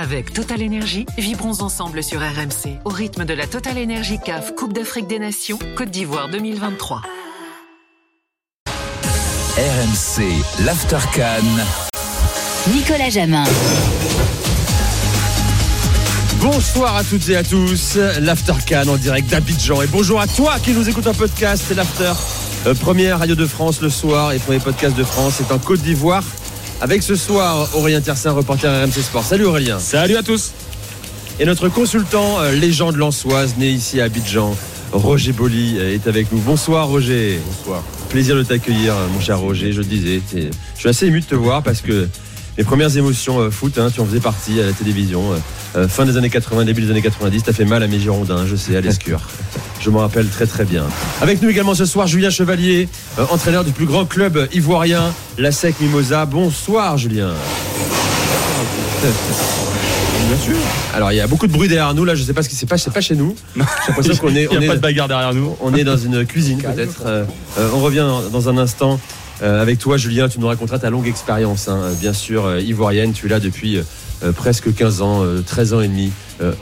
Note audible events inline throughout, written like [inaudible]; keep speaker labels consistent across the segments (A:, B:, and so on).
A: Avec Total Énergie, vibrons ensemble sur RMC au rythme de la Total Énergie CAF Coupe d'Afrique des Nations Côte d'Ivoire 2023.
B: RMC, l'Aftercan.
C: Nicolas Jamin.
D: Bonsoir à toutes et à tous, l'Aftercan en direct d'Abidjan. Et bonjour à toi qui nous écoute en podcast, c'est l'After. Euh, première radio de France le soir et premier podcast de France, c'est en Côte d'Ivoire. Avec ce soir Aurélien Tersin, reporter RMC Sport. Salut Aurélien.
E: Salut à tous.
D: Et notre consultant, euh, légende lançoise, né ici à Abidjan, Roger Boli, euh, est avec nous. Bonsoir Roger.
E: Bonsoir.
D: Plaisir de t'accueillir, euh, mon cher Roger. Je le disais, je suis assez ému de te voir parce que les premières émotions euh, foot, hein, tu en faisais partie à la télévision. euh, euh, fin des années 80, début des années 90, t'as fait mal à mes Girondins, je sais, à l'escure. [laughs] Je m'en rappelle très très bien. Avec nous également ce soir, Julien Chevalier, euh, entraîneur du plus grand club ivoirien, la SEC Mimosa. Bonsoir Julien. [laughs]
E: Bien sûr.
D: Alors il y a beaucoup de bruit derrière nous là, je sais pas ce qui s'est passé, c'est pas chez nous. [laughs] J'ai l'impression qu'on est,
E: Il
D: on
E: n'y a
D: est,
E: pas de bagarre derrière nous.
D: on est dans une cuisine peut-être. On revient dans un instant euh, avec toi Julien, tu nous raconteras ta longue expérience, hein, bien sûr, euh, ivoirienne. Tu es là depuis euh, presque 15 ans, euh, 13 ans et demi. euh,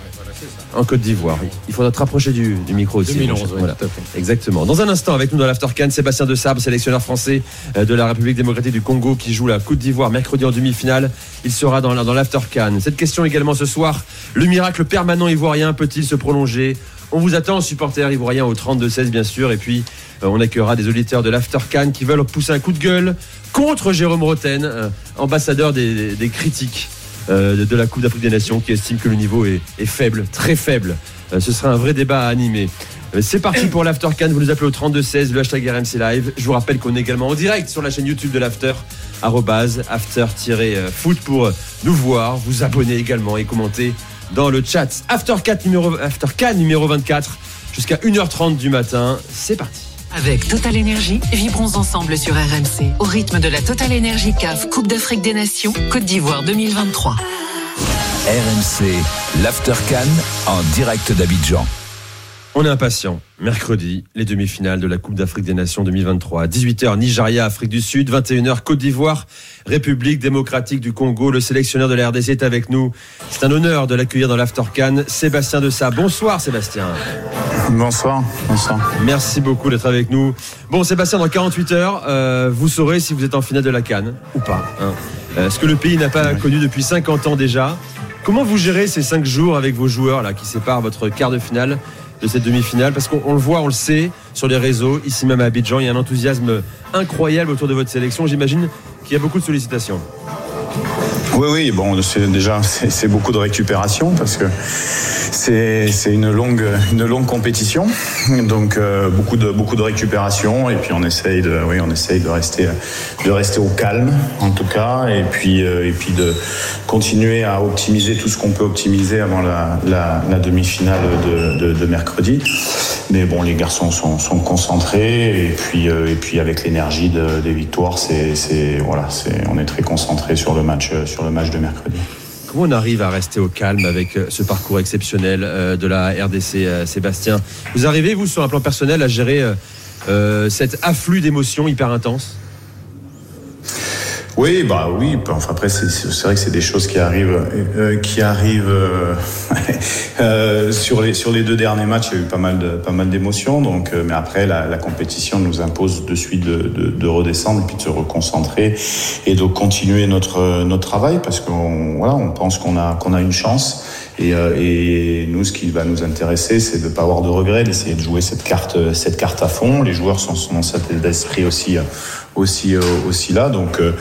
D: en Côte d'Ivoire. Il faudra te rapprocher du, du micro aussi.
E: 2011,
D: mon cher.
E: oui,
D: Voilà.
E: tout à fait.
D: Exactement. Dans un instant, avec nous dans l'Aftercan, Sébastien de Sabre, sélectionneur français euh, de la République démocratique du Congo, qui joue la Côte d'Ivoire mercredi en demi-finale. Il sera dans, dans l'Aftercan. Cette question également ce soir le miracle permanent ivoirien peut-il se prolonger On vous attend, supporters ivoiriens, au 32-16, bien sûr. Et puis, euh, on accueillera des auditeurs de l'Aftercan qui veulent pousser un coup de gueule contre Jérôme Roten, euh, ambassadeur des, critiques euh, de, la Coupe d'Afrique des Nations, qui estime que le niveau est, faible, très faible. Ce sera un vrai débat à animer. C'est parti pour l'Aftercan. Vous nous appelez au 3216, le hashtag RMC Live. Je vous rappelle qu'on est également en direct sur la chaîne YouTube de l'After, after-foot pour nous voir, vous abonner également et commenter dans le chat. Aftercan numéro, Aftercan numéro 24 jusqu'à 1h30 du matin. C'est parti.
A: Avec Total Énergie, vibrons ensemble sur RMC au rythme de la Total Énergie CAF Coupe d'Afrique des Nations Côte d'Ivoire 2023.
B: RMC, l'Aftercan en direct d'Abidjan.
D: On est impatient. Mercredi, les demi-finales de la Coupe d'Afrique des Nations 2023. 18h, Nigeria, Afrique du Sud. 21h, Côte d'Ivoire, République démocratique du Congo. Le sélectionneur de la RDC est avec nous. C'est un honneur de l'accueillir dans l'Aftercan. Sébastien de Sa. Bonsoir, Sébastien.
F: Bonsoir, bonsoir.
D: Merci beaucoup d'être avec nous. Bon, Sébastien, dans 48 heures, euh, vous saurez si vous êtes en finale de la Cannes ou pas. hein. Euh, ce que le pays n'a pas connu depuis 50 ans déjà. Comment vous gérez ces 5 jours avec vos joueurs là, qui séparent votre quart de finale de cette demi-finale Parce qu'on on le voit, on le sait sur les réseaux, ici même à Abidjan, il y a un enthousiasme incroyable autour de votre sélection. J'imagine qu'il y a beaucoup de sollicitations.
F: Oui, oui, bon, déjà c'est beaucoup de récupération parce que c'est une longue une longue compétition, donc euh, beaucoup de beaucoup de récupération et puis on essaye de oui on essaye de rester de rester au calme en tout cas et puis euh, et puis de continuer à optimiser tout ce qu'on peut optimiser avant la, demi-finale de, mercredi. Mais bon, les garçons sont, concentrés et puis euh, et puis avec l'énergie de- des victoires, c'est voilà, c'est on est très concentré sur le match match de mercredi.
D: Comment on arrive à rester au calme avec euh, ce parcours exceptionnel euh, de la RDC, euh, Sébastien? Vous arrivez, vous, sur un plan personnel, à gérer cet afflux d'émotions hyper intense
F: Oui, bah oui. Enfin après, c'est vrai que c'est des choses qui arrivent, euh, qui arrivent euh, [laughs] euh, sur les sur les deux derniers matchs. Il y a eu pas mal de pas mal d'émotions. Donc, euh, mais après, la, la compétition nous impose de suite de, de, de redescendre et puis de se reconcentrer et de continuer notre notre travail parce qu'on voilà, on pense qu'on a qu'on a une chance. Et, euh, et nous, ce qui va nous intéresser, c'est de pas avoir de regrets, d'essayer de jouer cette carte, cette carte à fond. Les joueurs sont, sont dans cet état d'esprit aussi, euh, aussi, euh, aussi là. Donc, euh,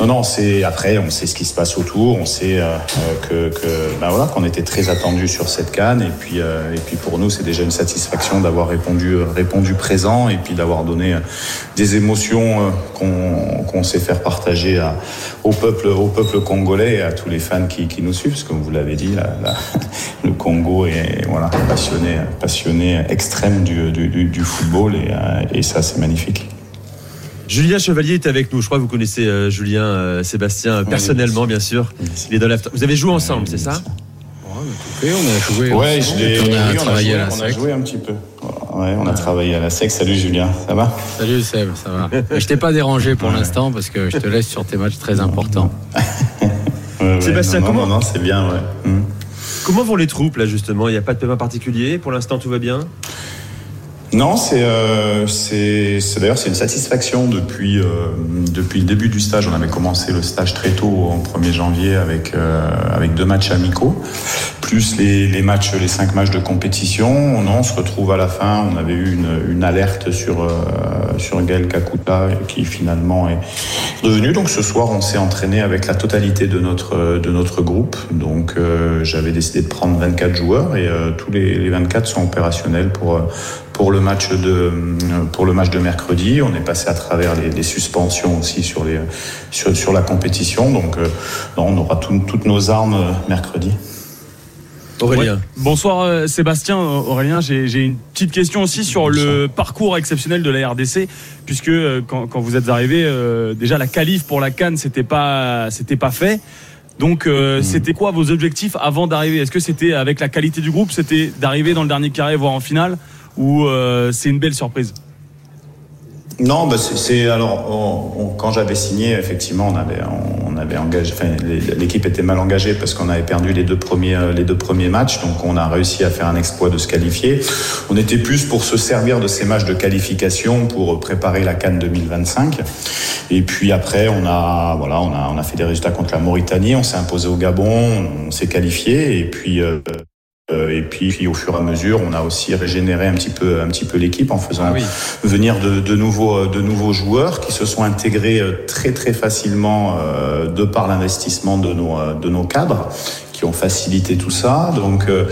F: non, non, c'est après, on sait ce qui se passe autour, on sait euh, que, ben voilà, qu'on était très attendu sur cette canne. Et puis, et puis pour nous, c'est déjà une satisfaction d'avoir répondu, répondu présent et puis d'avoir donné des émotions qu'on sait faire partager au peuple, au peuple congolais et à tous les fans qui, nous suivent. Parce que comme vous l'avez dit, [laughs] le Congo est voilà passionné, passionné extrême du, football et ça, c'est magnifique.
D: Julien Chevalier est avec nous. Je crois que vous connaissez euh, Julien euh, Sébastien personnellement, bien sûr. Il est dans l'after. Vous avez joué ensemble, c'est ça
E: on a joué.
F: Ouais, je l'ai.
E: on a
F: oui,
E: travaillé
F: joué,
E: à la
F: on a joué un petit peu. Ouais, on a travaillé à la sec. Salut Julien, ça va
E: Salut Seb, ça va. [laughs] Je t'ai pas dérangé pour l'instant parce que je te laisse sur tes matchs très importants. [laughs]
F: Ouais,
D: Sébastien,
F: non,
D: comment-
F: non, non, c'est bien, ouais. Mm.
D: Comment vont les troupes là justement? Il n'y a pas de paiement particulier? Pour l'instant tout va bien?
F: Non, c'est euh, c'est d'ailleurs c'est une satisfaction depuis euh, depuis le début du stage. On avait commencé le stage très tôt, en 1er janvier, avec euh, avec deux matchs amicaux, plus les, matchs, les cinq matchs de compétition. Non, on se retrouve à la fin. On avait eu une, alerte sur sur Gaël Kakuta qui finalement est revenu. Donc ce soir, on s'est entraîné avec la totalité de notre de notre groupe. Donc j'avais décidé de prendre 24 joueurs et tous les, les 24 sont opérationnels pour pour le match de pour le match de mercredi. On est passé à travers les, les suspensions aussi sur les sur, sur la compétition. Donc euh, non, on aura tout- toutes nos armes euh, mercredi.
D: Aurélien
E: Ouais. Bonsoir euh, Sébastien, Aurélien, j'ai j'ai une petite question aussi sur le parcours exceptionnel de la RDC, puisque euh, quand, quand vous êtes arrivé, euh, déjà la qualif pour la Cannes, c'était pas, c'était pas fait. Donc, euh, c'était quoi vos objectifs avant d'arriver? Est-ce que c'était avec la qualité du groupe, c'était d'arriver dans le dernier carré, voire en finale, ou euh, c'est une belle surprise
F: Non, bah c'est- alors quand j'avais signé, effectivement, on avait on avait engagé. L'équipe était mal engagée parce qu'on avait perdu les deux premiers euh, les deux premiers matchs, donc on a réussi à faire un exploit de se qualifier. On était plus pour se servir de ces matchs de qualification pour préparer la Cannes 2025. Et puis après, on a voilà, on a on a fait des résultats contre la Mauritanie, on s'est imposé au Gabon, on s'est qualifié, et puis. euh, et puis, puis, au fur et à mesure, on a aussi régénéré un petit peu, un petit peu l'équipe en faisant
D: Ah oui.
F: venir de, de nouveaux, de nouveaux joueurs qui se sont intégrés euh, très très facilement euh, de par l'investissement de nos, euh, de nos cadres qui ont facilité tout ça. Donc, euh,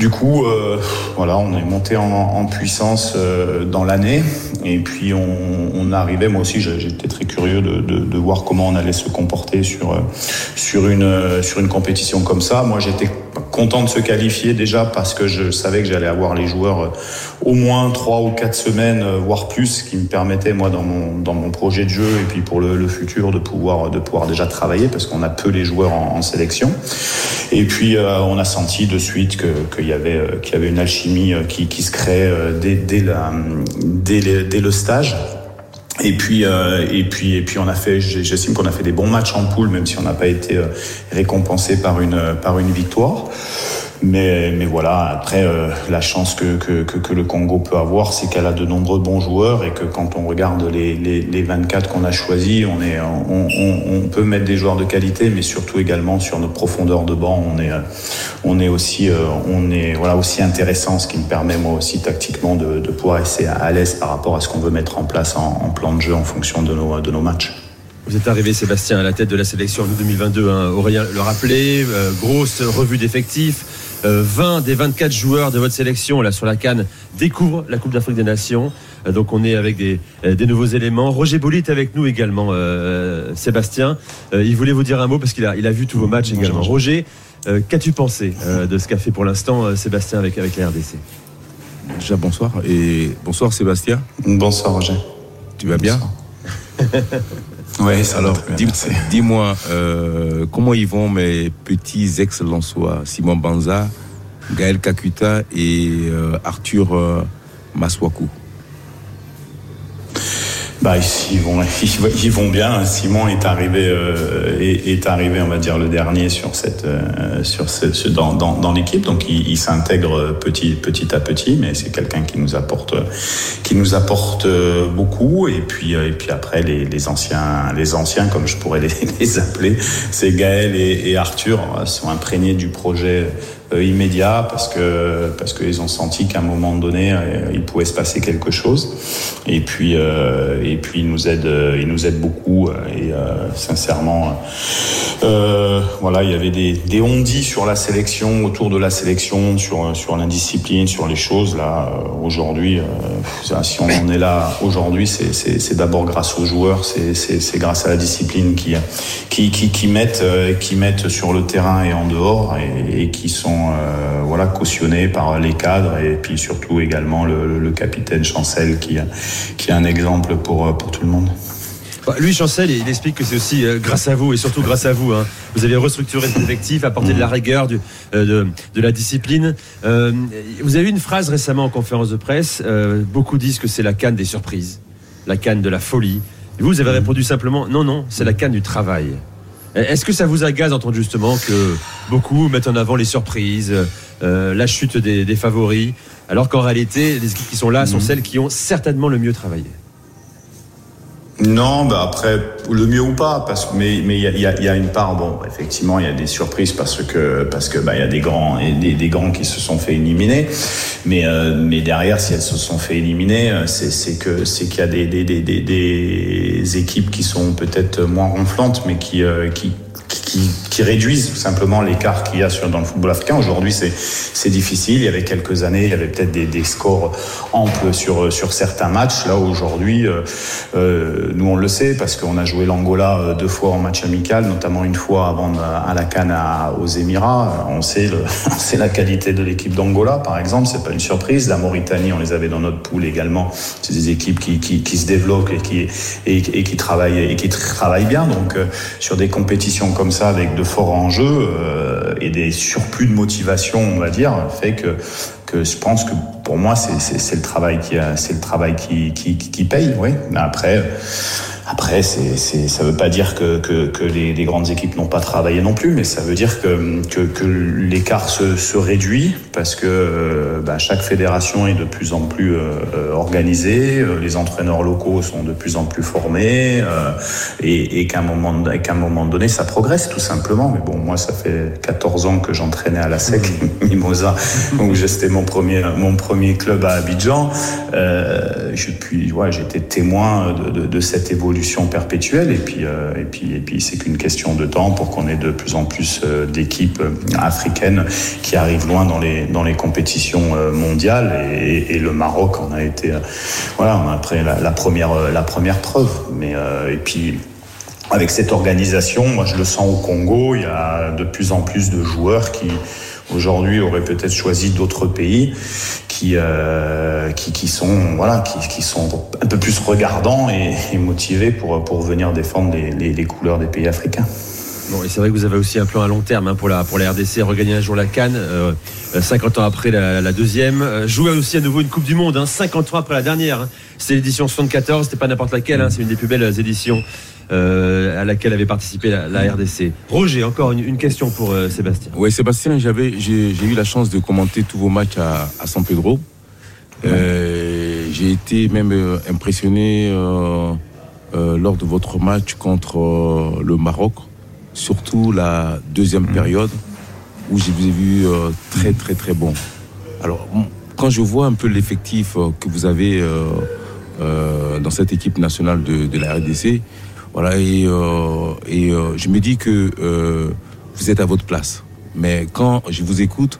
F: du coup, euh, voilà, on est monté en, puissance euh, dans l'année. Et puis, on, arrivait, moi aussi, j'étais très curieux de, voir comment on allait se comporter sur, sur, une, sur une compétition comme ça. Moi, j'étais content de se qualifier déjà parce que je savais que j'allais avoir les joueurs au moins trois ou quatre semaines, voire plus, qui me permettait, moi, dans mon, dans mon projet de jeu et puis pour le, le futur, de pouvoir, de pouvoir déjà travailler parce qu'on a peu les joueurs en sélection. Et puis, euh, on a senti de suite qu'il y, avait, euh, qu'il y avait une alchimie euh, qui, qui se crée dès, dès, la, dès, dès le stage. Et puis, euh, et puis, et puis, on a fait. J'estime qu'on a fait des bons matchs en poule, même si on n'a pas été récompensé par une par une victoire. Mais, voilà, après, euh, la chance que, le Congo peut avoir, c'est qu'elle a de nombreux bons joueurs et que quand on regarde les, les, les 24 qu'on a choisis, on, peut mettre des joueurs de qualité, mais surtout également sur notre profondeur de banc, on est, euh, euh, aussi intéressant, ce qui me permet moi aussi tactiquement de, de pouvoir rester à l'aise par rapport à ce qu'on veut mettre en place en, plan de jeu en fonction de nos, de nos matchs.
D: Vous êtes arrivé, Sébastien, à la tête de la sélection en 2022. Hein. Aurélien le rappelait, grosse revue d'effectifs. Euh, 20 des 24 joueurs de votre sélection là sur la Cannes découvrent la Coupe d'Afrique des Nations. Euh, donc on est avec des, euh, des nouveaux éléments. Roger Bolit est avec nous également, euh, Sébastien. Euh, il voulait vous dire un mot parce qu'il a, il a vu tous vos matchs
F: Bonjour,
D: également.
F: Roger.
D: Roger, euh, qu'as-tu pensé euh, de ce qu'a fait pour l'instant euh, Sébastien avec, avec la RDC
G: Déjà bonsoir et bonsoir Sébastien,
F: Bonsoir Roger.
G: tu vas bien? [laughs]
F: Oui,
G: Alors dis- dis-moi euh, comment ils vont mes petits ex-Lensois, Simon Banza, Gaël Kakuta et euh, Arthur euh, Maswaku.
F: Bah, [laughs] ils vont, ils vont bien. Simon est arrivé, euh, est, arrivé, on va dire, le dernier sur cette, euh, sur ce, ce- dans, dans, dans l'équipe. Donc, il, s'intègre petit, petit à petit, mais c'est quelqu'un qui nous apporte, qui nous apporte euh, beaucoup. Et puis, euh, et puis après, les, les anciens, les anciens, comme je pourrais les, [laughs] les appeler, c'est Gaël et, et Arthur, euh, sont imprégnés du projet immédiat parce que parce qu'ils ont senti qu'à un moment donné euh, il pouvait se passer quelque chose. Et puis euh, et puis ils nous aident euh, ils nous aident beaucoup euh, et euh, sincèrement euh, voilà il y avait des des ondits sur la sélection autour de la sélection sur sur l'indiscipline sur les choses. Là euh, aujourd'hui euh, si on en est là aujourd'hui c'est c'est c'est d'abord grâce aux joueurs c'est c'est c'est grâce à la discipline qui qui qui, qui mettent euh, qui mettent sur le terrain et en dehors et qui sont euh, voilà cautionnés par les cadres et puis surtout également le, capitaine Chancel qui qui est un exemple pour pour tout le monde.
D: Bah, Lui, Chancel, il explique que c'est aussi euh, grâce à vous et surtout grâce à vous. hein. Vous avez restructuré cet effectif, apporté de la rigueur, du- euh, de, de la discipline. Euh, vous avez eu une phrase récemment en conférence de presse. euh, beaucoup disent que c'est la canne des surprises, la canne de la folie. Et vous, vous avez répondu simplement non, non, c'est la canne du travail. Est-ce que ça vous agace d'entendre justement que beaucoup mettent en avant les surprises, euh, la chute des, des favoris, alors qu'en réalité, les équipes qui sont là sont
F: Mhm.
D: celles qui ont certainement le mieux travaillé?
F: Non, bah après, le mieux ou pas, parce mais mais il y a, y y a une part, bon, effectivement, il y a des surprises parce que parce que bah il y a des grands et des, des grands qui se sont fait éliminer, mais euh, mais derrière, si elles se sont fait éliminer, euh, c'est c'est que c'est qu'il y a des des, des des des équipes qui sont peut-être moins ronflantes, mais qui euh, qui qui, réduisent tout simplement l'écart qu'il y a sur, dans le football africain. Aujourd'hui, c'est difficile. Il y avait quelques années, il y avait peut-être des, scores amples sur, certains matchs. Là, aujourd'hui, euh, euh, nous, on le sait parce qu'on a joué l'Angola euh, deux fois en match amical, notamment une fois avant à la Cannes aux Émirats. On sait, [laughs] la qualité de l'équipe d'Angola, par exemple. C'est pas une surprise. La Mauritanie, on les avait dans notre poule également. C'est des équipes qui, se développent et qui, travaillent et qui travaillent bien. Donc, sur des compétitions comme ça, avec de forts enjeux euh, et des surplus de motivation, on va dire, fait que que je pense que pour moi c'est le travail qui c'est le travail qui qui paye, oui. Après après c'est c'est ça veut pas dire que que, que les, les grandes équipes n'ont pas travaillé non plus, mais ça veut dire que que, que l'écart se, se réduit parce que euh, bah, chaque fédération est de plus en plus euh, euh, organisée, euh, les entraîneurs locaux sont de plus en plus formés euh, et, et qu'à un moment et qu'à un moment donné ça progresse tout simplement. Mais bon, moi ça fait 14 ans que j'entraînais à la SEC [laughs] Mimosa, donc c'était mon premier mon premier club à Abidjan. Euh, je puis ouais, j'étais témoin de, de, de cette évolution perpétuelle. Et puis euh, et puis et puis c'est qu'une question de temps pour qu'on ait de plus en plus euh, d'équipes euh, africaines qui arrivent loin dans les dans les compétitions mondiales. Et, le Maroc on a été voilà on a pris la, première la première preuve. Mais et puis avec cette organisation, moi je le sens au Congo, il y a de plus en plus de joueurs qui aujourd'hui auraient peut-être choisi d'autres pays qui, euh, qui, sont voilà qui, sont un peu plus regardants et, motivés pour, pour venir défendre les, couleurs des pays africains.
D: Bon, et c'est vrai que vous avez aussi un plan à long terme hein, pour, la, pour la RDC, regagner un jour la Cannes, euh, euh, 50 ans après la, la deuxième, euh, jouer aussi à nouveau une Coupe du Monde, hein, 50 ans après la dernière. hein. C'est l'édition 74, c'était pas n'importe laquelle, hein, c'est une des plus belles éditions euh, à laquelle avait participé la, la RDC. Roger, encore une, une question pour euh, Sébastien.
G: Oui, Sébastien, j'avais, j'ai, eu la chance de commenter tous vos matchs à, à San Pedro. Euh, j'ai été même impressionné lors de votre match contre le Maroc, surtout la deuxième période où je vous ai vu très très très bon. Alors, quand je vois un peu l'effectif que vous avez dans cette équipe nationale de, de la RDC, voilà, et, euh, et euh, je me dis que euh, vous êtes à votre place. Mais quand je vous écoute,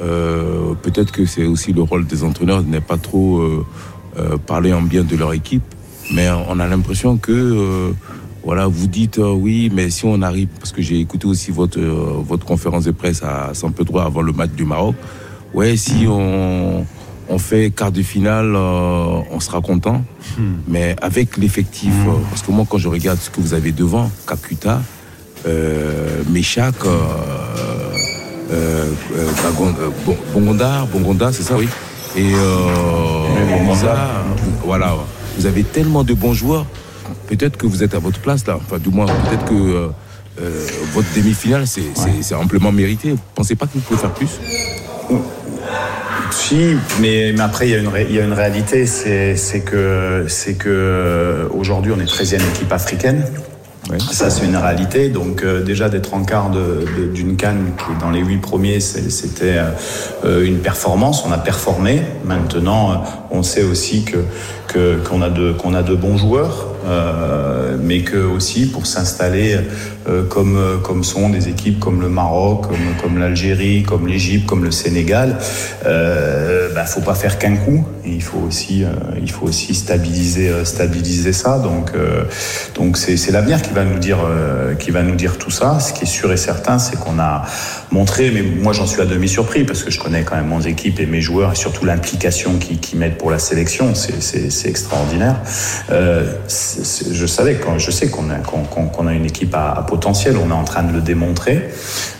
G: euh, peut-être que c'est aussi le rôle des entraîneurs de ne pas trop euh, euh, parler en bien de leur équipe, mais on a l'impression que voilà, vous dites oui, mais si on arrive, parce que j'ai écouté aussi votre votre conférence de presse à San Pedro avant le match du Maroc, ouais, si on on fait quart de finale, euh, on sera content, mais avec l'effectif, euh, parce que moi quand je regarde ce que vous avez devant, Kakuta, euh, Meshak, euh, Bongonda, Bongonda, c'est ça, oui. Et Moussa, voilà. Vous avez tellement de bons joueurs. Peut-être que vous êtes à votre place là. Enfin, du moins, peut-être que votre demi-finale, c'est amplement mérité. Vous pensez pas que vous pouvez faire plus?
F: Si, mais, mais après il y a une, ré- il y a une réalité, c'est c'est que c'est que euh, aujourd'hui on est 13e équipe africaine.
G: Ouais.
F: Ça, c'est une réalité. Donc, euh, déjà d'être en quart d'une canne qui est dans les huit premiers, c'était euh, une performance. On a performé. Maintenant, euh, on sait aussi que que- qu'on a de qu'on a de bons joueurs, euh, mais que aussi pour s'installer euh, comme euh, comme sont des équipes comme le Maroc, comme l'Algérie, comme l'Égypte, comme le Sénégal, euh, bah, faut pas faire qu'un coup. Il faut aussi euh, il faut aussi stabiliser euh, stabiliser ça. Donc euh, donc c'est l'avenir qui va nous dire euh, qui va nous dire tout ça. Ce qui est sûr et certain, c'est qu'on a montré, mais moi j'en suis à demi surpris parce que je connais quand même mon équipe et mes joueurs et surtout l'implication qu'ils qui mettent pour la sélection, c'est extraordinaire. Euh, je savais quand je sais qu'on a qu'on a une équipe à, à potentiel, on est en train de le démontrer.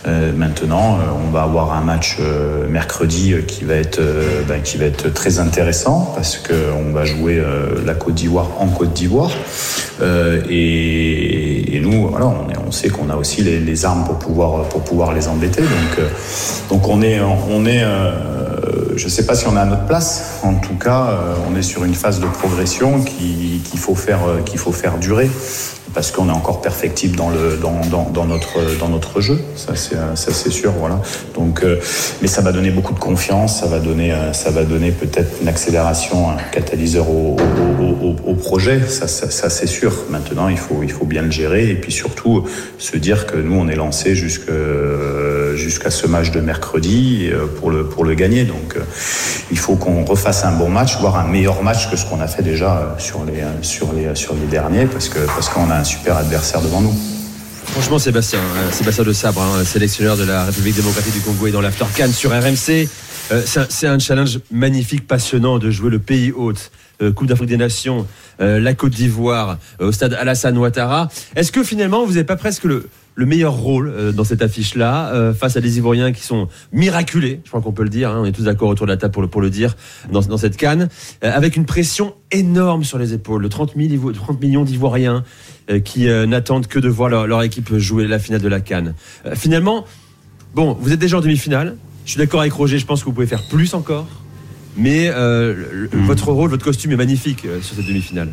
F: Euh, maintenant, euh, on va avoir un match euh, mercredi qui va être ben, qui va être très intéressant parce que on va jouer la Côte d'Ivoire en Côte d'Ivoire et, nous voilà on est on sait qu'on a aussi les, armes pour pouvoir, pour pouvoir les embêter. Donc, donc on est, on est je ne sais pas si on à notre place. En tout cas, on est sur une phase de progression qu'il faut, faire, faut faire durer parce qu'on est encore perfectible dans, notre, jeu, ça c'est sûr. Voilà. Donc, euh, mais ça va donner beaucoup de confiance, ça va donner, euh, ça va donner peut-être une accélération, un catalyseur au, projet, ça, c'est sûr. Maintenant, il faut, bien le gérer et puis surtout se dire que nous, on est lancé jusqu'à ce match de mercredi euh, pour le, gagner. Donc, il faut qu'on refasse un bon match, voire un meilleur match que ce qu'on a fait déjà sur les, derniers, parce que parce qu'on a un super adversaire devant nous.
D: Franchement, Sébastien, euh, Sébastien de Sabre, hein, sélectionneur de la République démocratique du Congo et dans l'After Cannes sur RMC. Euh, c'est un, challenge magnifique, passionnant de jouer le pays hôte. Euh, Coupe d'Afrique des Nations, la Côte d'Ivoire, au stade Alassane Ouattara. Est-ce que finalement, vous n'avez pas presque le, le meilleur rôle dans cette affiche-là, face à des Ivoiriens qui sont miraculés, je crois qu'on peut le dire, hein, on est tous d'accord autour de la table pour le, pour le dire, dans, dans cette canne, avec une pression énorme sur les épaules, 30, 30 millions d'Ivoiriens euh, qui euh, n'attendent que de voir leur, équipe jouer la finale de la Cannes. Euh, finalement, bon, vous êtes déjà en demi-finale. Je suis d'accord avec Roger, je pense que vous pouvez faire plus encore. Mais mmh. votre rôle, votre costume est magnifique sur cette demi-finale.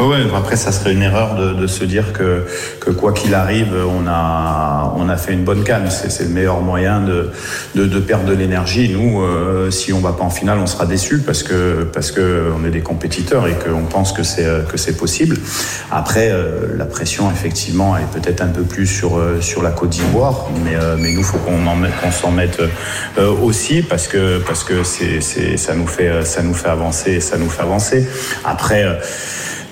F: Ouais, après, ça serait une erreur de, se dire que, quoi qu'il arrive, on a, on a fait une bonne canne. C'est le meilleur moyen de, de, perdre de l'énergie. Nous, euh, si on va pas en finale, on sera déçu parce que parce que est des compétiteurs et qu'on pense que c'est que c'est possible. Après, euh, la pression, effectivement, est peut-être un peu plus sur euh, sur la Côte d'Ivoire, mais mais nous, faut qu'on qu'on s'en mette aussi parce que parce que c'est ça nous fait ça nous fait avancer, ça nous fait avancer. Après.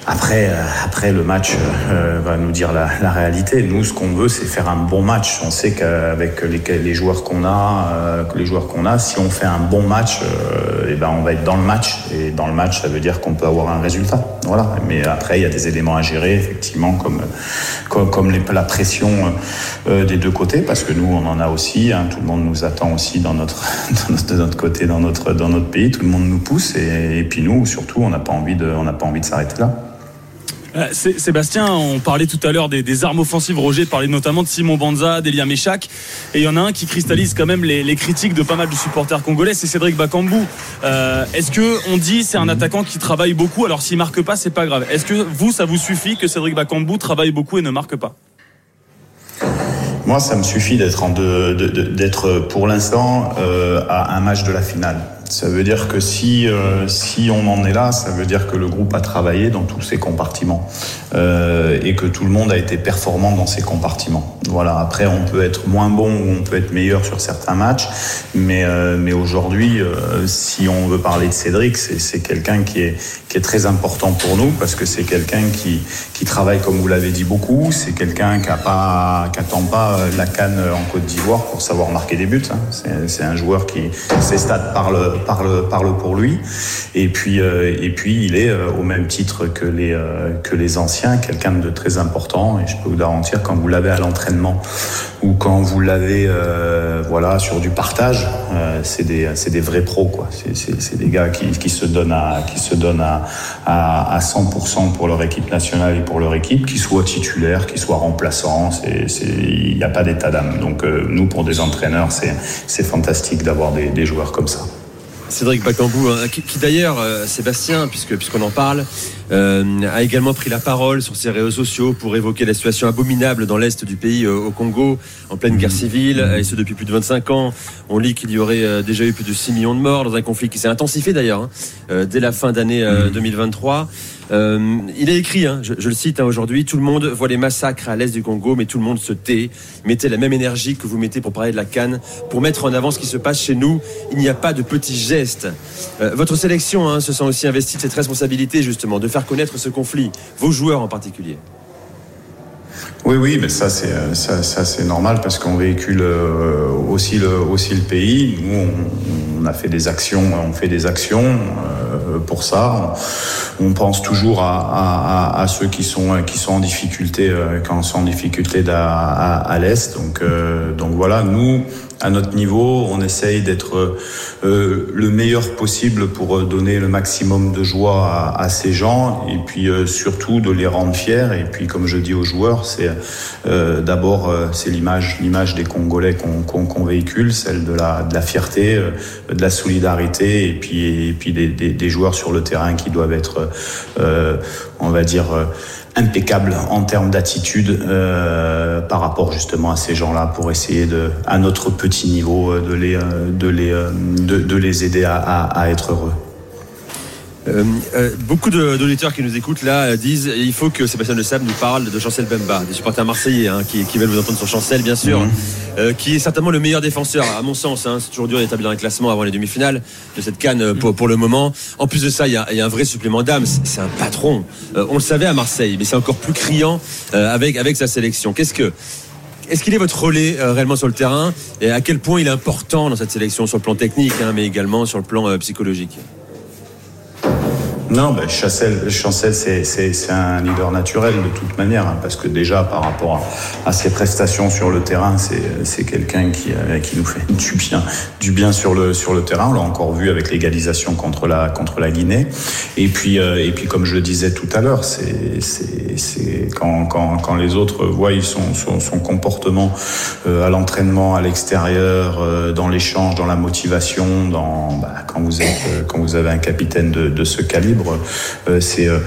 F: Après, euh, après le match euh, va nous dire la, réalité. Nous, ce qu'on veut, c'est faire un bon match. On sait qu'avec les, joueurs qu'on a, euh, les joueurs qu'on a, si on fait un bon match, et eh ben on va être dans le match. Et dans le match, ça veut dire qu'on peut avoir un résultat. Voilà. Mais après, il y a des éléments à gérer, effectivement, comme comme, la pression des deux côtés, parce que nous, on en a aussi. Hein, tout le monde nous attend aussi [laughs] dans notre de notre côté, dans notre dans notre pays. Tout le monde nous pousse, et, et puis nous, surtout, on n'a pas envie de on n'a pas envie de s'arrêter là.
E: Euh, Sébastien, on parlait tout à l'heure des, armes offensives. Roger parlait notamment de Simon Banza, d'Elia Meshak. Et il y en a un qui cristallise quand même les, critiques de pas mal de supporters congolais, c'est Cédric Bakambu. Euh, est-ce que on dit c'est un attaquant qui travaille beaucoup? Alors s'il marque pas, c'est pas grave. Est-ce que vous, ça vous suffit que Cédric Bakambu travaille beaucoup et ne marque pas?
F: Moi, ça me suffit d'être d'être pour l'instant euh, à un match de la finale. Ça veut dire que si, euh, si on en est là, ça veut dire que le groupe a travaillé dans tous ses compartiments euh, et que tout le monde a été performant dans ses compartiments. Voilà. Après, on peut être moins bon ou on peut être meilleur sur certains matchs, mais, euh, mais aujourd'hui, euh, si on veut parler de Cédric, c'est quelqu'un qui est, qui est très important pour nous parce que c'est quelqu'un qui, qui travaille, comme vous l'avez dit, beaucoup. C'est quelqu'un qui n'attend pas, pas la canne en Côte d'Ivoire pour savoir marquer des buts. Hein. C'est un joueur qui, ses stats parlent parle, pour lui. Et puis, euh, et puis il est euh, au même titre que les, euh, que les anciens, quelqu'un de très important. Et je peux vous garantir, quand vous l'avez à l'entraînement ou quand vous l'avez voilà, sur du partage, c'est des, des vrais pros. quoi. C'est des gars qui, se donnent, à, qui se donnent à, à, à 100% pour leur équipe nationale et pour leur équipe, qu'ils soient titulaires, qu'ils soient remplaçants. Il n'y a pas d'état d'âme. Donc nous, pour des entraîneurs, c'est fantastique d'avoir des joueurs comme ça.
D: Cédric Bacambou, hein, qui, d'ailleurs, euh, Sébastien, puisque puisqu'on en parle, euh, a également pris la parole sur ses réseaux sociaux pour évoquer la situation abominable dans l'est du pays, euh, au Congo, en pleine guerre civile, et ce depuis plus de 25 ans. On lit qu'il y aurait déjà eu plus de 6 millions de morts dans un conflit qui s'est intensifié d'ailleurs hein, dès la fin d'année 2023. Euh, il a écrit, hein, je, le cite hein, aujourd'hui, tout le monde voit les massacres à l'est du Congo, mais tout le monde se tait. Mettez la même énergie que vous mettez pour parler de la Cannes, pour mettre en avant ce qui se passe chez nous. Il n'y a pas de petits gestes. Euh, votre sélection hein, se sent aussi investie de cette responsabilité, justement, de faire connaître ce conflit, vos joueurs en particulier.
F: Oui, oui, mais ça c'est euh, ça, ça c'est normal parce qu'on véhicule euh, aussi le aussi le pays. Nous, on, a fait des actions, on fait des actions euh, pour ça. On, pense toujours à, à, à, ceux qui sont qui sont en difficulté quand sont en difficulté à, à l'est. Donc donc voilà, nous à notre niveau, on essaye d'être euh, le meilleur possible pour donner le maximum de joie à, ces gens et puis euh, surtout de les rendre fiers. Et puis, comme je dis aux joueurs, c'est euh, d'abord euh, c'est l'image, l'image des Congolais qu'on véhicule, celle de la, de la fierté, euh, de la solidarité, et puis et puis des, des, joueurs sur le terrain qui doivent être, euh, on va dire. Impeccable en termes d'attitude euh, par rapport justement à ces gens-là pour essayer de, à notre petit niveau, euh, de les, euh, de les, de, les aider à, à être heureux.
D: Euh, euh, beaucoup d'auditeurs qui nous écoutent là euh, disent il faut que Sébastien Le Sable nous parle de Chancel Bemba, des supporters marseillais hein, qui, qui veulent vous entendre sur Chancel bien sûr,
F: Mhm.
D: euh, qui est certainement le meilleur défenseur à mon sens. hein. c'est toujours dur d'établir un classement avant les demi-finales de cette canne pour, pour le moment. En plus de ça, il y a, il y a un vrai supplément d'âme. C'est un patron. On le savait à Marseille, mais c'est encore plus criant avec avec sa sélection. Qu'est-ce que est-ce qu'il est votre relais euh, réellement sur le terrain? Et à quel point il est important dans cette sélection sur le plan technique, hein, mais également sur le plan euh, psychologique?
F: Non, ben, Chancel, Chancel c'est, un leader naturel de toute manière, hein, parce que déjà par rapport à, ses prestations sur le terrain, c'est, quelqu'un qui, euh, qui nous fait du bien, du bien sur le, sur le terrain. On l'a encore vu avec l'égalisation contre la, contre la Guinée. Et puis, euh, et puis comme je le disais tout à l'heure, c'est, quand, quand, quand les autres voient son, son, son comportement euh, à l'entraînement, à l'extérieur, dans l'échange, dans la motivation, dans, bah, quand vous êtes, quand vous avez un capitaine de ce calibre, euh, c'est, euh,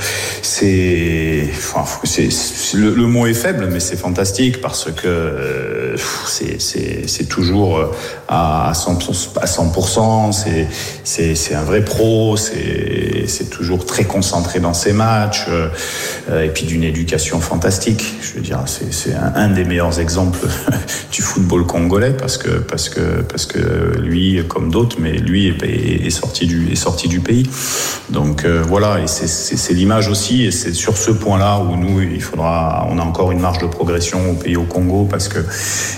F: le, mot est faible, mais c'est fantastique parce que euh, c'est, toujours à 100%, à 100%, c'est, un vrai pro, c'est, toujours très concentré dans ses matchs, et puis d'une éducation fantastique. Je veux dire, c'est, un, des meilleurs exemples [laughs] du football congolais parce que, parce que, parce que lui, comme d'autres, mais lui est, sorti du, est sorti du pays. Donc voilà, et c'est, l'image aussi, et c'est sur ce point-là où nous, il faudra, on a encore une marge de progression au pays au Congo parce que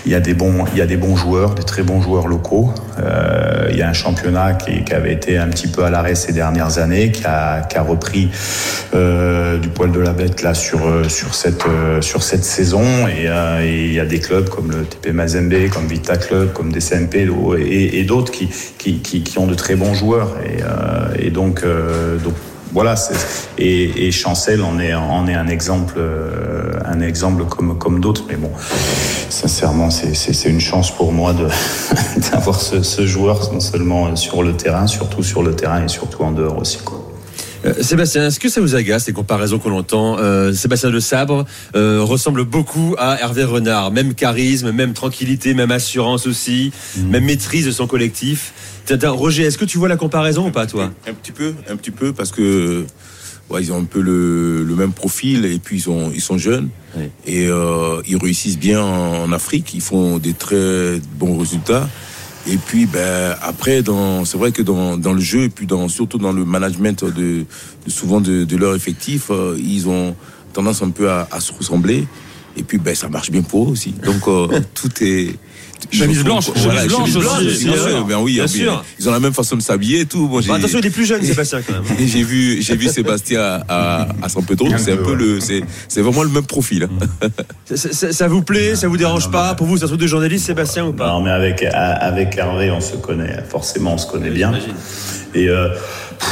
F: il y a des bons, il y a des bons joueurs, des très bons joueurs locaux. Euh, il y a un championnat qui, avait été un petit peu à l'arrêt ces dernières années, qui a, repris euh, du poil de la bête là sur euh, sur cette sur cette saison et, il y a des clubs comme le TP Mazembe, comme Vita Club, comme DCMP et, et d'autres qui, qui, qui ont de très bons joueurs et, donc voilà, c'est- et, et Chancel en est, en est un exemple, euh, un exemple comme, comme d'autres. Mais bon, sincèrement, c'est- une chance pour moi [laughs] d'avoir ce, ce joueur, non seulement sur le terrain, surtout sur le terrain et surtout en dehors aussi. Quoi.
D: Euh, Sébastien, est-ce que ça vous agace les comparaisons qu'on entend Euh, Sébastien de Sabre euh, ressemble beaucoup à Hervé Renard, même charisme, même tranquillité, même assurance aussi, même maîtrise de son collectif. Roger, est-ce que tu vois la comparaison ou pas toi?
G: Un petit peu, un petit peu, parce que ouais, ils ont un peu le, le même profil et puis ils sont, ils sont jeunes
D: Oui.
G: et euh, ils réussissent bien en Afrique. Ils font des très bons résultats. Et puis, ben, après, c'est vrai que dans, dans le jeu et puis dans, surtout dans le management de, de souvent de, de leur effectif, euh, ils ont tendance un peu à, à se ressembler. Et puis, ben, ça marche bien pour eux aussi. Donc, euh, [laughs] tout est.
E: Chemise blanche, chemise blanche aussi,
G: bien
E: bien
G: sûr. Ben oui,
D: Bien
G: bien
D: sûr.
G: Ils ont la même façon de s'habiller et tout.
D: Bah, Attention, il est plus jeune, Sébastien, quand même. [laughs]
G: j'ai vu, j'ai vu Sébastien à, à, San Pedro. C'est un
F: peu, ouais.
G: le, c'est, c'est vraiment le même profil. hein.
D: Ça, vous plaît Ça vous dérange pas Pour vous, c'est un truc de journaliste, Sébastien, ou pas
F: Non, mais avec, avec Hervé, on se connaît, forcément, on se connaît bien. Et euh,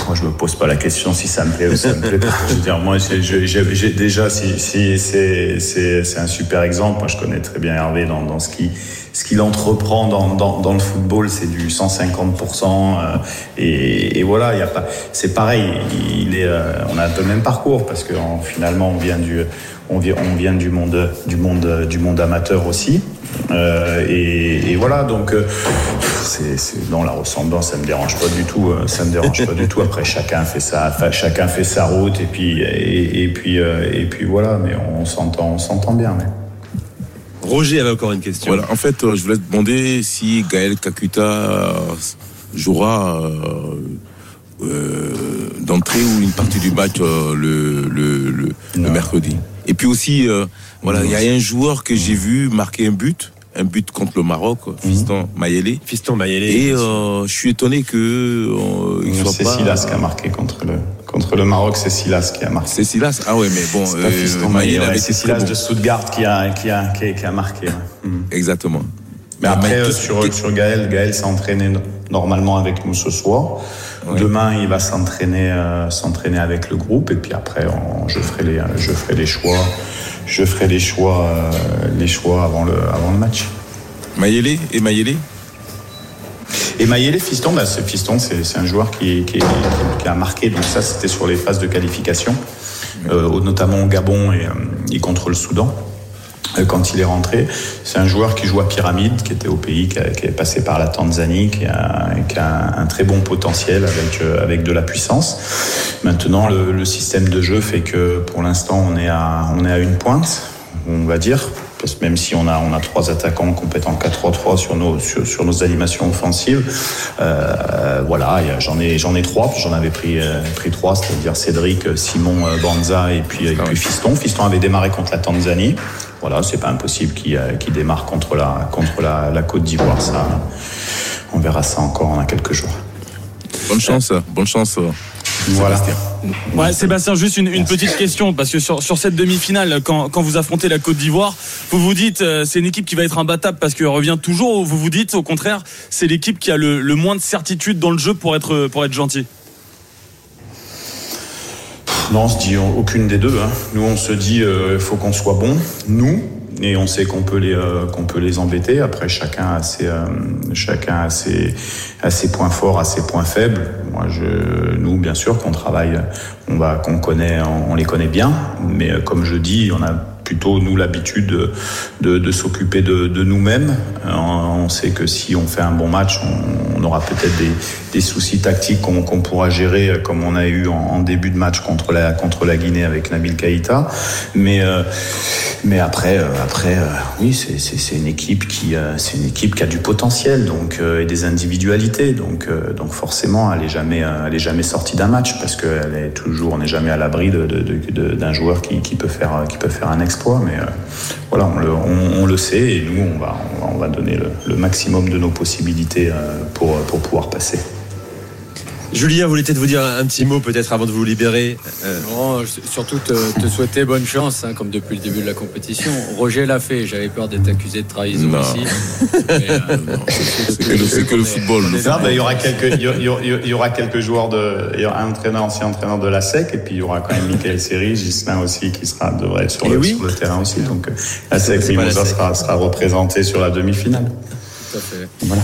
F: moi, je me pose pas la question si ça me plaît ou ça me plaît pas. Je veux dire, moi, j'ai, déjà, si, si c'est, un super exemple. Moi, je connais très bien Hervé dans, dans ce qui, ce qu'il entreprend dans, dans, dans le football, c'est du 150%. euh, et, et voilà, il y a pas, c'est pareil. Il est, euh, on a un peu le même parcours parce que en- finalement, on vient du, on vient, on vient du monde, du monde, du monde amateur aussi. Euh, et, et voilà, donc euh, c'est, non la ressemblance, ça me dérange pas du tout. euh, Ça me dérange pas du tout. Après, chacun fait sa, chacun fait sa route et puis et, et puis euh, et puis voilà. Mais on s'entend, on s'entend bien. Mais.
D: Roger avait encore une question.
G: Voilà. En fait, euh, je voulais te demander si Gaël Kakuta jouera euh, euh, d'entrée ou une partie du match euh, le, le, le, le
F: Non.
G: mercredi. Et puis aussi, euh, voilà, il y a un joueur que j'ai vu marquer un but, un but contre le Maroc, Fiston Mayele.
D: Fiston Mayele.
G: Et euh, je suis étonné que euh, il soit
F: C'est
G: pas.
F: Silas qui a marqué contre le contre le Maroc. C'est Silas qui a marqué.
G: C'est Silas. Ah ouais, mais bon,
F: C'est
G: très
F: Silas de Stuttgart qui a qui a qui a, qui a marqué. ouais. Mm.
G: Exactement.
F: Mais après,
G: Mais
F: euh, sur, sur Gaël, Gaël s'est entraîné normalement avec nous ce soir. Demain, il va s'entraîner, euh, s'entraîner avec le groupe, et puis après, on- je ferai les, je ferai les choix, je ferai les choix, euh, les choix avant le, avant le match.
G: Mayele et Mayele
F: Et Mayele Fiston, bah, ce Fiston, c'est c'est un joueur qui, qui, qui a marqué. Donc ça, c'était sur les phases de qualification, euh, notamment au Gabon et, et contre le Soudan. Euh, Quand il est rentré, c'est un joueur qui joue à pyramide, qui était au pays, qui, qui est passé par la Tanzanie, qui a, qui a un, très bon potentiel avec euh, avec de la puissance. Maintenant, le, le système de jeu fait que pour l'instant, on est à on est à une pointe, on va dire. Parce que même si on a, on a trois attaquants compétents 4-3-3 sur nos, sur, sur nos animations offensives, euh, voilà, j'en ai, j'en ai trois, puis j'en avais pris, euh, pris trois, c'est-à-dire Cédric, Simon, euh, Banza et puis, et puis Fiston. Fiston avait démarré contre la Tanzanie. Voilà, c'est pas impossible qu'il qu'il démarre contre la, contre la, la Côte d'Ivoire. Ça, on verra ça encore en quelques jours.
G: Bonne chance, bonne chance. Euh,
F: Voilà.
G: Sébastien.
E: Ouais, Sébastien, juste une, une petite question, parce que sur, sur cette demi-finale, quand, quand vous affrontez la Côte d'Ivoire, vous vous dites, euh, c'est une équipe qui va être imbattable parce qu'elle revient toujours, ou vous vous dites, au contraire, c'est l'équipe qui a le, le moins de certitude dans le jeu pour être, pour être gentil
F: Non, on se dit aucune des deux. hein. Nous, on se dit, il faut qu'on soit bon, nous, et on sait qu'on peut les euh, qu'on peut les embêter. Après, chacun a ses euh, chacun a ses, points forts, a ses points faibles. Moi, je, nous, bien sûr, qu'on travaille, on va qu'on connaît, on, on les connaît bien, mais euh, comme je dis, on a plutôt nous l'habitude de, s'occuper de, nous-mêmes. Euh, On sait que si on fait un bon match, on, aura peut-être des, soucis tactiques qu'on pourra gérer, euh, comme on a eu en, début de match contre la contre la Guinée avec Nabil Keïta. Mais euh, mais après après oui, c'est une équipe qui une équipe qui a du potentiel donc et des individualités donc donc forcément elle est jamais jamais sortie d'un match parce qu'elle n'est jamais à l'abri d'un joueur qui, qui peut faire qui peut faire un exploit mais euh, voilà on le sait et nous on va on va, on va donner le, maximum de nos possibilités euh, pour pouvoir passer.
D: Julien voulait peut-être vous dire un petit mot peut-être avant de vous libérer. Euh,
H: Non, surtout te, te souhaiter bonne chance, hein, comme depuis le début de la compétition. Roger l'a fait, j'avais peur d'être accusé de trahison
G: Non.
H: Mais, [laughs] euh,
G: C'est que le, c'est que le football.
F: Non, ben, il y aura quelques, il y, aura- il y aura quelques joueurs de, il y aura un entraîneur, ancien entraîneur de la SEC, et puis il y aura quand même Michael Seri, Gislain aussi, qui sera, devrait être sur,
D: Et
F: le,
D: oui.
F: sur le terrain aussi. Donc, la SEC, Mimosa sera, sera représenté sur la demi-finale.
H: tout à fait.
F: Voilà.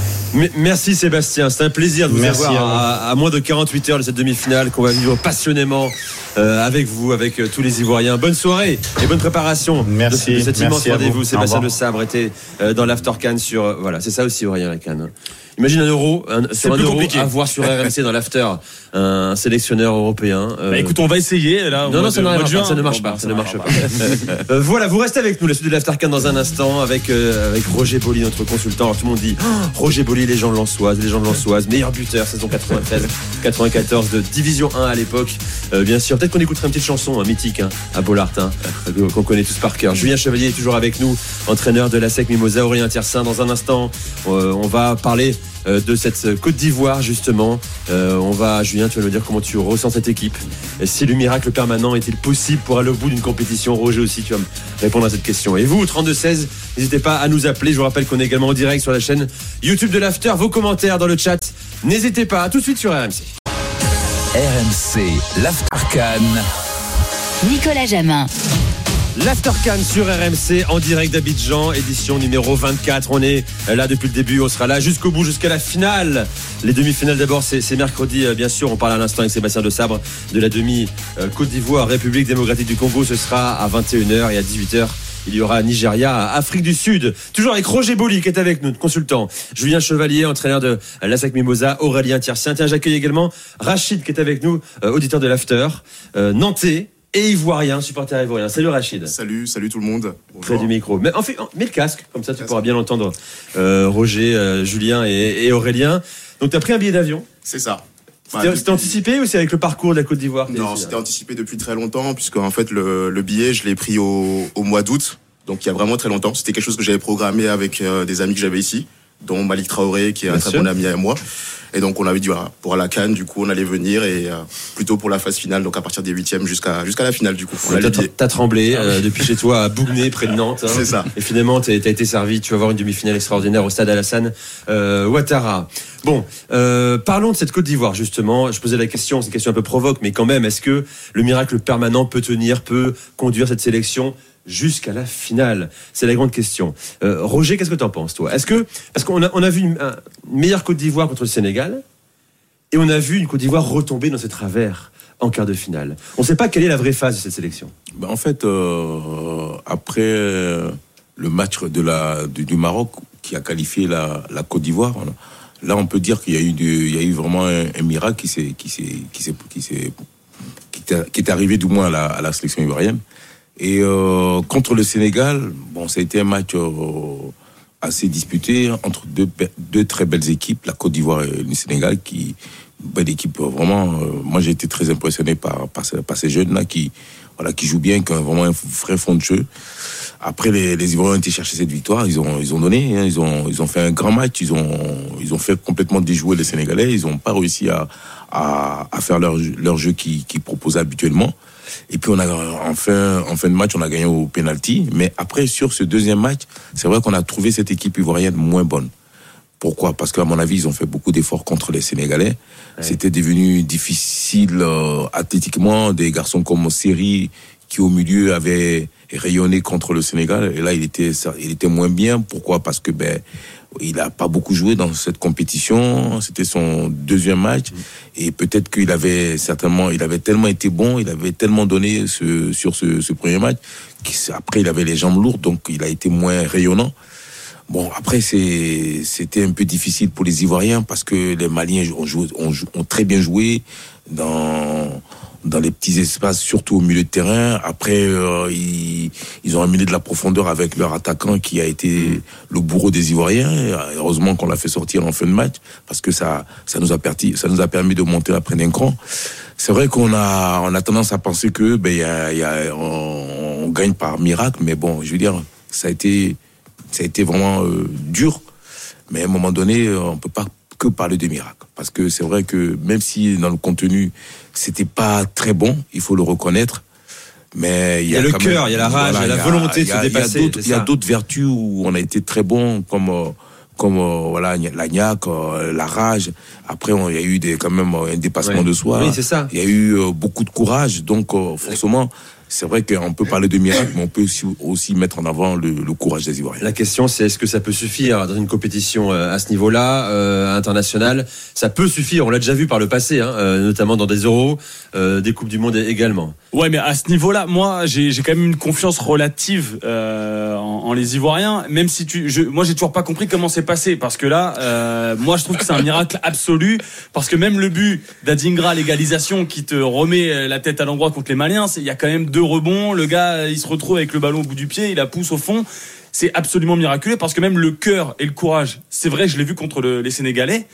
D: Merci Sébastien, c'est un plaisir de vous
F: Merci
D: avoir
F: à
D: moins de 48 heures de cette demi-finale qu'on va vivre passionnément euh, avec vous, avec euh, tous les Ivoiriens. Bonne soirée et bonne préparation
F: Merci,
D: de, de cet immense rendez-vous.
F: vous.
D: Sébastien
F: revoir.
D: Sabre était euh, dans l'After Cannes sur euh, voilà, c'est ça aussi Ivoirien la Cannes. Imagine un euro, un, sur un euro
E: compliqué.
D: à voir sur RMC dans l'After un sélectionneur européen. euh,
E: Bah écoute, on va essayer là.
D: non, non, ça,
E: de-
D: pas,
E: juin.
D: ça ne marche
E: Bon,
D: pas,
E: bah,
D: ça ne marche pas. [laughs] Euh, voilà, vous restez avec nous, la suite de l'Aftercan dans un instant, avec, euh, avec Roger Bolly, notre consultant. Alors tout le monde dit Oh, Roger Bolly, légende lançoise, légende lançoise, meilleur buteur, saison 93-94 de Division 1 à l'époque. Euh, bien sûr, peut-être qu'on écoutera une petite chanson, un mythique, hein, à Bollard, hein, euh, qu'on connaît tous par cœur. Julien Chevalier est toujours avec nous, entraîneur de la SEC Mimosa, Aurélien Tiersin. Dans un instant, euh, on va parler de cette Côte d'Ivoire justement. Euh, on va, Julien, tu vas nous dire comment tu ressens cette équipe. Et si le miracle permanent est-il possible pour aller au bout d'une compétition Roger aussi, tu vas me répondre à cette question. Et vous, 32-16, n'hésitez pas à nous appeler. Je vous rappelle qu'on est également en direct sur la chaîne YouTube de l'After. Vos commentaires dans le chat, n'hésitez pas. À tout de suite sur RMC.
B: RMC, l'Aftercan.
C: Nicolas Jamin.
D: L'Aftercan sur RMC en direct d'Abidjan, édition numéro 24. On est là depuis le début, on sera là jusqu'au bout, jusqu'à la finale. Les demi-finales d'abord, c'est mercredi, euh, bien sûr. On parle à l'instant avec Sébastien de Sabre de la demi euh, Côte d'Ivoire, République démocratique du Congo. Ce sera à 21h et à 18h. Il y aura Nigeria, Afrique du Sud. Toujours avec Roger Boli qui est avec nous, consultant. Julien Chevalier, entraîneur de l'ASAC Mimosa. Aurélien Tiercien. Tiens, j'accueille également Rachid qui est avec nous, euh, auditeur de l'After. Euh, Nantais et Ivoirien, supporter ivoirien. Salut Rachid.
I: Salut, salut tout le monde.
D: Près du micro. Mais en fait, mets le casque, comme ça tu pourras bien l'entendre. Euh, Roger, euh, Julien et, et Aurélien. Donc tu as pris un billet d'avion.
I: C'est ça.
D: C'était
I: Ouais,
D: c'était
I: depuis-
D: anticipé ou c'est avec le parcours de la Côte d'Ivoire
I: Non, c'était anticipé depuis très longtemps, puisque en fait le, le billet, je l'ai pris au, au mois d'août, donc il y a vraiment très longtemps. C'était quelque chose que j'avais programmé avec euh, des amis que j'avais ici. Dont Malik Traoré, qui est un très bon ami à moi. Et donc on avait dit voilà, pour la Cannes, du coup on allait venir et euh, plutôt pour la phase finale, donc à partir des huitièmes jusqu'à jusqu'à la finale du coup.
D: T'as, tremblé euh, depuis chez toi à Bougnay, [laughs] près de Nantes. hein.
I: C'est ça.
D: Et finalement, t'as, t'as été servi. Tu vas voir une demi-finale extraordinaire au stade Alassane euh, Ouattara. Bon, euh, parlons de cette Côte d'Ivoire justement. Je posais la question, c'est une question un peu provoque, mais quand même, est-ce que le miracle permanent peut tenir, peut conduire cette sélection jusqu'à la finale C'est la grande question. Euh, Roger, qu'est-ce que t'en penses, toi? Est-ce que parce qu'on a, on a vu une, un- une meilleure Côte d'Ivoire contre le Sénégal, et on a vu une Côte d'Ivoire retomber dans ses travers en quart de finale. On ne sait pas quelle est la vraie phase de cette sélection.
G: Ben, en fait, euh, après euh, le match de la, du, Maroc qui a qualifié la, la Côte d'Ivoire, là on peut dire qu'il y a eu, du- y a eu vraiment un, miracle qui s'est qui s'est qui s'est qui qui est arrivé du moins à la, à la sélection ivoirienne. Et euh, contre le Sénégal, bon, ça a été un match euh, assez disputé entre deux, très belles équipes, la Côte d'Ivoire et le Sénégal, qui belle équipe euh, vraiment. moi, j'ai été très impressionné par ces- par ces jeunes là qui voilà qui jouent bien, qui ont vraiment un vrai fond de jeu. Après, les, Ivoiriens ont été chercher cette victoire. Ils ont, ils ont donné. hein, ils ont, ils ont fait un grand match. Ils ont, ils ont fait complètement déjouer les Sénégalais. Ils n'ont pas réussi à, à, faire leur, leur jeu qu'ils qu'ils proposaient habituellement. Et puis on a en fin, en fin de match, on a gagné au penalty. Mais après, sur ce deuxième match, c'est vrai qu'on a trouvé cette équipe ivoirienne moins bonne. Pourquoi? Parce qu'à mon avis, ils ont fait beaucoup d'efforts contre les Sénégalais. C'était devenu difficile euh, athlétiquement. Des garçons comme Seri, qui au milieu avaient rayonné contre le Sénégal. Et là, il était, il était moins bien. Pourquoi? Parce que ben, il a pas beaucoup joué dans cette compétition. C'était son deuxième match. Et peut-être qu'il avait certainement, il avait tellement été bon, il avait tellement donné sur ce, ce premier match, qu'après il avait les jambes lourdes, donc il a été moins rayonnant. Bon, après, c'était un peu difficile pour les Ivoiriens parce que les Maliens ont, très bien joué dans, dans les petits espaces, surtout au milieu de terrain. Après, euh, ils, ils ont amené de la profondeur avec leur attaquant qui a été le bourreau des Ivoiriens. Heureusement qu'on l'a fait sortir en fin de match parce que ça, ça nous a permis, de monter après d'un cran. C'est vrai qu'on a, on a tendance à penser que, ben, on, on gagne par miracle, mais bon, je veux dire, ça a été, ça a été vraiment euh, dur. Mais à un moment donné, euh, on peut pas que parler de miracle. Parce que c'est vrai que même si dans le contenu, c'était pas très bon, il faut le reconnaître. Mais il y
D: a le cœur, il y a la rage, il y a la volonté de
G: a-
D: se dépasser,
G: Il y a d'autres vertus où on a été très bon, comme euh, comme euh, voilà la niaque, euh, la rage. Après, il y a eu des quand même un dépassement
D: Ouais.
G: de soi.
D: Oui, c'est ça.
G: Il y a eu beaucoup de courage, donc forcément, c'est vrai qu'on peut parler de miracle, mais on peut aussi, aussi mettre en avant le, le courage des Ivoiriens.
D: La question, c'est est-ce que ça peut suffire dans une compétition euh, à ce niveau-là, euh, internationale? Ça peut suffire, on l'a déjà vu par le passé, hein, euh, notamment dans des euros, euh, des Coupes du Monde également.
E: Ouais, mais à ce niveau-là, moi, j'ai quand même une confiance relative euh, en, en les Ivoiriens, même si tu, je, moi, j'ai toujours pas compris comment c'est passé, parce que là, euh, moi, je trouve que c'est un miracle absolu, parce que même le but d'Adingra, l'égalisation, qui te remet la tête à l'endroit contre les Maliens, il y a quand même deux rebonds, le gars, il se retrouve avec le ballon au bout du pied, il la pousse au fond. C'est absolument miraculeux parce que même le cœur et le courage, c'est vrai, je l'ai vu contre le- les Sénégalais,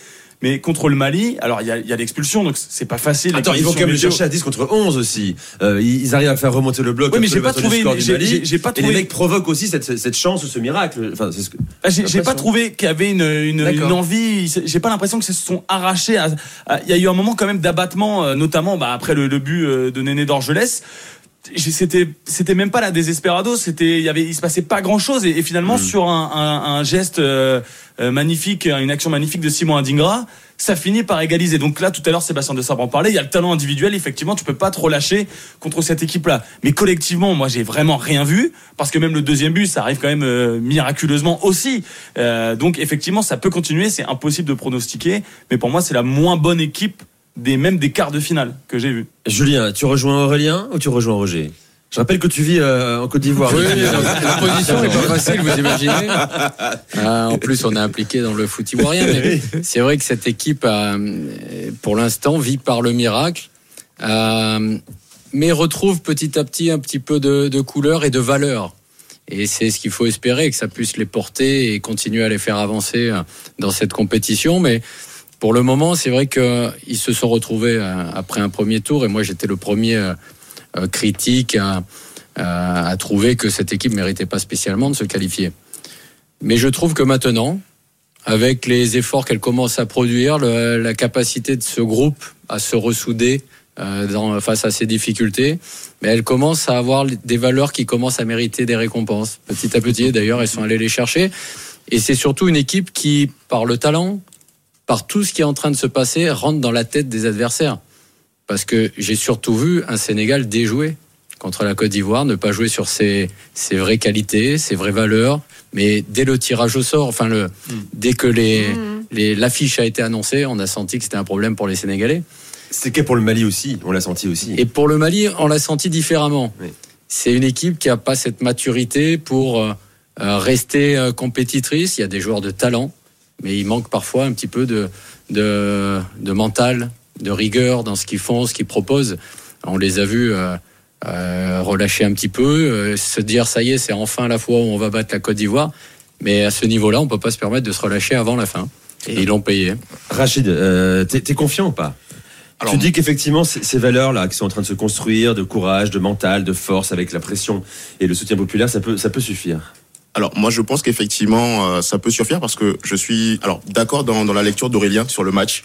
E: mais contre le Mali, alors il y a, il y a l'expulsion, donc c'est pas facile.
D: Attends, ils vont quand même chercher à 10 contre 11 aussi. Euh, ils arrivent à faire remonter le bloc.
E: Oui, mais j'ai pas trouvé j'ai- pas
D: Et les
E: trouvé-
D: mecs provoquent aussi cette, cette chance, ce miracle. Enfin, c'est ce que...
E: Ah, j'ai pas trouvé qu'il y avait une, une,
D: D'accord.
E: une envie. J'ai pas l'impression que se sont arrachés. à- à- Il y a eu un moment quand même d'abattement, euh, notamment bah, après le, le but euh, de Néné d'Orgelès. C'était c'était même pas la désespérado. C'était il y avait il se passait pas grand chose et, et finalement sur un, un, un geste euh, euh, magnifique, une action magnifique de Simon Adingra. Ça finit par égaliser. Donc là, tout à l'heure, Sébastien de Sabre en parlait. Il y a le talent individuel. Effectivement, tu peux pas trop lâcher contre cette équipe-là. Mais collectivement, moi, j'ai vraiment rien vu parce que même le deuxième but, ça arrive quand même euh, miraculeusement aussi. Euh, donc effectivement, ça peut continuer. C'est impossible de pronostiquer. Mais pour moi, c'est la moins bonne équipe des même des quarts de finale que j'ai vu.
D: Julien, tu rejoins Aurélien ou tu rejoins Roger? Je rappelle que tu vis euh, en Côte d'Ivoire.
H: Oui, [laughs] oui, la position n'est pas facile, vous imaginez. Euh, [laughs] en plus, on est impliqué dans le foot ivoirien. Mais c'est vrai que cette équipe, euh, pour l'instant, vit par le miracle. euh, mais retrouve petit à petit un petit peu de, de couleur et de valeur. Et c'est ce qu'il faut espérer, que ça puisse les porter et continuer à les faire avancer euh, dans cette compétition. Mais pour le moment, c'est vrai qu'ils se sont retrouvés euh, après un premier tour. Et moi, j'étais le premier euh, euh, critique à, à, trouver que cette équipe méritait pas spécialement de se qualifier. Mais je trouve que maintenant, avec les efforts qu'elle commence à produire, la capacité de ce groupe à se ressouder dans, face à ces difficultés, mais elle commence à avoir des valeurs qui commencent à mériter des récompenses. Petit à petit, d'ailleurs, elles sont allées les chercher. Et c'est surtout une équipe qui, par le talent, par tout ce qui est en train de se passer, rentre dans la tête des adversaires. Parce que j'ai surtout vu un Sénégal déjoué contre la Côte d'Ivoire, ne pas jouer sur ses, ses vraies qualités, ses vraies valeurs, mais dès le tirage au sort, enfin le, dès que les, les- l'affiche a été annoncée, on a senti que c'était un problème pour les Sénégalais.
D: C'est cas pour le Mali aussi, on l'a senti aussi.
H: Et pour le Mali, on l'a senti différemment.
D: Oui.
H: C'est une équipe qui n'a pas cette maturité pour euh, euh, rester euh, compétitrice. Il y a des joueurs de talent, mais il manque parfois un petit peu de, de, de mental, de rigueur dans ce qu'ils font, ce qu'ils proposent. On les a vus euh, euh, relâcher un petit peu, euh, se dire ça y est, c'est enfin la fois où on va battre la Côte d'Ivoire. Mais à ce niveau-là, on peut pas se permettre de se relâcher avant la fin. Et ils l'ont payé.
D: Rachid, euh, t'es t'es confiant ou pas?
I: Alors,
D: Tu dis qu'effectivement, ces ces valeurs-là qui sont en train de se construire, de courage, de mental, de force, avec la pression et le soutien populaire, ça peut, ça peut suffire.
I: Alors moi je pense qu'effectivement euh, ça peut suffire parce que je suis alors d'accord dans, dans la lecture d'Aurélien sur le match,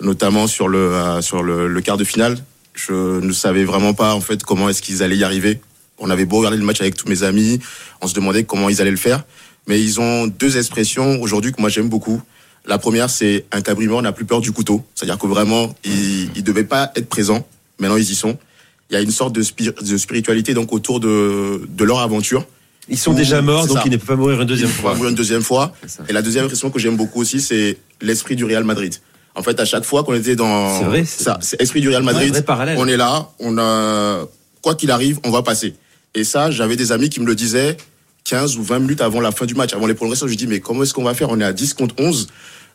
I: notamment sur le euh, sur le, le quart de finale. Je ne savais vraiment pas en fait comment est-ce qu'ils allaient y arriver. On avait beau regarder le match avec tous mes amis, on se demandait comment ils allaient le faire. Mais ils ont deux expressions aujourd'hui que moi j'aime beaucoup. La première c'est un cabrimor n'a plus peur du couteau, c'est-à-dire que vraiment ils ils devaient pas être présents. Maintenant ils y sont. Il y a une sorte de, de spiritualité donc autour de de leur aventure.
D: Ils sont déjà morts,
I: c'est
D: donc
I: ça.
D: ils ne peuvent pas mourir une deuxième
I: Il faut
D: fois.
I: mourir une deuxième fois. Et la deuxième expression que j'aime beaucoup aussi, c'est l'esprit du Real Madrid. En fait, à chaque fois qu'on était dans
D: C'est vrai, c'est-
I: ça, c'est esprit du Real
D: Ouais,
I: Madrid.
D: parallèle.
I: on est là, on a quoi qu'il arrive, on va passer. Et ça, j'avais des amis qui me le disaient 15 ou 20 minutes avant la fin du match, avant les prolongations. Je dis mais comment est-ce qu'on va faire? On est à 10 contre 11.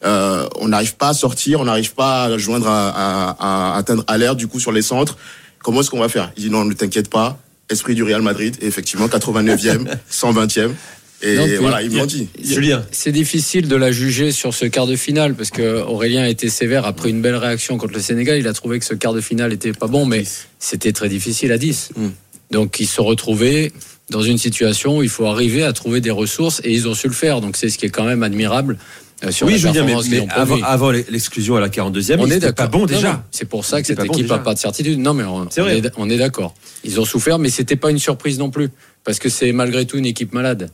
I: Euh, on n'arrive pas à sortir, on n'arrive pas à joindre à, à- à atteindre à l'air du coup sur les centres. Comment est-ce qu'on va faire? Il dit non, ne t'inquiète pas. Esprit du Real Madrid. Et effectivement, 89e, 120e. [laughs] Et
H: puis-
I: voilà, ils m'ont dit.
D: Julien,
H: C'est difficile de la juger sur ce quart de finale parce que Aurélien a été sévère après une belle réaction contre le Sénégal. Il a trouvé que ce quart de finale était pas bon, mais c'était très difficile à 10.
I: Mm.
H: Donc ils se retrouvaient dans une situation où il faut arriver à trouver des ressources et ils ont su le faire. Donc c'est ce qui est quand même admirable sur
D: oui, mais,
H: performance qu'ils
D: mais avant, l'exclusion à la 42e,
H: On est
D: pas bon déjà.
H: C'est pour ça que cette équipe n'a pas de certitude. Non, mais on, est, on est d'accord. Ils ont souffert, mais c'était pas une surprise non plus, parce que c'est malgré tout une équipe malade.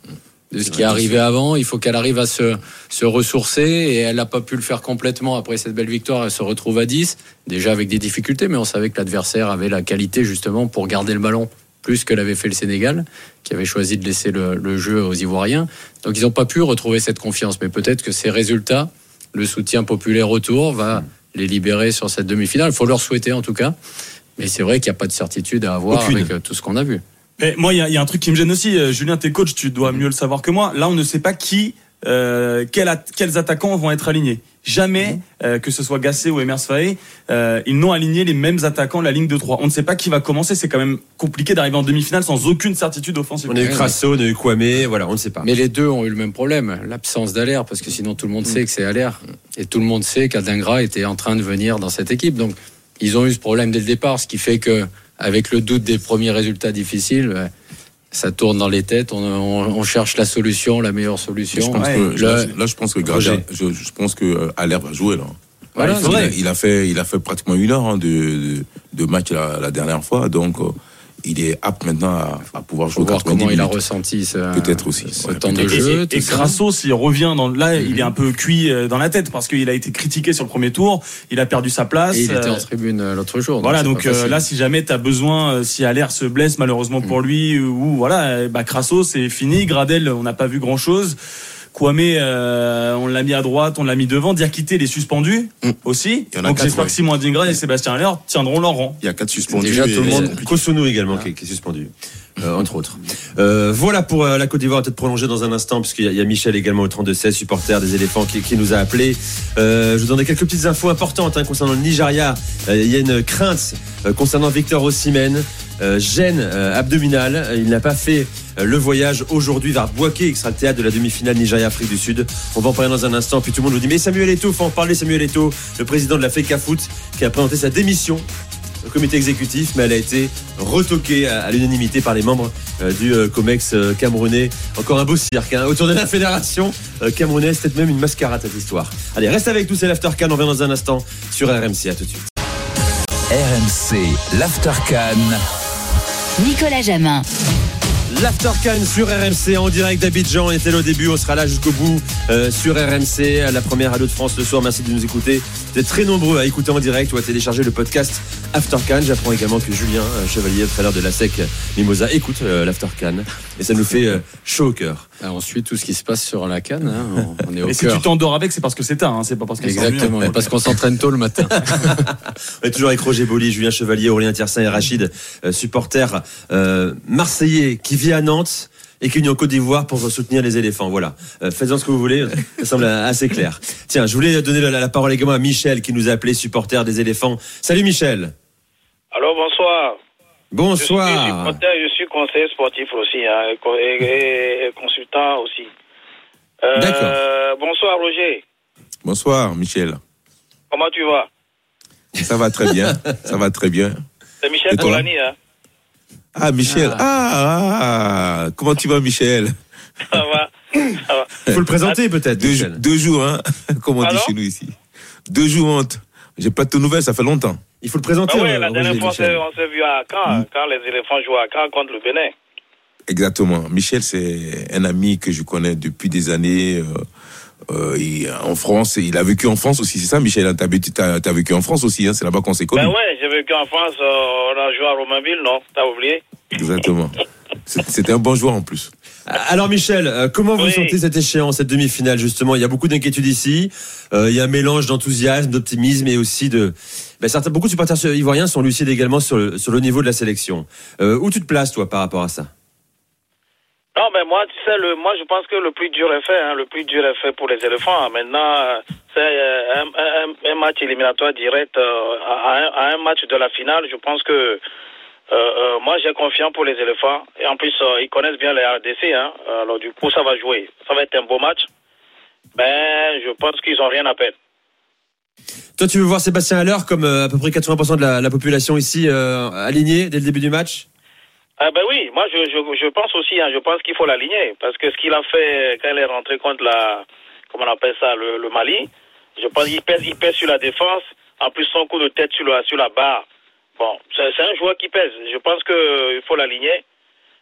H: De ce qui est arrivé avant, il faut qu'elle arrive à se, se ressourcer et elle n'a pas pu le faire complètement après cette belle victoire. Elle se retrouve à 10, déjà avec des difficultés, mais on savait que l'adversaire avait la qualité justement pour garder le ballon plus que l'avait fait le Sénégal, qui avait choisi de laisser le, le jeu aux Ivoiriens. Donc ils n'ont pas pu retrouver cette confiance, mais peut-être que ces résultats, le soutien populaire autour, va les libérer sur cette demi-finale. Il faut leur souhaiter en tout cas. Mais c'est vrai qu'il n'y a pas de certitude à avoir
D: Aucune.
H: avec euh, tout ce qu'on a vu.
E: Mais moi, il y, a- il y a un truc qui me gêne aussi. Euh, Julien, t'es coach, tu dois mieux le savoir que moi. Là, on ne sait pas qui, euh, quel at- quels attaquants vont être alignés. Jamais, euh, que ce soit Gassé ou Emers Faé, euh, ils n'ont aligné les mêmes attaquants la ligne de 3. On ne sait pas qui va commencer. C'est quand même compliqué d'arriver en demi-finale sans aucune certitude offensive.
D: On a eu Crasso, on a eu Kwame, voilà, on ne sait pas.
H: Mais les deux ont eu le même problème, l'absence d'Alaire, parce que sinon tout le monde sait que c'est Alaire. Et tout le monde sait qu'Adingra était en train de venir dans cette équipe. Donc ils ont eu ce problème dès le départ, ce qui fait que avec le doute des premiers résultats difficiles, ça tourne dans les têtes. On, on- on cherche la solution, la meilleure
G: Je
H: solution.
G: pense
E: Ouais.
G: que,
H: Le-
G: là, là, je pense que
H: Roger.
G: je, je pense que euh, Aller va jouer là.
H: Voilà,
G: il, a, il a fait, il a fait pratiquement une heure hein, de, de, de match la, la dernière fois, donc euh, il est apte maintenant à, à pouvoir jouer
H: voir
G: 90
H: comment il a ressenti ce,
G: Peut-être aussi.
H: ce
G: Ouais,
H: temps de
G: peut-être.
H: Jeu.
E: et, et
H: ça.
E: Crasso, s'il revient dans là, il est un peu cuit euh, dans la tête parce qu'il a été critiqué sur le premier tour. Il a perdu sa place.
H: Et il était
E: euh,
H: en tribune euh, l'autre jour.
E: Voilà, donc euh, là, si jamais tu as besoin, si Allaire se blesse malheureusement pour lui, ou voilà, bah, Crasso, c'est fini. Gradel, on n'a pas vu grand chose. Kwame, euh, on l'a mis à droite, on l'a mis devant. Diakité, il est suspendu
I: Mm.
E: aussi.
I: Il y en a
E: Donc j'espère
I: ouais.
E: que Simon Adingra et Sébastien Allaire tiendront leur rang.
I: Il y a quatre suspendus.
H: Déjà, tout le monde-
D: Kosonou également qui, est, qui est suspendu, euh, entre autres. Euh, voilà pour euh, la Côte d'Ivoire, peut-être prolonger dans un instant, puisqu'il y, a- il y a Michel également au 32-16, supporter des éléphants, qui, qui nous a appelé. Euh, je vous donne quelques petites infos importantes hein, concernant le Nigeria. Euh, il y a une crainte euh, concernant Victor Osimhen. Euh, gêne euh, abdominale. Il n'a pas fait euh, le voyage aujourd'hui vers Boaké, qui sera le théâtre de la demi-finale Nigeria-Afrique du Sud. On va en parler dans un instant. Puis tout le monde nous dit Mais Samuel Eto'o, faut en parler, Samuel Eto'o, le président de la FECA Foot, qui a présenté sa démission au comité exécutif, mais elle a été retoquée à, à l'unanimité par les membres euh, du euh, COMEX euh, camerounais. Encore un beau cirque hein, autour de la fédération euh, camerounaise, peut-être même une mascarade cette histoire. Allez, reste avec nous, c'est l'Aftercan, on revient dans un instant sur RMC, à tout de suite.
B: RMC, l'Aftercan.
C: Nicolas Jamin.
D: L'Aftercan sur RMC en direct d'Abidjan. On était là au début, on sera là jusqu'au bout euh, sur RMC, à la première radio de France le soir. Merci de nous écouter. Vous êtes très nombreux à écouter en direct ou à télécharger le podcast Aftercan. J'apprends également que Julien euh, Chevalier, à l'heure de la SEC Mimosa, écoute euh, l'Aftercan. Et ça nous fait euh, chaud au cœur.
H: Ah, Ensuite, tout ce qui se passe sur la canne, hein, on- on est [laughs] au
E: Et si tu t'endors avec, c'est parce que c'est tard, hein, c'est pas parce que c'est
H: Exactement, parce qu'on s'entraîne tôt le matin. [laughs] [laughs]
D: On est toujours avec Roger Boli, Julien Chevalier, Aurélien Tiersin et Rachid, euh, supporter euh, marseillais qui vit à Nantes et qui est venu en Côte d'Ivoire pour soutenir les éléphants. Voilà. Euh, Faites-en ce que vous voulez, ça semble assez clair. Tiens, je voulais donner la, la parole également à Michel qui nous a appelé supporter des éléphants. Salut Michel.
J: Alors bonsoir. Je suis,
D: Bonsoir.
J: supporter, je suis conseiller sportif aussi hein, et, co- et- et- et consultant aussi. Euh,
G: D'accord.
J: Bonsoir Roger.
G: Bonsoir, Michel.
J: Comment tu vas?
G: Ça va très bien. Ça va très bien.
J: C'est Michel Colani. Hein.
G: Ah, Michel. Ah, ah, comment tu vas, Michel?
J: Ça va. Ça va.
D: Il faut le présenter peut-être.
G: deux, jours, hein [laughs] Comme on dit chez nous ici. Deux jours, honte. J'ai pas de nouvelles, ça fait longtemps.
D: Il faut le présenter.
J: Ah
D: euh,
J: la dernière
D: Roger,
J: fois
D: Michel.
J: on s'est- vu à Caen, quand les éléphants jouaient à Caen contre le Bénin.
G: Exactement. Michel, c'est un ami que je connais depuis des années. euh, euh, il- en France, il a vécu en France aussi, c'est ça, Michel? T'as t'as vécu en France aussi, hein, c'est là-bas qu'on s'est connus.
J: Ben ouais, j'ai vécu en France, euh, on a joué à Romainville, non? T'as oublié?
G: Exactement. C'était un bon joueur en plus.
D: Alors Michel, euh, comment vous
J: Oui.
D: sentez cette échéance, cette demi-finale justement? Il y a beaucoup d'inquiétudes ici. Euh, il y a un mélange d'enthousiasme, d'optimisme et aussi de. Ben, beaucoup de supporters ivoiriens sont lucides également sur le, niveau de la sélection. Euh, où tu te places toi par rapport à ça?
J: Non, mais moi, tu sais, moi, je pense que le plus dur est fait. Hein, le plus dur est fait pour les éléphants. Maintenant, euh, c'est euh, un, match éliminatoire direct à, un, match de la finale. Je pense que moi, j'ai confiance pour les éléphants. Et en plus, ils connaissent bien les RDC. Hein, alors, du coup, ça va jouer. Ça va être un beau match. Ben, je pense qu'ils ont rien à perdre.
D: Toi, tu veux voir Sébastien Haller comme euh, à peu près 80% de la, la population ici euh, alignée dès le début du match?
J: Ah ben oui, moi je, je, pense aussi, hein, je pense qu'il faut l'aligner parce que ce qu'il a fait quand il est rentré contre la, comment on appelle ça, le, Mali, je pense qu'il pèse, il pèse sur la défense, en plus son coup de tête sur la, sur la barre. Bon, c'est un joueur qui pèse. Je pense que euh, il faut l'aligner.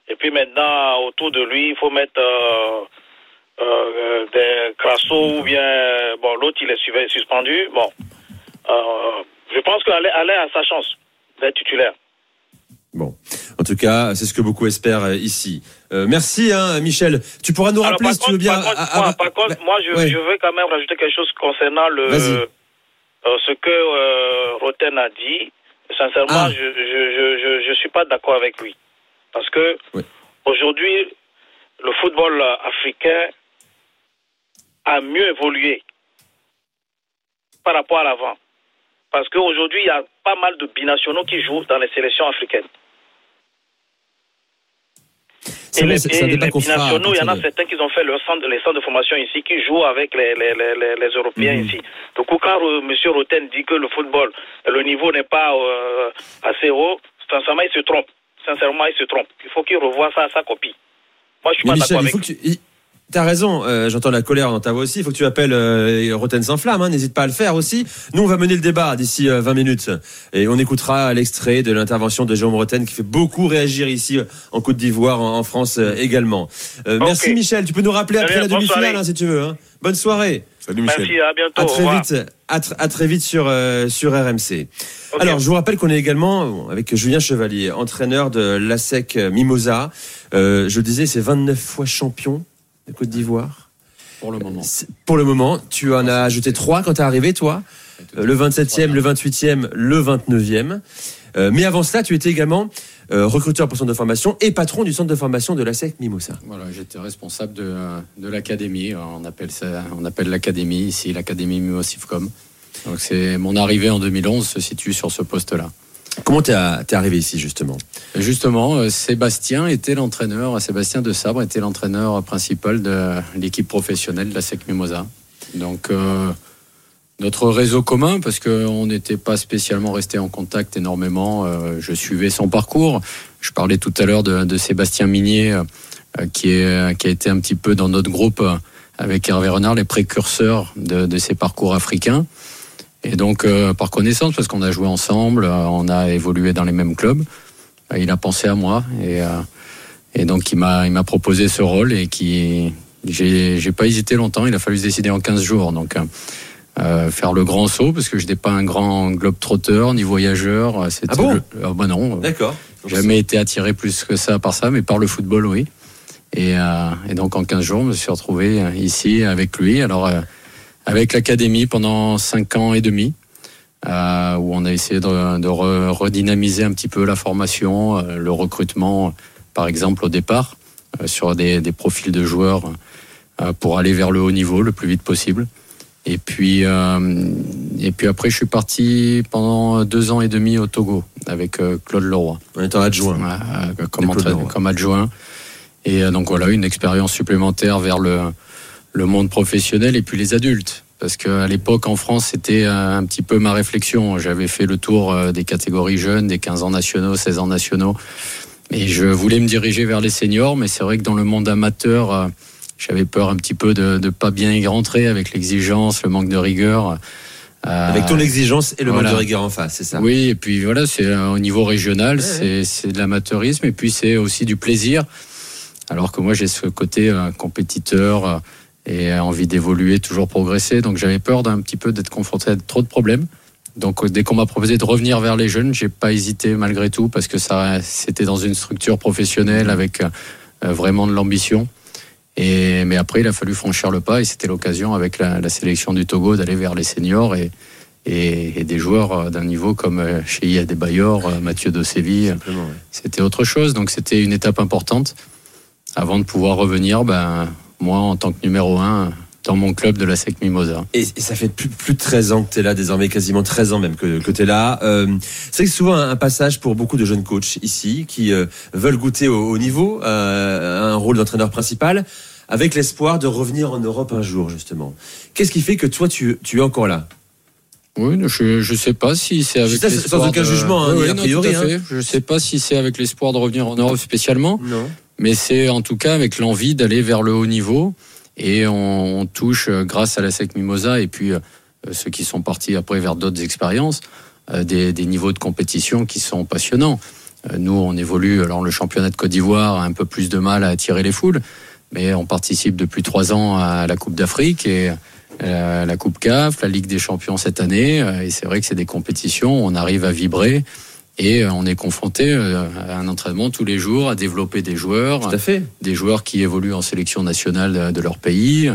J: Et puis maintenant, autour de lui, il faut mettre euh, euh, des crassos ou bien bon l'autre il est suspendu. Bon, euh, je pense qu'Alain Alain a sa chance d'être titulaire.
D: Bon, en tout cas, c'est ce que beaucoup espèrent euh, ici. Euh, merci, hein, Michel. Tu pourras nous rappeler si tu veux bien.
J: par contre, moi, par contre,
D: bah,
J: moi, je,
D: ouais.
J: je veux quand même rajouter quelque chose concernant le euh, ce que euh, Roten a dit. Sincèrement,
D: Ah.
J: je, je, je, je, je suis pas d'accord avec lui. Parce que
D: Ouais.
J: aujourd'hui, le football africain a mieux évolué par rapport à l'avant. Parce qu'aujourd'hui, il y a pas mal de binationaux qui jouent dans les sélections africaines.
D: C'est
J: Et les, et les binationaux, il y en a
D: de-
J: certains qui ont fait leur centre, les centres de formation ici, qui jouent avec les, les, les, les, les Européens
D: Mhm.
J: ici. Donc quand euh, M. Roten dit que le football, le niveau n'est pas euh, assez haut, sincèrement, il se trompe. Sincèrement, il se trompe. Il faut qu'il revoie ça à sa copie. Moi, je suis
D: Mais
J: pas d'accord avec
D: tu. T'as raison, euh, j'entends la colère dans ta voix aussi. Il faut que tu appelles euh, Roten sans flamme, hein, n'hésite pas à le faire aussi. Nous, on va mener le débat d'ici euh, 20 minutes et on écoutera l'extrait de l'intervention de Jérôme Roten qui fait beaucoup réagir ici euh, en Côte d'Ivoire, en, en France euh, également. Euh,
J: Ok.
D: Merci Michel, tu peux nous rappeler après
J: Allez,
D: la demi-finale hein, si tu veux. hein. Bonne soirée.
G: Salut Michel.
J: Merci, à bientôt.
D: À très vite, à, tr- à très vite sur, euh, sur RMC. Alors, je vous rappelle qu'on est également bon, avec Julien Chevalier, entraîneur de l'ASEC Mimosa. Euh, je le disais, c'est 29 fois champion de Côte d'Ivoire.
H: Pour le moment.
D: Pour le moment, tu en as ajouté 3 quand tu es arrivé, toi. Euh, le 27e, le 28e, le 29e. Euh, mais avant cela, tu étais également euh, recruteur pour centre de formation et patron du centre de formation de l'ASEC Mimosa.
H: Voilà, j'étais responsable de, de l'académie. On appelle ça, on appelle l'académie ici l'académie Mimosifcom. Donc c'est mon arrivée en 2011 se situe sur ce poste-là.
D: Comment t'es es arrivé ici, justement?
H: Justement, euh, Sébastien était l'entraîneur, Sébastien de Sabre était l'entraîneur principal de l'équipe professionnelle de la SEC Mimosa. Donc, euh, notre réseau commun parce qu'on n'était pas spécialement resté en contact énormément. Euh, je suivais son parcours. Je parlais tout à l'heure de, Sébastien Minier qui, a été un petit peu dans notre groupe avec Hervé Renard, les précurseurs de, de ces parcours africains. Et donc, euh, par connaissance, parce qu'on a joué ensemble, on a évolué dans les mêmes clubs, il a pensé à moi et, et donc il m'a il m'a proposé ce rôle et qui j'ai pas hésité longtemps. Il a fallu se décider en 15 jours. Donc euh, faire le grand saut parce que je n'étais pas un grand globe trotteur ni voyageur.
D: Ah bon? le...
H: ah bah non.
D: D'accord.
H: Jamais été attiré plus que ça par ça, mais par le football, oui. Et, euh, et donc en 15 jours, je me suis retrouvé ici avec lui. Alors euh, avec l'académie pendant 5 ans et demi. Euh, où on a essayé de, de re, redynamiser un petit peu la formation, euh, le recrutement, par exemple au départ, euh, sur des, des, profils de joueurs pour aller vers le haut niveau le plus vite possible. Et puis, et puis après, je suis parti pendant deux ans et demi au Togo avec Claude Leroy.
D: En étant adjoint.
H: Comme adjoint. Et donc voilà, une expérience supplémentaire vers le, le monde professionnel et puis les adultes. Parce qu'à l'époque, en France, c'était un petit peu ma réflexion. J'avais fait le tour des catégories jeunes, des 15 ans nationaux, 16 ans nationaux. Et je voulais me diriger vers les seniors, mais c'est vrai que dans le monde amateur, j'avais peur un petit peu de ne pas bien y rentrer avec l'exigence, le manque de rigueur.
D: Euh, avec ton exigence et le voilà. manque de rigueur en face, c'est ça
H: Oui, et puis voilà, c'est euh, au niveau régional, ouais, c'est de l'amateurisme et puis c'est aussi du plaisir. Alors que moi, j'ai ce côté euh, compétiteur euh, et envie d'évoluer, toujours progresser. Donc j'avais peur d'un petit peu d'être confronté à trop de problèmes. Donc dès qu'on m'a proposé de revenir vers les jeunes, j'ai pas hésité malgré tout parce que ça, c'était dans une structure professionnelle avec vraiment de l'ambition. Et, mais après, il a fallu franchir le pas et c'était l'occasion avec la, la, sélection du Togo d'aller vers les seniors et, et, et des joueurs d'un niveau comme chez des Bayor, Mathieu de Séville. Ouais. C'était autre chose. Donc c'était une étape importante avant de pouvoir revenir, ben, moi en tant que numéro un dans mon club de la SEC Mimosa.
D: Et, et, ça fait plus, plus de 13 ans que tu es là, désormais quasiment 13 ans même que, que tu es là. Euh, c'est souvent un passage pour beaucoup de jeunes coachs ici qui euh, veulent goûter au, au niveau, euh, un rôle d'entraîneur principal, avec l'espoir de revenir en Europe un jour justement. Qu'est-ce qui fait que toi tu, tu es encore là?
H: Oui, je je sais pas si c'est avec
D: sans aucun
H: de...
D: jugement hein,
H: oui,
D: a priori.
H: Non, hein. Je sais pas si c'est avec l'espoir de revenir en Europe spécialement,
D: non.
H: Mais c'est en tout cas avec l'envie d'aller vers le haut niveau et on, on, touche grâce à la SEC Mimosa et puis euh, ceux qui sont partis après vers d'autres expériences euh, des, des, niveaux de compétition qui sont passionnants. Euh, nous, on évolue alors le championnat de Côte d'Ivoire a un peu plus de mal à attirer les foules, mais on participe depuis trois ans à la Coupe d'Afrique et euh, la Coupe CAF, la Ligue des Champions cette année. Et c'est vrai que c'est des compétitions, on arrive à vibrer. Et on est confronté à un entraînement tous les jours, à développer des joueurs,
D: Tout à fait.
H: des joueurs qui évoluent en sélection nationale de leur pays.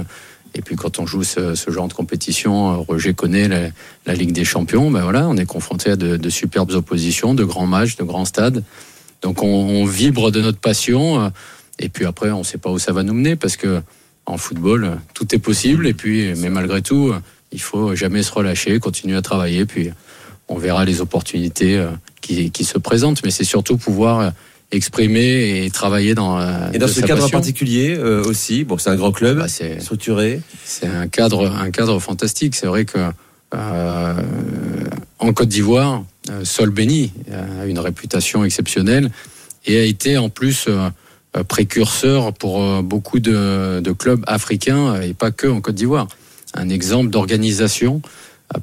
H: Et puis quand on joue ce, ce genre de compétition, Roger connaît la, la, Ligue des Champions, ben voilà, on est confronté à de, de, superbes oppositions, de grands matchs, de grands stades. Donc on, on vibre de notre passion. Et puis après, on ne sait pas où ça va nous mener parce que en football, tout est possible. Et puis, mais malgré tout, il faut jamais se relâcher, continuer à travailler. Puis, on verra les opportunités qui, qui se présentent. Mais c'est surtout pouvoir exprimer et travailler dans
D: et dans ce cadre passion. particulier euh, aussi bon c'est un grand club bah, c'est structuré
H: c'est un cadre un cadre fantastique c'est vrai que euh, en Côte d'Ivoire euh, Sol Béni a une réputation exceptionnelle et a été en plus euh, précurseur pour euh, beaucoup de, de, clubs africains et pas que en Côte d'Ivoire. Un exemple d'organisation euh,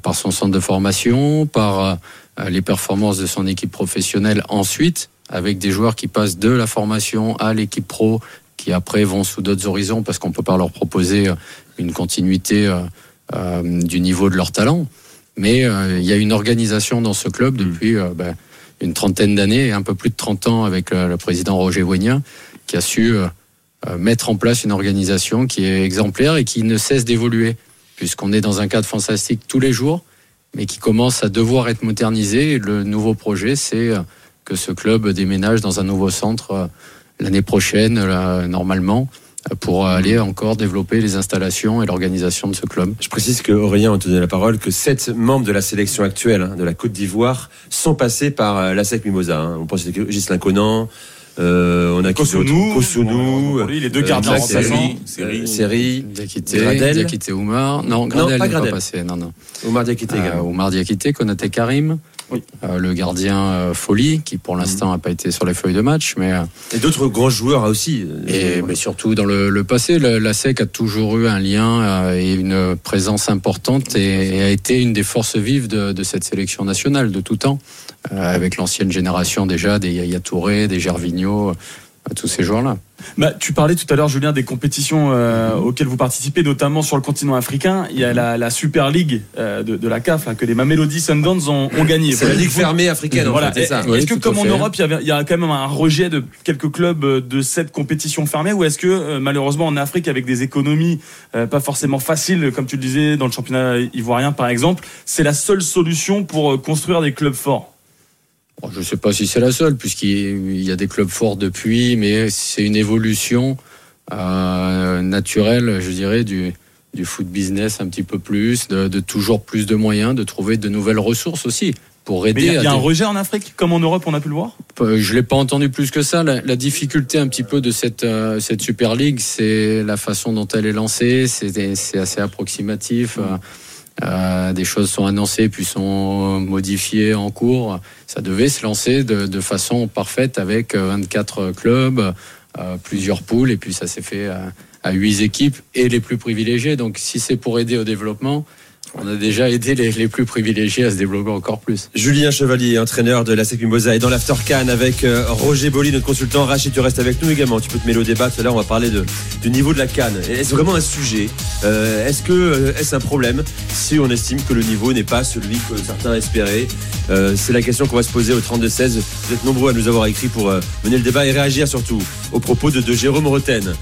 H: par son centre de formation, par euh, les performances de son équipe professionnelle ensuite, avec des joueurs qui passent de la formation à l'équipe pro, qui après vont sous d'autres horizons parce qu'on peut pas leur proposer une continuité euh, du niveau de leur talent. Mais euh, il y a une organisation dans ce club depuis euh, ben, une trentaine d'années, un peu plus de 30 ans avec le, président Roger Voignien, qui a su euh, mettre en place une organisation qui est exemplaire et qui ne cesse d'évoluer, puisqu'on est dans un cadre fantastique tous les jours, mais qui commence à devoir être modernisé. Le nouveau projet, c'est que ce club déménage dans un nouveau centre l'année prochaine, normalement pour aller encore développer les installations et l'organisation de ce club.
D: Je précise que Aurélien a donné la parole que sept membres de la sélection actuelle hein, de la Côte d'Ivoire sont passés par la SEC Mimosa. Hein. On pense à Gislain Conan, Euh, on a
E: Kosunu.
D: Kosunu.
E: Les deux gardiens
D: euh,
E: remplaçants.
D: Série. Série.
H: Diakité,
D: Gradel.
H: Diakité Oumar. Non, Gradel
D: pas
H: n'est pas
D: Gradel.
H: passé. Non, non.
D: Omar Diakité
H: Euh,
D: également.
H: Oumar Diakité, Konaté Karim.
E: Oui.
H: Euh, le gardien euh, Folie, qui pour l'instant n'a pas été sur les feuilles de match, mais euh,
D: Et d'autres grands joueurs aussi.
H: et mais surtout dans le, le passé, le- la SEC a toujours eu un lien euh, et une présence importante et, et a été une des forces vives de, de cette sélection nationale de tout temps, euh, avec l'ancienne génération déjà des Yaya Touré, des Gervinho, euh, tous ces joueurs-là.
E: Bah, tu parlais tout à l'heure, Julien, des compétitions euh, auxquelles vous participez, notamment sur le continent africain. Il y a la, la Super League euh, de, de la CAF là, que les Mamelody Sundowns ont, ont gagné.
D: C'est la ligue fermée africaine, en
E: Voilà.
D: fait, c'est ça.
E: Est-ce
H: Oui,
E: que comme
H: à
E: en. Europe, il y, avait- il y a quand même un rejet de quelques clubs euh, de cette compétition fermée, ou est-ce que euh, malheureusement en Afrique, avec des économies euh, pas forcément faciles, comme tu le disais dans le championnat ivoirien par exemple, c'est la seule solution pour construire des clubs forts?
H: Je ne sais pas si c'est la seule, puisqu'il y a des clubs forts depuis, mais c'est une évolution euh, naturelle, je dirais, du, du foot business un petit peu plus, de, de toujours plus de moyens, de trouver de nouvelles ressources aussi pour
E: Mais
H: aider.
E: il y a, y a un rejet en Afrique, comme en Europe, on a pu le voir?
H: Je l'ai pas entendu plus que ça. La, la difficulté un petit peu de cette euh, cette Super League, c'est la façon dont elle est lancée. C'est c'est assez approximatif. Euh, euh, des choses sont annoncées puis sont modifiées en cours. Ça devait se lancer de, de façon parfaite avec euh, 24 clubs, euh, plusieurs poules, et puis ça s'est fait à, à 8 équipes et les plus privilégiés. Donc si c'est pour aider au développement, on a déjà aidé les, les plus privilégiés à se développer encore plus.
D: Julien Chevalier, entraîneur de la Mimosa, est dans l'After Can avec euh, Roger Bolly, notre consultant. Rachid, tu restes avec nous également. Tu peux te mêler au débat. Tout à l'heure, on va parler de, du niveau de la Cannes. Est-ce vraiment un sujet Euh, Est-ce que euh, est-ce un problème si on estime que le niveau n'est pas celui que certains espéraient? Euh, C'est la question qu'on va se poser au 32-16. Vous êtes nombreux à nous avoir écrit pour euh, mener le débat et réagir surtout aux propos de, de Jérôme Roten.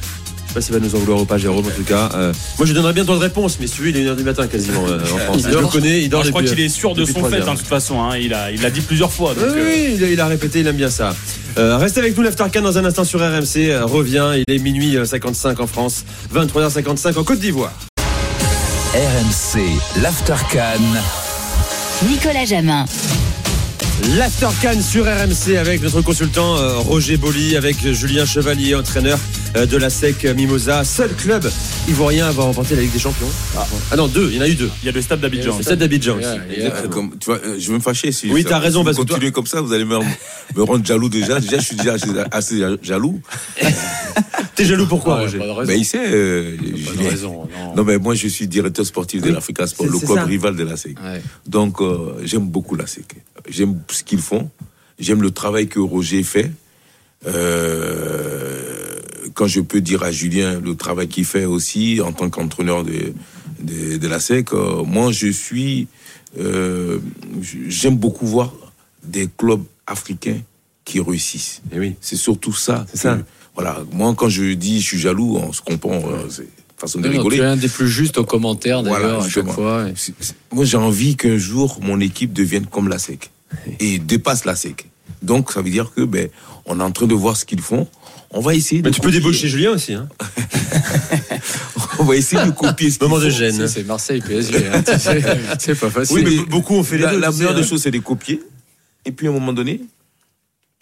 D: Je sais pas s'il va nous en vouloir ou pas, Jérôme, en tout cas. Euh, moi, je donnerais bien temps de réponse, mais celui, il est 1h du matin quasiment euh, en France.
H: Il
D: Je le connais, il dort
E: Je crois qu'il est sûr de
D: depuis
E: son fait, hein, de toute façon. hein. Il l'a dit plusieurs fois. donc,
D: Oui,
E: euh,
D: oui, il a, il a répété, il aime bien ça. Euh, restez avec nous, l'Aftercan dans un instant sur RMC. euh, revient, il est minuit euh, 55 en France, 23h55 en Côte d'Ivoire.
B: RMC, l'Aftercan.
C: Nicolas Jamin.
D: L'Aftercan sur RMC avec notre consultant euh, Roger Bolly, avec Julien Chevalier, entraîneur euh, de la SEC Mimosa. Seul club ivoirien à avoir remporté la Ligue des Champions. Ah, non, deux, il y en a eu deux.
E: Il y a le stade d'Abidjan.
D: Le stade d'Abidjan aussi.
G: Euh, comme- tu vois, euh, je vais me fâcher si
D: Oui, t'as raison,
G: si
D: parce
G: vous
D: que toi-
G: comme ça, vous allez me, me rendre jaloux déjà. Déjà, je suis déjà assez jaloux. [laughs]
D: T'es jaloux pourquoi, Roger
H: pas de raison.
G: Mais il sait, euh,
H: Pas de raison, non.
G: Non, mais moi, je suis directeur sportif de l'Africa Sport, le club
D: ça.
G: rival de la SEC.
H: Ouais.
G: Donc, euh, j'aime beaucoup la SEC. J'aime ce qu'ils font. J'aime le travail que Roger fait. Euh, quand je peux dire à Julien le travail qu'il fait aussi en tant qu'entraîneur de, de, de la SEC, euh, moi, je suis. euh, j'aime beaucoup voir des clubs africains qui réussissent.
D: Eh oui.
G: C'est surtout ça.
D: C'est ça.
G: Voilà. Moi, quand je dis je suis jaloux, on se comprend. euh, c'est façon de
H: Non,
G: rigoler.
H: tu es un des plus justes aux commentaires d'ailleurs
G: Voilà,
H: à chaque fois. et-
G: Moi, j'ai envie qu'un jour, mon équipe devienne comme la SEC et dépasse la SEC. Donc, ça veut dire que ben, on est en train de voir ce qu'ils font. On va essayer de
D: Mais tu peux débaucher Julien aussi. Hein. [laughs]
G: On va essayer de copier ce
D: Moment de gêne.
H: C'est- Marseille PSG. hein, [laughs] tu sais, c'est pas facile.
D: Oui, mais beaucoup ont fait les
G: La,
D: deux.
G: meilleure
D: hein.
G: des choses, c'est de copier. Et puis, à un moment donné,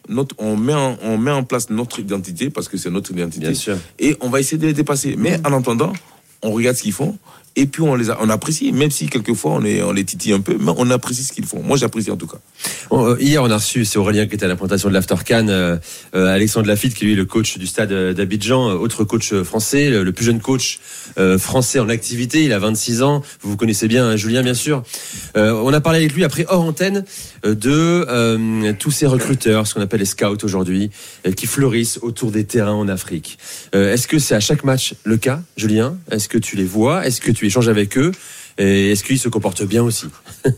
G: notre, on, met en, on met en place notre identité parce que c'est notre identité.
D: Bien sûr.
G: Et on va essayer de les dépasser. Mais en attendant, on regarde ce qu'ils font. Et puis on les on apprécie, même si quelquefois on, on les titille un peu, mais on apprécie ce qu'ils font. Moi j'apprécie en tout cas.
D: Euh, hier, on a reçu, c'est Aurélien qui était à la présentation de l'Aftercan, euh, euh, Alexandre Lafitte, qui lui est le coach du stade d'Abidjan, autre coach français, le, plus jeune coach français en activité. Il a 26 ans. Vous vous connaissez bien, hein, Julien, bien sûr. On a parlé avec lui après hors antenne de tous ces recruteurs, ce qu'on appelle les scouts aujourd'hui, qui fleurissent autour des terrains en Afrique. Est-ce que c'est à chaque match le cas, Julien? Est-ce que tu les vois? Est-ce que tu échanges avec eux Et est-ce qu'ils se comportent bien aussi [laughs]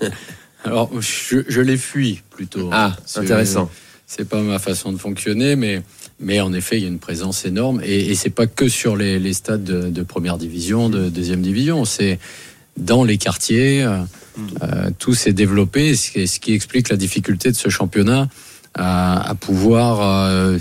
H: Alors, je, je les fuis plutôt.
D: Ah,
H: C'est-
D: intéressant.
H: C'est pas ma façon de fonctionner, mais, mais en effet, il y a une présence énorme. Et, et c'est pas que sur les, les stades de, de première division, de deuxième division. C'est dans les quartiers. euh, euh, tout s'est développé, ce qui, ce qui explique la difficulté de ce championnat à, à pouvoir euh,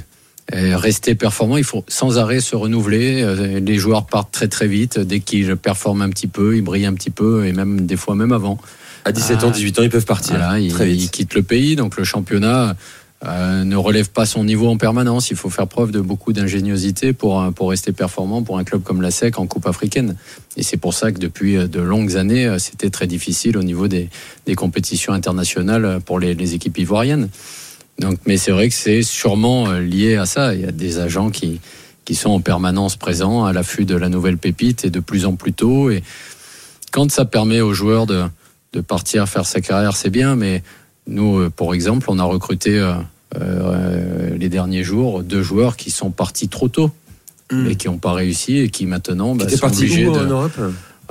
H: rester performant. Il faut sans arrêt se renouveler. Euh, Les joueurs partent très très vite. Dès qu'ils performent un petit peu, ils brillent un petit peu, et même des fois même avant.
D: À 17 ans, 18 ans, ils peuvent partir
H: Voilà, ils,
D: très
H: ils
D: vite.
H: quittent le pays, donc le championnat euh, ne relève pas son niveau en permanence. Il faut faire preuve de beaucoup d'ingéniosité pour, euh, pour rester performant pour un club comme la SEC en Coupe africaine. Et c'est pour ça que depuis euh, de longues années, euh, c'était très difficile au niveau des, des compétitions internationales pour les, les équipes ivoiriennes. Donc, mais c'est vrai que c'est sûrement euh, lié à ça. Il y a des agents qui, qui sont en permanence présents à l'affût de la nouvelle pépite et de plus en plus tôt. Et quand ça permet aux joueurs de, de partir faire sa carrière, c'est bien. Mais nous, euh, pour exemple, on a recruté euh, euh, les derniers jours deux joueurs qui sont partis trop tôt et qui n'ont pas réussi et qui maintenant bah, sont obligés
D: où
H: de,
D: en Europe?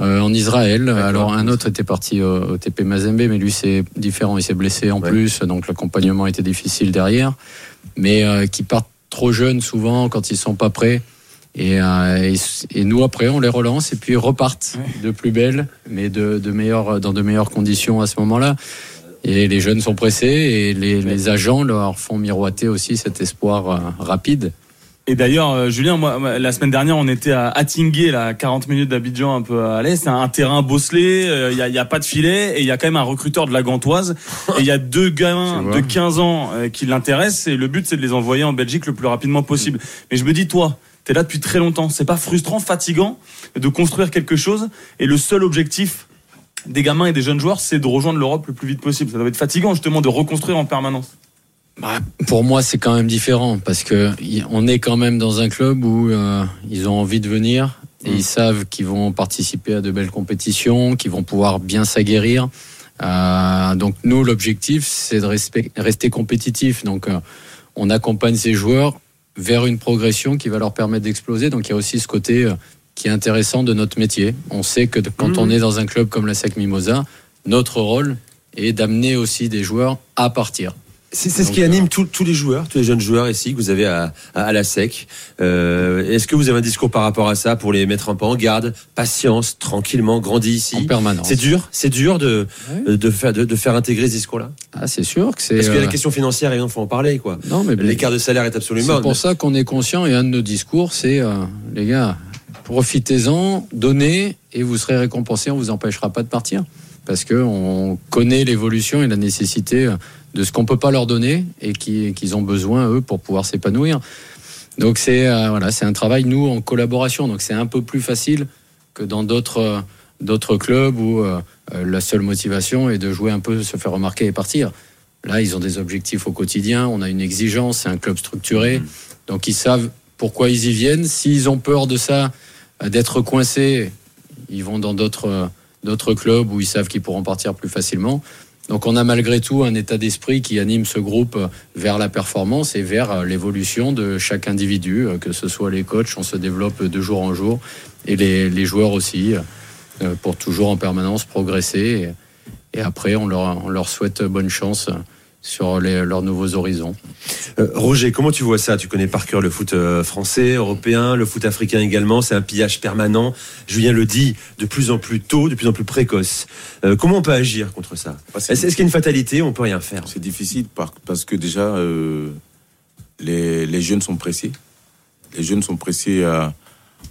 H: En Israël. Alors un autre était parti au, au TP Mazembe, mais lui c'est différent, il s'est blessé en
D: Ouais.
H: plus, donc l'accompagnement était difficile derrière. Mais euh, qui partent trop jeunes souvent quand ils sont pas prêts. Et, euh, et, et nous après on les relance et puis ils repartent de plus belle, mais de, de meilleures, dans de meilleures conditions à ce moment-là. Et les jeunes sont pressés et les, les agents leur font miroiter aussi cet espoir euh, rapide.
E: Et d'ailleurs, euh, Julien, moi, la semaine dernière, on était à Attingué, là, à 40 minutes d'Abidjan, un peu à l'est. C'est un terrain bosselé, il n'y a, y a pas de filet, et il y a quand même un recruteur de la Gantoise. Et il y a deux gamins [laughs] de 15 ans euh, qui l'intéressent, et le but, c'est de les envoyer en Belgique le plus rapidement possible. Mais je me dis, toi, t'es là depuis très longtemps. C'est pas frustrant, fatigant de construire quelque chose, et le seul objectif des gamins et des jeunes joueurs, c'est de rejoindre l'Europe le plus vite possible. Ça doit être fatigant, justement, de reconstruire en permanence.
H: Bah, pour moi, c'est quand même différent parce que on est quand même dans un club où euh, ils ont envie de venir et ils savent qu'ils vont participer à de belles compétitions, qu'ils vont pouvoir bien s'aguerrir. Euh, donc nous, l'objectif, c'est de respect- rester compétitif. Donc euh, on accompagne ces joueurs vers une progression qui va leur permettre d'exploser. Donc il y a aussi ce côté qui est intéressant de notre métier. On sait que quand on est dans un club comme la SEC Mimosa, notre rôle est d'amener aussi des joueurs à partir.
D: C'est ce qui
H: euh,
D: anime tous tous les joueurs, tous les jeunes joueurs ici que vous avez à, à, à la SEC. Euh, Est-ce que vous avez un discours par rapport à ça pour les mettre un peu en garde Patience, tranquillement, grandis
H: En
D: ici.
H: permanence.
D: C'est dur, c'est dur de, de, faire, de, de faire intégrer ce discours-là.
H: Ah, c'est sûr que c'est.
D: Parce qu'il y a la
H: euh,
D: question financière il faut en parler. quoi.
H: Non, mais
D: L'écart de salaire est absolument.
H: c'est pour ça qu'on est conscient et un de nos discours, c'est euh, les gars, profitez-en, donnez et vous serez récompensés. On vous empêchera pas de partir parce que on connaît l'évolution et la nécessité euh, de ce qu'on peut pas leur donner et qui- qu'ils ont besoin eux pour pouvoir s'épanouir. Donc c'est euh, voilà, c'est un travail nous en collaboration. Donc c'est un peu plus facile que dans d'autres euh, d'autres clubs où euh, la seule motivation est de jouer un peu, se faire remarquer et partir. Là, ils ont des objectifs au quotidien. On a une exigence. C'est un club structuré, donc ils savent pourquoi ils y viennent. S'ils ont peur de ça, d'être coincés, ils vont dans d'autres d'autres clubs où ils savent qu'ils pourront partir plus facilement. Donc on a malgré tout un état d'esprit qui anime ce groupe vers la performance et vers l'évolution de chaque individu, que ce soit les coachs, on se développe de jour en jour, et les, joueurs aussi, euh, pour toujours en permanence progresser. Et, après, on leur, souhaite bonne chance sur les- leurs nouveaux horizons.
D: Euh, Roger, comment tu vois ça? Tu connais par cœur le foot euh, français, européen, le foot africain également. C'est un pillage permanent. Julien le dit, de plus en plus tôt, de plus en plus précoce. Euh, comment on peut agir contre ça?
G: Bah, c'est-
D: Est-ce qu'il y a une fatalité On peut rien faire?
G: C'est difficile par- parce que déjà, euh, les, les jeunes sont pressés. Les jeunes sont pressés à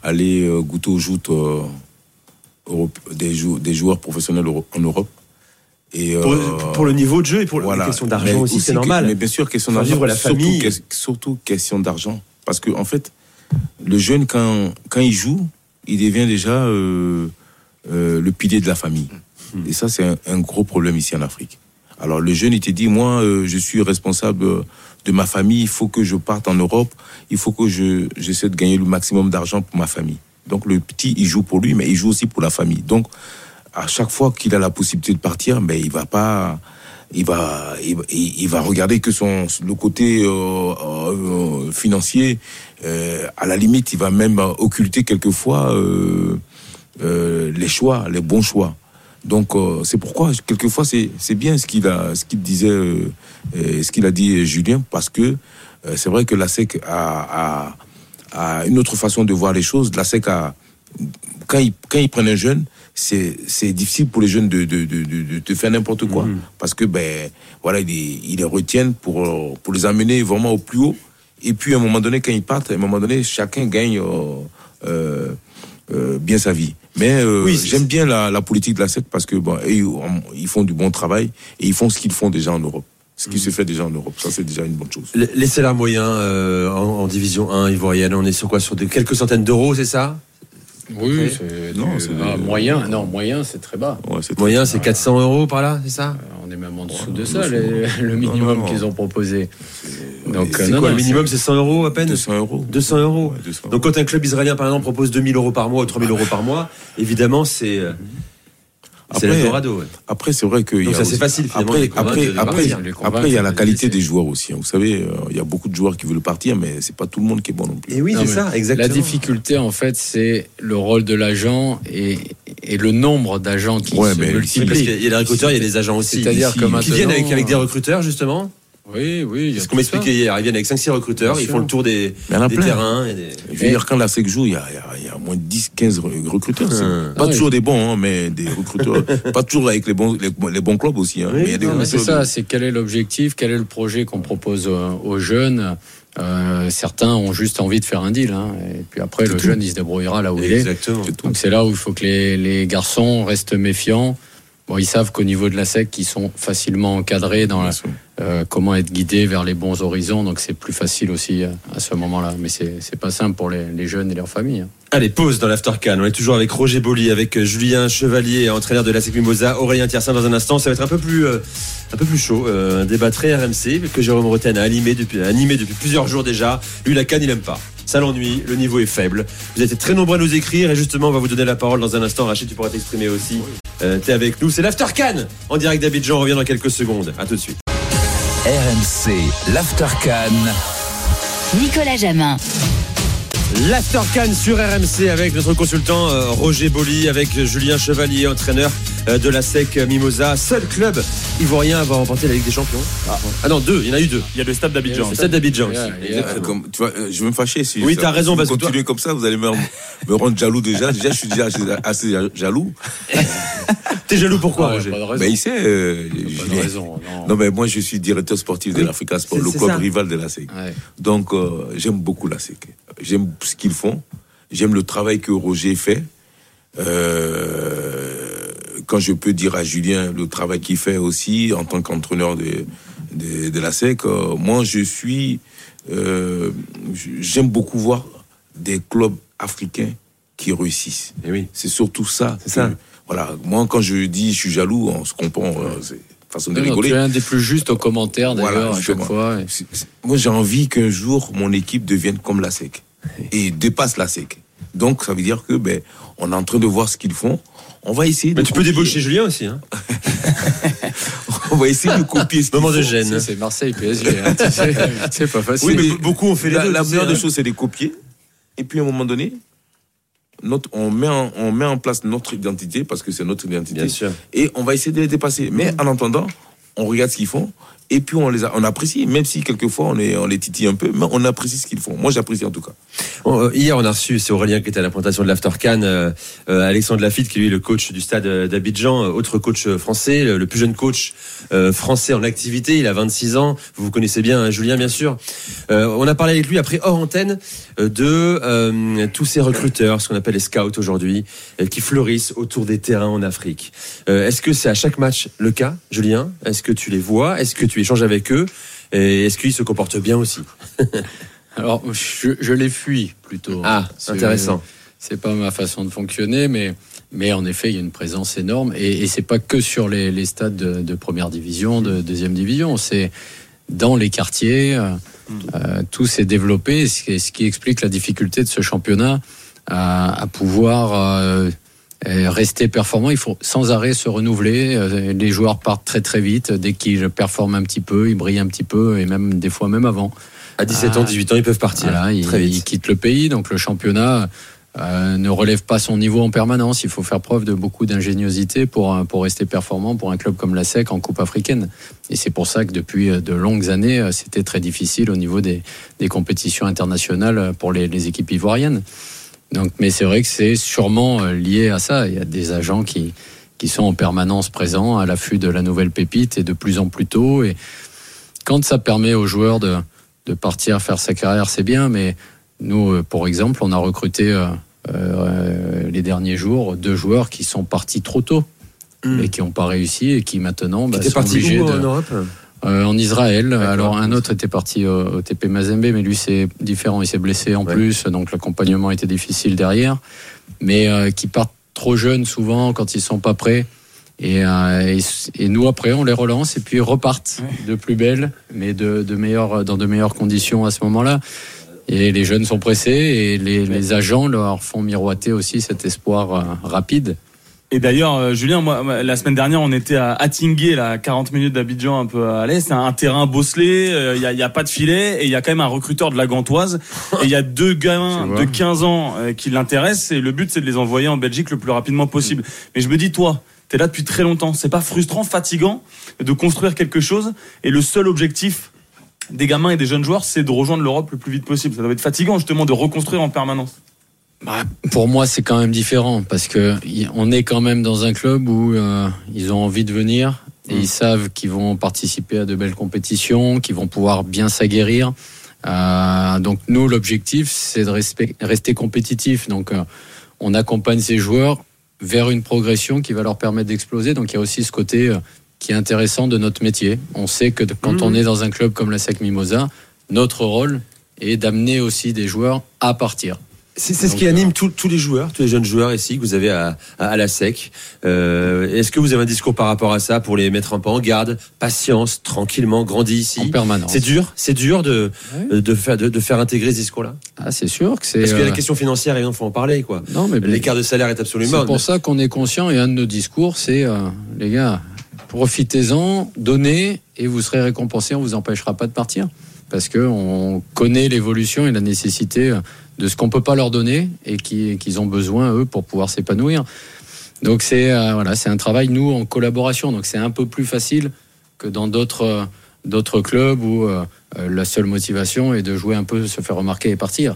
G: aller goûter aux joutes euh, des, jou- des joueurs professionnels en Europe. Et,
D: Pour,
G: euh,
D: pour le niveau de jeu et pour
G: voilà.
D: la question d'argent aussi, c'est
G: que-
D: normal.
G: Mais bien sûr, question d'argent.
D: vivre la
G: surtout
D: famille.
G: que- surtout question d'argent. Parce que, en fait, le jeune, quand, quand il joue, il devient déjà euh, euh, le pilier de la famille.
D: Hmm.
G: Et ça, c'est un, un gros problème ici en Afrique. Alors, le jeune, il te dit, moi, je suis responsable de ma famille, il faut que je parte en Europe, il faut que je, j'essaie de gagner le maximum d'argent pour ma famille. Donc, le petit, il joue pour lui, mais il joue aussi pour la famille. Donc, à chaque fois qu'il a la possibilité de partir, mais il va pas, il va, il, va- il- il regarder que son le côté euh, euh, financier. euh, à la limite, il va même occulter quelquefois les choix, les bons choix. Donc c'est pourquoi quelquefois c'est bien ce qu'il a ce qu'il disait ce qu'il a dit Julien parce que c'est vrai que la SEC a, a a une autre façon de voir les choses. La SEC a quand ils quand ils prennent un jeune c'est c'est difficile pour les jeunes de de de de, faire n'importe quoi. Parce que ben voilà ils, les- ils les retiennent pour euh, pour les amener vraiment au plus haut. Et puis à un moment donné quand ils partent à un moment donné chacun gagne euh, euh, bien sa vie. Mais euh,
D: Oui,
G: j'aime bien la, la politique de la SEC parce que bon ils ils font du bon travail et ils font ce qu'ils font déjà en Europe. Ce qui se fait déjà en Europe, ça c'est déjà une bonne chose.
D: Les salaires moyens euh, en, en division 1 ivoirienne, on est sur quoi? Sur quelques centaines d'euros, c'est ça?
H: Oui, c'est
G: Non,
H: du- ah,
G: des-
H: moyen. Non, moyen, c'est très bas.
G: Ouais, c'est
D: Moyen, c'est 400 euros par là, c'est ça
H: Euh, On est même en dessous
G: Ouais,
H: de ça, les- le minimum qu'ils ont proposé. Donc,
D: C'est
H: euh, non,
D: quoi
H: non,
D: le minimum C'est 100 euros à peine
G: 200 euros.
D: 200 euros.
G: Ouais, 200
D: Donc quand un club israélien par exemple propose 2000 euros par mois ou 3000 euros par mois, évidemment c'est euh, c'est
G: Après,
D: l'Eldorado. ouais.
G: Après, c'est vrai que. il y a
D: ça, c'est
G: aussi-
D: facile,
G: Après, après,
D: de- de
G: après,
D: partir.
H: Les convaincre,
G: après, il y a la qualité des joueurs aussi. hein. Vous savez, euh, il y a beaucoup de joueurs qui veulent partir, mais c'est pas tout le monde qui est bon non plus.
D: Et oui, c'est ça, exactement.
H: La difficulté, en fait, c'est le rôle de l'agent et, et le nombre d'agents qui
G: Ouais,
H: se
G: mais-
D: parce
H: multiplient.
D: qu'il y a les recruteurs, il y a les agents aussi.
H: C'est-à-dire
D: qui viennent avec, avec des recruteurs justement?
H: Oui, oui. il
D: C'est ce qu'on m'expliquait hier. Ils viennent avec 5-6 recruteurs,
H: Bien
D: ils
H: sûr.
D: font le tour des,
G: Il y en a
D: des terrains. et des-
G: Je veux dire, quand la SEC joue, il y a, il y a- il y a moins de 10, 15 re- recruteurs. C'est
D: Hum.
G: Pas
H: Ah,
G: toujours des bons, hein, mais des recruteurs. [laughs] pas toujours avec les bons, les, les bons clubs aussi. hein,
D: Oui,
G: mais il y a des
H: Non, mais c'est ça, c'est quel est l'objectif, quel est le projet qu'on propose aux jeunes. Euh, certains ont juste envie de faire un deal, hein, et puis après le
G: tout.
H: jeune il se débrouillera là où il est.
D: Exactement.
G: c'est tout.
H: Donc c'est là où il faut que les, les garçons restent méfiants. Bon, ils savent qu'au niveau de la SEC, ils sont facilement encadrés dans la-. Euh, comment être guidés vers les bons horizons, donc c'est plus facile aussi euh, à ce moment-là. Mais c'est pas simple pour les, jeunes et leurs familles. hein.
D: Allez, pause dans l'Aftercan. On est toujours avec Roger Boli, avec euh, Julien Chevalier, entraîneur de la Mimosa, Aurélien Tiersin dans un instant. Ça va être un peu plus, un peu plus chaud. Un débat très RMC que Jérôme Roten a animé depuis, animé depuis plusieurs jours déjà. Lui, la canne, il aime pas. Ça l'ennuie, le niveau est faible. Vous êtes très nombreux à nous écrire et justement, on va vous donner la parole dans un instant. Rachid, tu pourras t'exprimer aussi. Euh, T'es avec nous. C'est l'Aftercan en direct d'Abidjan. On revient dans quelques secondes. À tout de suite.
B: RMC, l'Aftercan.
C: Nicolas Jamin.
D: L'Aftercan sur RMC avec notre consultant euh, Roger Boli, avec Julien Chevalier, entraîneur euh, de la SEC Mimosa, seul club ivoirien à avoir remporté la Ligue des Champions. Ah, non, deux, il y en a eu deux.
E: Il y a le stade d'Abidjan.
D: Le stade d'Abidjan.
H: Yeah,
D: aussi.
H: yeah.
D: Exactement.
G: Comme- tu vois, euh, je vais me fâcher si
D: Oui, t'as raison,
G: si vous
D: parce que toi-
G: continuez comme ça, vous allez me, me rendre jaloux déjà. Déjà, je suis déjà assez, assez jaloux. [laughs]
D: T'es jaloux pourquoi,
H: Ah,
D: Roger.
G: Mais il sait, euh,
H: Pas de raison, non.
G: Non, mais moi, je suis directeur sportif de
D: Oui,
G: l'Africa Sport, le club
D: ça.
G: rival de la SEC.
H: Ouais.
G: Donc, euh, j'aime beaucoup la SEC. J'aime ce qu'ils font. J'aime le travail que Roger fait. Euh, quand je peux dire à Julien le travail qu'il fait aussi en tant qu'entraîneur de, de, de la SEC, euh, moi, je suis. euh, j'aime beaucoup voir des clubs africains qui réussissent.
D: Eh oui.
G: C'est surtout ça.
D: C'est ça.
G: Voilà. Moi, quand je dis je suis jaloux, on se comprend. Façon de
H: Non, non,
G: rigoler.
H: tu es un des plus justes aux commentaires
G: Voilà,
H: d'ailleurs à chaque fois.
G: Moi, j'ai envie qu'un jour, mon équipe devienne comme la SEC et dépasse la SEC. Donc, ça veut dire que ben, on est en train de voir ce qu'ils font. On va essayer de
D: Mais tu peux débaucher Julien aussi. Hein. [laughs]
G: On va essayer de copier ce qu'ils
D: Moment de gêne.
H: C'est- Marseille PSG, hein, tu sais, [laughs] c'est pas facile.
D: Oui, mais beaucoup ont fait les
G: La,
D: deux.
G: la meilleure des
D: hein.
G: choses, c'est de copier. Et puis, à un moment donné, notre, on, met en, on met en place notre identité, parce que c'est notre identité.
D: Bien sûr.
G: Et on va essayer de les dépasser. Mais en attendant, on regarde ce qu'ils font. Et puis on les a, on apprécie, même si quelquefois on, est, on les titille un peu, mais on apprécie ce qu'ils font. Moi j'apprécie en tout cas.
D: Bon, euh, hier, on a reçu, c'est Aurélien qui était à la présentation de l'Aftercan, euh, euh, Alexandre Lafitte, qui lui est le coach du stade d'Abidjan, autre coach français, le, le plus jeune coach français en activité. Il a 26 ans. Vous vous connaissez bien, hein, Julien, bien sûr. On a parlé avec lui après hors antenne de euh, tous ces recruteurs, ce qu'on appelle les scouts aujourd'hui, euh, qui fleurissent autour des terrains en Afrique. Euh, Est-ce que c'est à chaque match le cas, Julien? Est-ce que tu les vois? Est-ce que tu échanges avec eux? Et est-ce qu'ils se comportent bien aussi? [laughs]
H: Alors, je, je les fuis plutôt.
D: Ah,
H: C'est-
D: intéressant.
H: C'est pas ma façon de fonctionner, mais, mais en effet, il y a une présence énorme. Et, et c'est pas que sur les, les stades de, de première division, de deuxième division. C'est dans les quartiers. Euh, tout s'est développé, ce qui, ce qui explique la difficulté de ce championnat à, à pouvoir euh, euh, rester performant. Il faut sans arrêt se renouveler. Les joueurs partent très très vite. Dès qu'ils performent un petit peu, ils brillent un petit peu, et même des fois même avant.
D: À 17 ans,
H: Ah.
D: 18 ans, ils peuvent partir
H: Voilà, il,
D: très
H: il
D: vite.
H: quitte le pays, donc le championnat euh, ne relève pas son niveau en permanence. Il faut faire preuve de beaucoup d'ingéniosité pour, euh, pour rester performant pour un club comme la SEC en Coupe africaine. Et c'est pour ça que depuis euh, de longues années, c'était très difficile au niveau des, des compétitions internationales pour les, les équipes ivoiriennes. Donc, mais c'est vrai que c'est sûrement lié à ça. Il y a des agents qui, qui sont en permanence présents à l'affût de la nouvelle pépite et de plus en plus tôt. Et quand ça permet aux joueurs de, de partir faire sa carrière, c'est bien, mais nous, euh, pour exemple, on a recruté euh, euh, les derniers jours deux joueurs qui sont partis trop tôt
D: Hmm.
H: et qui n'ont pas réussi et qui maintenant bah,
D: T'es
H: sont
D: parti
H: obligés
D: où
H: de.
D: en Europe
H: euh, en Israël. Alors un autre était parti au, au TP Mazembe, mais lui c'est différent, il s'est blessé en
D: Ouais.
H: plus, donc l'accompagnement était difficile derrière. Mais euh, qui partent trop jeunes souvent quand ils sont pas prêts. Et, euh, et, et nous après on les relance et puis ils repartent de plus belle, mais de, de meilleures, dans de meilleures conditions à ce moment-là. Et les jeunes sont pressés et les, les agents leur font miroiter aussi cet espoir euh, rapide.
E: Et d'ailleurs, euh, Julien, moi, la semaine dernière, on était à Attingué, là, à 40 minutes d'Abidjan, un peu à l'est. C'est un terrain bosselé, euh, il n'y a, y a pas de filet, et il y a quand même un recruteur de la Gantoise. Et il y a deux gamins [laughs] de 15 ans euh, qui l'intéressent, et le but, c'est de les envoyer en Belgique le plus rapidement possible. Mais je me dis, toi, t'es là depuis très longtemps. C'est pas frustrant, fatigant de construire quelque chose, et le seul objectif des gamins et des jeunes joueurs, c'est de rejoindre l'Europe le plus vite possible. Ça doit être fatigant, justement, de reconstruire en permanence.
H: Bah, pour moi, c'est quand même différent parce que on est quand même dans un club où euh, ils ont envie de venir et ils savent qu'ils vont participer à de belles compétitions, qu'ils vont pouvoir bien s'aguerrir. Euh, donc nous, l'objectif, c'est de respect- rester compétitif. Donc euh, on accompagne ces joueurs vers une progression qui va leur permettre d'exploser. Donc il y a aussi ce côté qui est intéressant de notre métier. On sait que quand
D: Mhm.
H: on est dans un club comme la SEC Mimosa, notre rôle est d'amener aussi des joueurs à partir.
D: C'est ce qui
H: euh,
D: anime tous tous les joueurs, tous les jeunes joueurs ici que vous avez à, à, à la SEC. Euh, Est-ce que vous avez un discours par rapport à ça pour les mettre un peu en garde Patience, tranquillement, grandis
H: En
D: ici.
H: permanence.
D: C'est dur, c'est dur de, de, faire, de, de faire intégrer ce discours-là?
H: Ah, c'est sûr que c'est.
D: Parce qu'il y a la
H: euh,
D: question financière, et il faut en parler. quoi.
H: Non, mais
D: L'écart de salaire est absolument
H: c'est pour ça qu'on est conscient et un de nos discours, c'est euh, les gars, profitez-en, donnez et vous serez récompensés. On vous empêchera pas de partir parce que on connaît l'évolution et la nécessité de ce qu'on peut pas leur donner et qui- qu'ils ont besoin eux pour pouvoir s'épanouir. Donc c'est euh, voilà, c'est un travail nous en collaboration. Donc c'est un peu plus facile que dans d'autres euh, d'autres clubs où euh, la seule motivation est de jouer un peu, se faire remarquer et partir.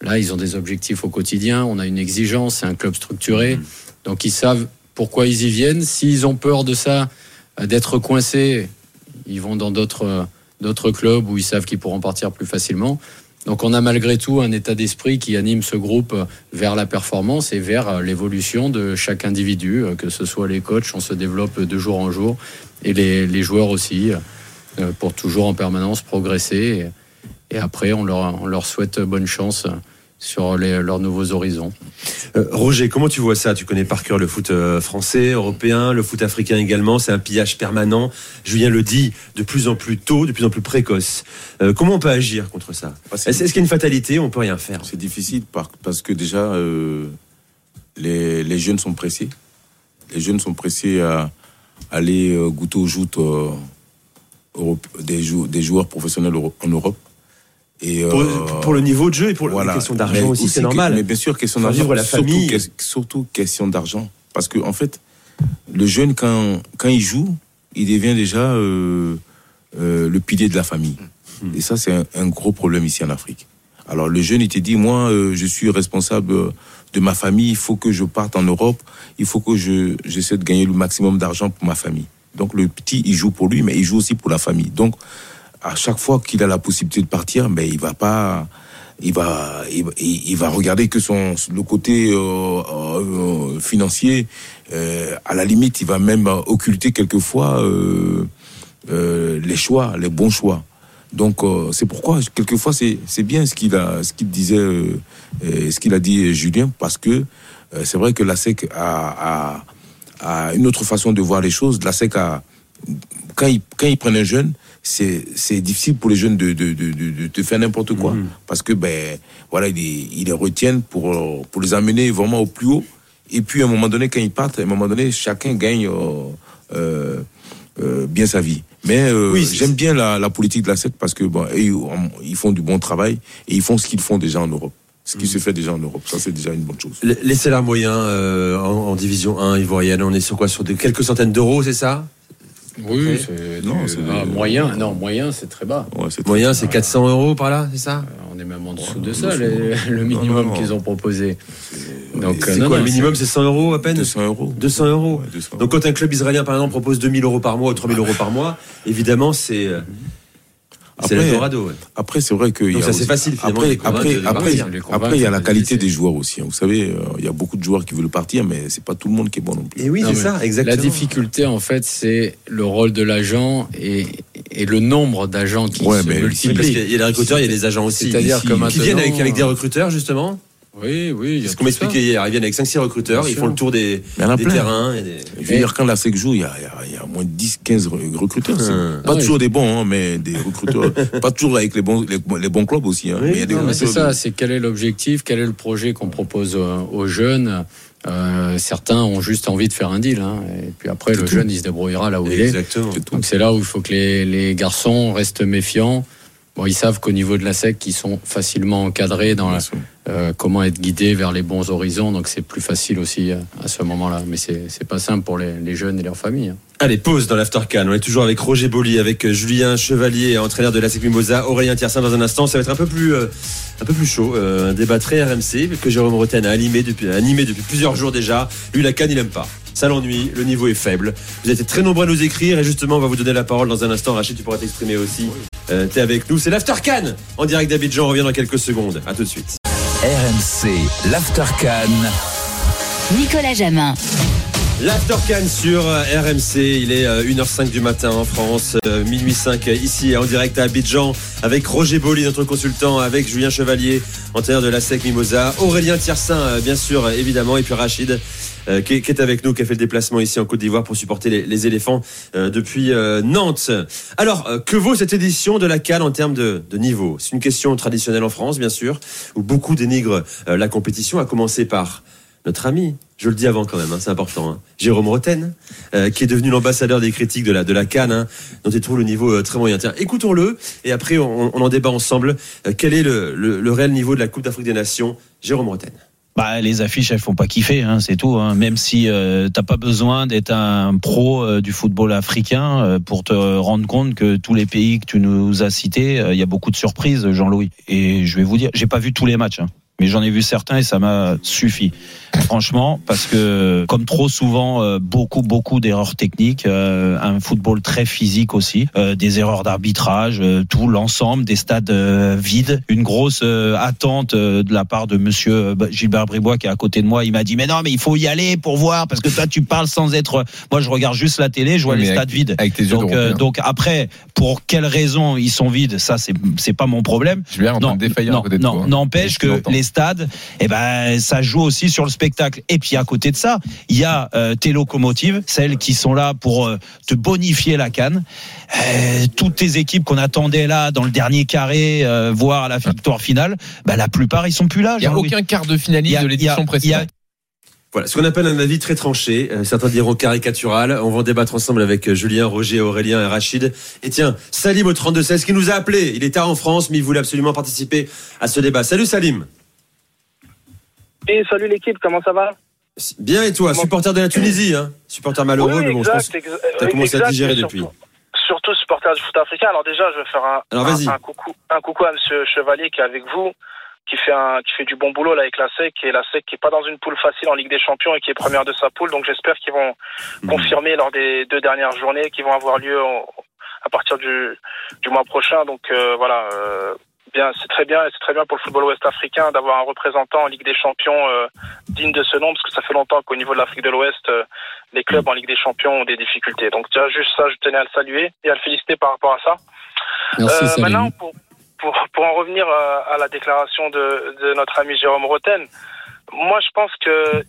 H: Là, ils ont des objectifs au quotidien, on a une exigence, c'est un club structuré, donc ils savent pourquoi ils y viennent. S'ils ont peur de ça, d'être coincés, ils vont dans d'autres euh, d'autres clubs où ils savent qu'ils pourront partir plus facilement. Donc on a malgré tout un état d'esprit qui anime ce groupe euh, vers la performance et vers euh, l'évolution de chaque individu, euh, que ce soit les coachs, on se développe de jour en jour, et les, joueurs aussi, euh, pour toujours en permanence progresser. Et, après, on leur, souhaite bonne chance euh, sur les- leurs nouveaux horizons.
D: Euh, Roger, comment tu vois ça? Tu connais par cœur le foot euh, français, européen, le foot africain également. C'est un pillage permanent. Julien le dit de plus en plus tôt, de plus en plus précoce. Euh, comment on peut agir contre ça? Est-ce est-ce qu'il y a une fatalité? On peut rien faire.
G: C'est difficile par- parce que déjà, euh, les, les jeunes sont pressés. Les jeunes sont pressés à aller goûter aux joutes euh, des, jou- des joueurs professionnels en Europe. Et, euh,
D: pour le niveau de jeu et pour
G: voilà.
D: la question d'argent aussi, c'est normal.
G: mais bien sûr, question d'argent.
D: vivre la
G: surtout
D: famille.
G: surtout question d'argent. Parce que, en fait, le jeune, quand, quand il joue, il devient déjà euh, euh, le pilier de la famille.
D: Hmm.
G: Et ça, c'est un, un gros problème ici en Afrique. Alors, le jeune, il te dit, moi, je suis responsable de ma famille, il faut que je parte en Europe, il faut que je, j'essaie de gagner le maximum d'argent pour ma famille. Donc, le petit, il joue pour lui, mais il joue aussi pour la famille. Donc, à chaque fois qu'il a la possibilité de partir, mais il va pas, il va, il, va- regarder que son le côté euh, euh, financier. Euh, à la limite, il va même occulter quelquefois les choix, les bons choix. Donc c'est pourquoi quelquefois c'est bien ce qu'il a ce qu'il disait ce qu'il a dit Julien parce que c'est vrai que la SEC a, a a une autre façon de voir les choses. La SEC a quand ils quand ils prennent un jeune c'est difficile pour les jeunes de de de de, de- de faire n'importe quoi. Parce que ben voilà ils les, ils les retiennent pour pour les amener vraiment au plus haut. Et puis à un moment donné quand ils partent à un moment donné chacun gagne euh, euh, euh, bien sa vie. Mais
D: Oui,
G: j'aime bien la, la politique de la SEC parce que bon, ils, ils font du bon travail et ils font ce qu'ils font déjà en Europe. Ce qui se fait déjà en Europe, ça c'est déjà une bonne chose.
D: Les salaires moyens euh, en, en division 1 ivoirienne, on est sur quoi? Sur quelques centaines d'euros, c'est ça?
H: Oui, c'est
G: Non,
H: du-
G: c'est
H: ah, moyen. Non, moyen, c'est très bas.
G: Ouais, c'est
D: Moyen, c'est 400 euros par là, c'est ça
H: On est même en dessous
G: Ouais,
H: de ça, les- le minimum
G: non.
H: qu'ils ont proposé. Donc,
D: C'est
H: euh, non,
D: quoi
H: non,
D: le minimum C'est 100 euros à peine
G: 200 euros.
D: 200 euros.
G: Ouais, 200
D: Donc quand un club israélien par exemple propose 2000 euros par mois ou 3000 euros par mois, évidemment c'est euh, c'est
G: Après,
D: l'Eldorado. ouais.
G: Après, c'est vrai que.
D: Donc
G: a
D: ça, c'est facile,
G: Après,
D: les
G: après,
D: les
G: après.
H: Les
G: il y a la
H: les
G: qualité des joueurs aussi. hein. Vous savez, euh, il y a beaucoup de joueurs qui veulent partir, mais c'est pas tout le monde qui est bon non plus.
D: Et oui,
H: Non,
D: c'est ça, exactement.
H: La difficulté, en fait, c'est le rôle de l'agent et, et le nombre d'agents qui
G: Ouais,
H: se
G: mais-
D: parce
H: multiplient.
D: qu'il y a des recruteurs, il y a des agents aussi.
H: C'est-à-dire
D: Qui-
H: que
D: qui
H: maintenant-
D: viennent avec, avec des recruteurs justement.
H: Oui, oui. il y a
D: C'est ce qu'on m'expliquait hier. Ils viennent avec 5-6 recruteurs,
H: Bien
D: ils
H: sûr.
D: font le tour des,
G: Mais il y en a
D: des terrains. et des-
G: Je veux dire, quand la SEC joue, il y a, moins 10, 15 re- recruteurs.
D: Hum.
G: Pas
H: Ah
G: toujours des bons, hein, mais des recruteurs. [laughs] pas toujours avec les bons, les, les bons clubs aussi. Hein,
D: Oui,
H: c'est ça,
G: de-
H: c'est quel est l'objectif, quel est le projet qu'on propose aux jeunes. Euh, certains ont juste envie de faire un deal, hein, et puis après le jeune il se débrouillera là où il est. Donc c'est là où il faut que les, les garçons restent méfiants. Bon, ils savent qu'au niveau de la SEC, ils sont facilement encadrés dans la- euh, comment être guidés vers les bons horizons, donc c'est plus facile aussi euh, à ce moment-là. Mais c'est pas simple pour les, les jeunes et leurs familles. hein.
D: Allez, pause dans l'Aftercan. On est toujours avec Roger Boli, avec euh, Julien Chevalier, entraîneur de la SEC Mimosa, Aurélien Tiersin dans un instant. Ça va être un peu plus, euh, un peu plus chaud. Euh, un débat très RMC que Jérôme Roten a animé depuis, animé depuis plusieurs jours déjà. Lui, la canne, il aime pas. Ça l'ennuie, le niveau est faible. Vous êtes très nombreux à nous écrire et justement, on va vous donner la parole dans un instant. Rachid, tu pourras t'exprimer aussi. Euh, T'es avec nous. C'est l'Aftercan en direct d'Abidjan. On revient dans quelques secondes. À tout de suite.
B: RMC, l'Aftercan.
C: Nicolas Jamin.
D: L'Aftercan sur euh, RMC, il est euh, 1h05 du matin en France, euh, minuit 5 euh, ici en direct à Abidjan avec Roger Boli, notre consultant, avec Julien Chevalier, entraîneur de la SEC Mimosa, Aurélien Tiersin, euh, bien sûr, euh, évidemment, et puis Rachid. euh, qui, est, avec nous, qui a fait le déplacement ici en Côte d'Ivoire pour supporter les, éléphants euh, depuis euh, Nantes. Alors, euh, que vaut cette édition de la Cannes en termes de, niveau? C'est une question traditionnelle en France, bien sûr, où beaucoup dénigrent euh, la compétition, à commencer par notre ami, je le dis avant quand même, hein, c'est important, hein, Jérôme Roten, euh, qui est devenu l'ambassadeur des critiques de la, de Cannes, hein, dont il trouve le niveau euh, très moyen. Écoutons-le, et après on, en débat ensemble. Euh, quel est le, réel niveau de la Coupe d'Afrique des Nations Jérôme Roten?
K: Bah, les affiches, elles font pas kiffer, c'est tout. Même si euh, t'as pas besoin d'être un pro du football africain pour te rendre compte que tous les pays que tu nous as cités, il y a beaucoup de surprises, Jean-Louis. Et je vais vous dire, j'ai pas vu tous les matchs, mais j'en ai vu certains et ça m'a suffi. Franchement, parce que comme trop souvent, euh, beaucoup beaucoup d'erreurs techniques, euh, un football très physique aussi, euh, des erreurs d'arbitrage, euh, tout l'ensemble des stades euh, vides, une grosse euh, attente euh, de la part de Monsieur euh, Gilbert Bribois qui est à côté de moi. Il m'a dit mais non mais il faut y aller pour voir parce que toi tu parles sans être. Moi je regarde juste la télé, je vois les stades vides.
L: avec tes yeux
K: donc,
L: d'Européen.
K: donc après pour quelles raisons ils sont vides, ça c'est c'est pas mon problème.
L: Je viens en train de défaillir
K: non,
L: à côté de
K: non,
L: hein.
K: n'empêche que
L: longtemps.
K: Les stades, eh ben, ça joue aussi sur le spectacle. Et puis à côté de ça, il y a euh, tes locomotives, celles qui sont là pour euh, te bonifier la canne. Euh, toutes tes équipes qu'on attendait là dans le dernier carré, euh, voire à la victoire finale, ben, la plupart ils sont plus là.
L: Il n'y a aucun quart de finaliste
K: a-
L: de l'édition précédente.
D: Voilà, ce qu'on appelle un avis très tranché, certains diront caricatural. On va en débattre ensemble avec Julien, Roger, Aurélien et Rachid. Et tiens, Salim au 32-16 qui nous a appelé. Il était en France, mais il voulait absolument participer à ce débat. Salut Salim.
M: Et salut l'équipe, comment ça va
D: Bien et toi, supporter de la Tunisie, hein Supporter malheureux,
M: Oui,
D: mais bon, je pense
M: exact,
D: que
M: ex-
D: t'as commencé à digérer depuis.
M: Surtout, supporter du foot africain. Alors déjà, je vais faire un,
D: Alors,
M: un, coucou, un coucou à Monsieur Chevalier qui est avec vous, qui fait un, qui fait du bon boulot là avec la SEC et la SEC qui est pas dans une poule facile en Ligue des Champions et qui est première de sa poule. Donc j'espère qu'ils vont
D: Mhm.
M: confirmer lors des deux dernières journées qui vont avoir lieu en- à partir du, du mois prochain. Donc euh, voilà. euh, Bien, c'est très bien, c'est très bien pour le football ouest africain d'avoir un représentant en Ligue des Champions euh, digne de ce nom, parce que ça fait longtemps qu'au niveau de l'Afrique de l'Ouest, euh, les clubs en Ligue des Champions ont des difficultés. Donc déjà juste ça, je tenais à le saluer et à le féliciter par rapport à ça.
H: Merci,
M: Euh, maintenant, pour, pour, pour en revenir euh, à la déclaration de, de notre ami Jérôme Roten, moi je pense que,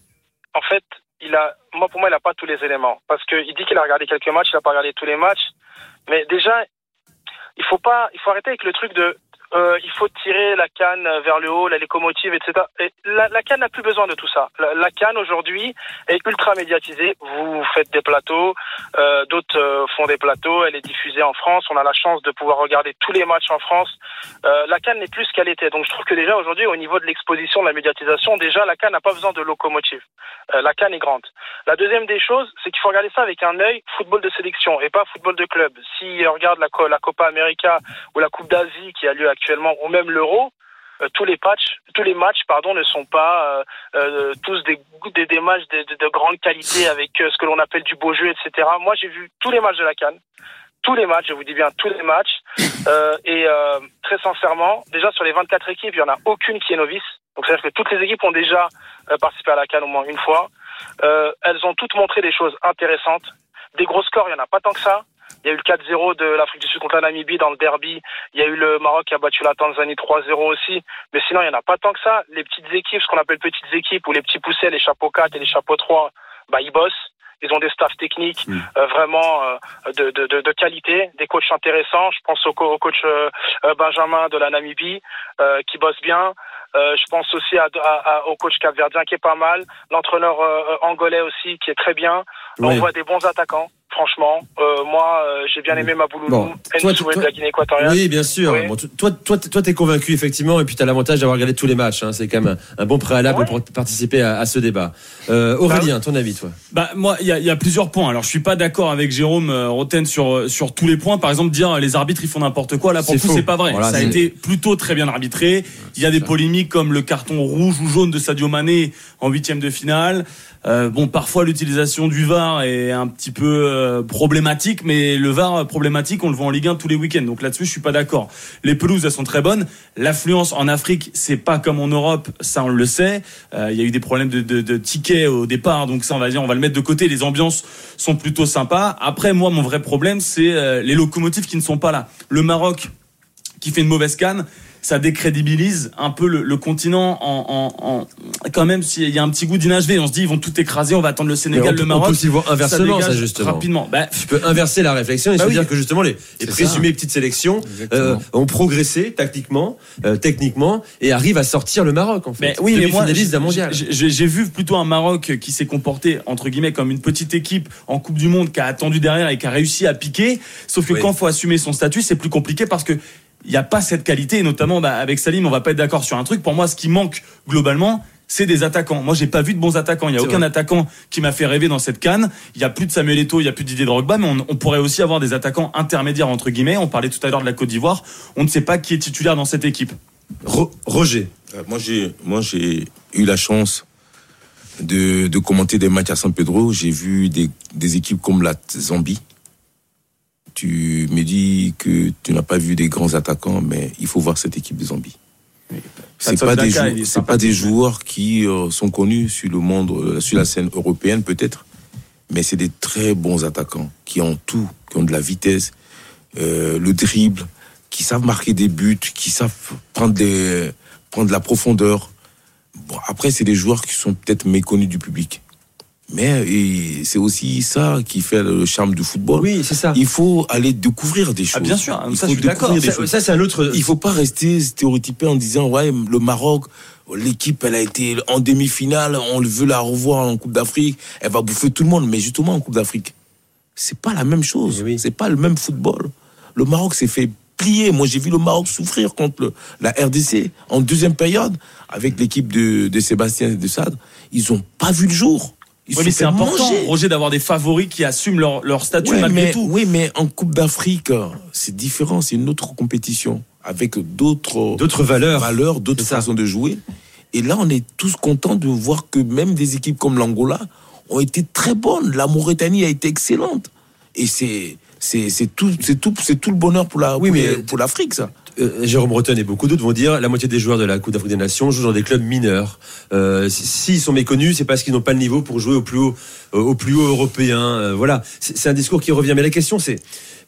M: en fait, il a, moi pour moi, il n'a pas tous les éléments. Parce qu'il dit qu'il a regardé quelques matchs, il n'a pas regardé tous les matchs. Mais déjà, il faut pas, il faut arrêter avec le truc de, euh, il faut tirer la canne vers le haut, la locomotive, etc. Et la, la canne n'a plus besoin de tout ça. La, la canne aujourd'hui est ultra médiatisée. Vous faites des plateaux, euh, d'autres euh, font des plateaux. Elle est diffusée en France. On a la chance de pouvoir regarder tous les matchs en France. Euh, la canne n'est plus ce qu'elle était. Donc je trouve que déjà aujourd'hui, au niveau de l'exposition, de la médiatisation, déjà la canne n'a pas besoin de locomotive. Euh, la canne est grande. La deuxième des choses, c'est qu'il faut regarder ça avec un œil football de sélection et pas football de club. Si on regarde la, la Copa América ou la Coupe d'Asie qui a lieu actuellement, ou même l'Euro, euh, tous les matchs, pardon, ne sont pas euh, euh, tous des, matchs de, de- de grande qualité avec ce que l'on appelle du beau jeu, etc. Moi, j'ai vu tous les matchs de la Cannes, tous les matchs, je vous dis bien tous les matchs, et très sincèrement, déjà sur les 24 équipes, il y en a aucune qui est novice. Donc c'est-à-dire que toutes les équipes ont déjà participé à la Cannes au moins une fois. Elles ont toutes montré des choses intéressantes. Des gros scores, il n'y en a pas tant que ça. Il y a eu le 4-0 de l'Afrique du Sud contre la Namibie dans le derby. Il y a eu le Maroc qui a battu la Tanzanie 3-0 aussi. Mais sinon, il n'y en a pas tant que ça. Les petites équipes, ce qu'on appelle petites équipes, ou les petits poussés, les chapeaux 4 et les chapeaux 3, bah, ils bossent. Ils ont des staffs techniques
D: Mm.
M: euh, vraiment euh, de, de, de, de qualité, des coachs intéressants. Je pense au, co- au coach euh, euh, Benjamin de la Namibie euh, qui bosse bien. Euh, je pense aussi à, à- à- au coach capverdien qui est pas mal. L'entraîneur euh, euh, angolais aussi qui est très bien. On voit des bons attaquants. Franchement, euh, moi euh, j'ai bien aimé
D: Bon, toi,
M: Nsoué
D: toi-
M: de la Guinée équatoriale.
D: Oui, bien sûr.
M: Oui.
D: Bon, toi, toi, toi, t'es convaincu effectivement, et puis t'as l'avantage d'avoir regardé tous les matchs. hein. C'est quand même un, un bon préalable pour participer à, à ce débat. Euh, Aurélien, ton avis, toi?
E: Bah moi, il y a, il y a plusieurs points. Alors je suis pas d'accord avec Jérôme euh, Roten sur sur tous les points. Par exemple, dire les arbitres ils font n'importe quoi. Là pour
D: faux.
E: c'est pas vrai.
D: Voilà,
E: ça a
D: c'est-
E: été plutôt très bien arbitré. Il y a des polémiques comme le carton rouge ou jaune de Sadio Mané en huitième de finale. Euh, bon, parfois l'utilisation du VAR est un petit peu euh, problématique, mais le VAR euh, problématique, on le voit en Ligue 1 tous les week-ends. Donc là-dessus, je suis pas d'accord. Les pelouses, elles sont très bonnes. L'affluence en Afrique, c'est pas comme en Europe, ça on le sait. Euh, Il y a eu des problèmes de, de, de tickets au départ, donc ça on va dire, on va le mettre de côté. Les ambiances sont plutôt sympas. Après, moi, mon vrai problème, c'est euh, les locomotives qui ne sont pas là. Le Maroc, qui fait une mauvaise canne, ça décrédibilise un peu le, le continent en, en, en- quand même s'il y a un petit goût d'inachevé. On se dit ils vont tout écraser, on va attendre le Sénégal, le Maroc.
D: On peut aussi voir inversement, ça, justement.
E: Rapidement. Bah,
D: tu peux inverser la réflexion et
E: Bah
D: se
E: oui.
D: dire que justement les, les présumées
E: ça.
D: petites sélections euh, ont progressé tactiquement, euh, techniquement et arrivent à sortir le Maroc en fait.
E: Mais oui, mais moi, j'ai- vu plutôt un Maroc qui s'est comporté entre guillemets comme une petite équipe en Coupe du Monde qui a attendu derrière et qui a réussi à piquer. Sauf que
D: Oui.
E: quand il faut assumer son statut, c'est plus compliqué parce que il n'y a pas cette qualité. Et notamment bah, avec Salim, on va pas être d'accord sur un truc. Pour moi, ce qui manque globalement, c'est des attaquants. Moi, j'ai pas vu de bons attaquants. Il y a aucun
D: vrai.
E: attaquant qui m'a fait rêver dans cette canne. Il y a plus de Samuel Eto'o, il y a plus d'Didier Drogba, mais on, on pourrait aussi avoir des attaquants intermédiaires entre guillemets. On parlait tout à l'heure de la Côte d'Ivoire. On ne sait pas qui est titulaire dans cette équipe.
D: Roger.
G: Euh, Moi, j'ai, moi, j'ai eu la chance de, de commenter des matchs à San Pedro. J'ai vu des, des équipes comme la Zambie. Tu me dis que tu n'as pas vu des grands attaquants, mais il faut voir cette équipe de Zambie. C'est pas des joueurs, c'est pas des joueurs qui euh, sont connus sur le monde, euh, sur la scène européenne peut-être, mais c'est des très bons attaquants qui ont tout, qui ont de la vitesse, euh, le dribble, qui savent marquer des buts, qui savent prendre des, prendre de la profondeur. Bon, après, c'est des joueurs qui sont peut-être méconnus du public. Mais et c'est aussi ça qui fait le charme du football.
D: Oui, c'est ça.
G: Il faut aller découvrir des choses.
E: Ah, bien sûr,
G: Il
E: ça,
G: faut
E: je suis d'accord.
D: Ça, ça, c'est un autre.
G: Il faut pas rester stéréotypé en disant ouais le Maroc l'équipe elle a été en demi-finale on veut la revoir en Coupe d'Afrique elle va bouffer tout le monde mais justement en Coupe d'Afrique c'est pas la même chose
D: Eh oui.
G: c'est pas le même football le Maroc s'est fait plier moi j'ai vu le Maroc souffrir contre le- la RDC en deuxième période avec l'équipe de, de Sébastien de Sade ils ont pas vu le jour ils se
E: mais c'est important,
G: manger.
E: Roger, d'avoir des favoris qui assument leur, leur statut
G: Ouais,
E: malgré
G: mais,
E: tout.
G: Oui, mais en Coupe d'Afrique, c'est différent, c'est une autre compétition avec d'autres
D: D'autres valeurs.
G: valeurs, d'autres façons de jouer. Et là, on est tous contents de voir que même des équipes comme l'Angola ont été très bonnes. La Mauritanie a été excellente. Et c'est c'est c'est tout c'est tout c'est tout le bonheur pour la
D: Oui,
G: pour
D: mais-
G: les- pour l'Afrique ça.
D: Euh, Jérôme Breton et beaucoup d'autres vont dire la moitié des joueurs de la Coupe d'Afrique des Nations jouent dans des clubs mineurs. Euh, si- S'ils sont méconnus, c'est parce qu'ils n'ont pas le niveau pour jouer au plus haut, euh, au plus haut européen. Euh, voilà, c'est un discours qui revient. Mais la question, c'est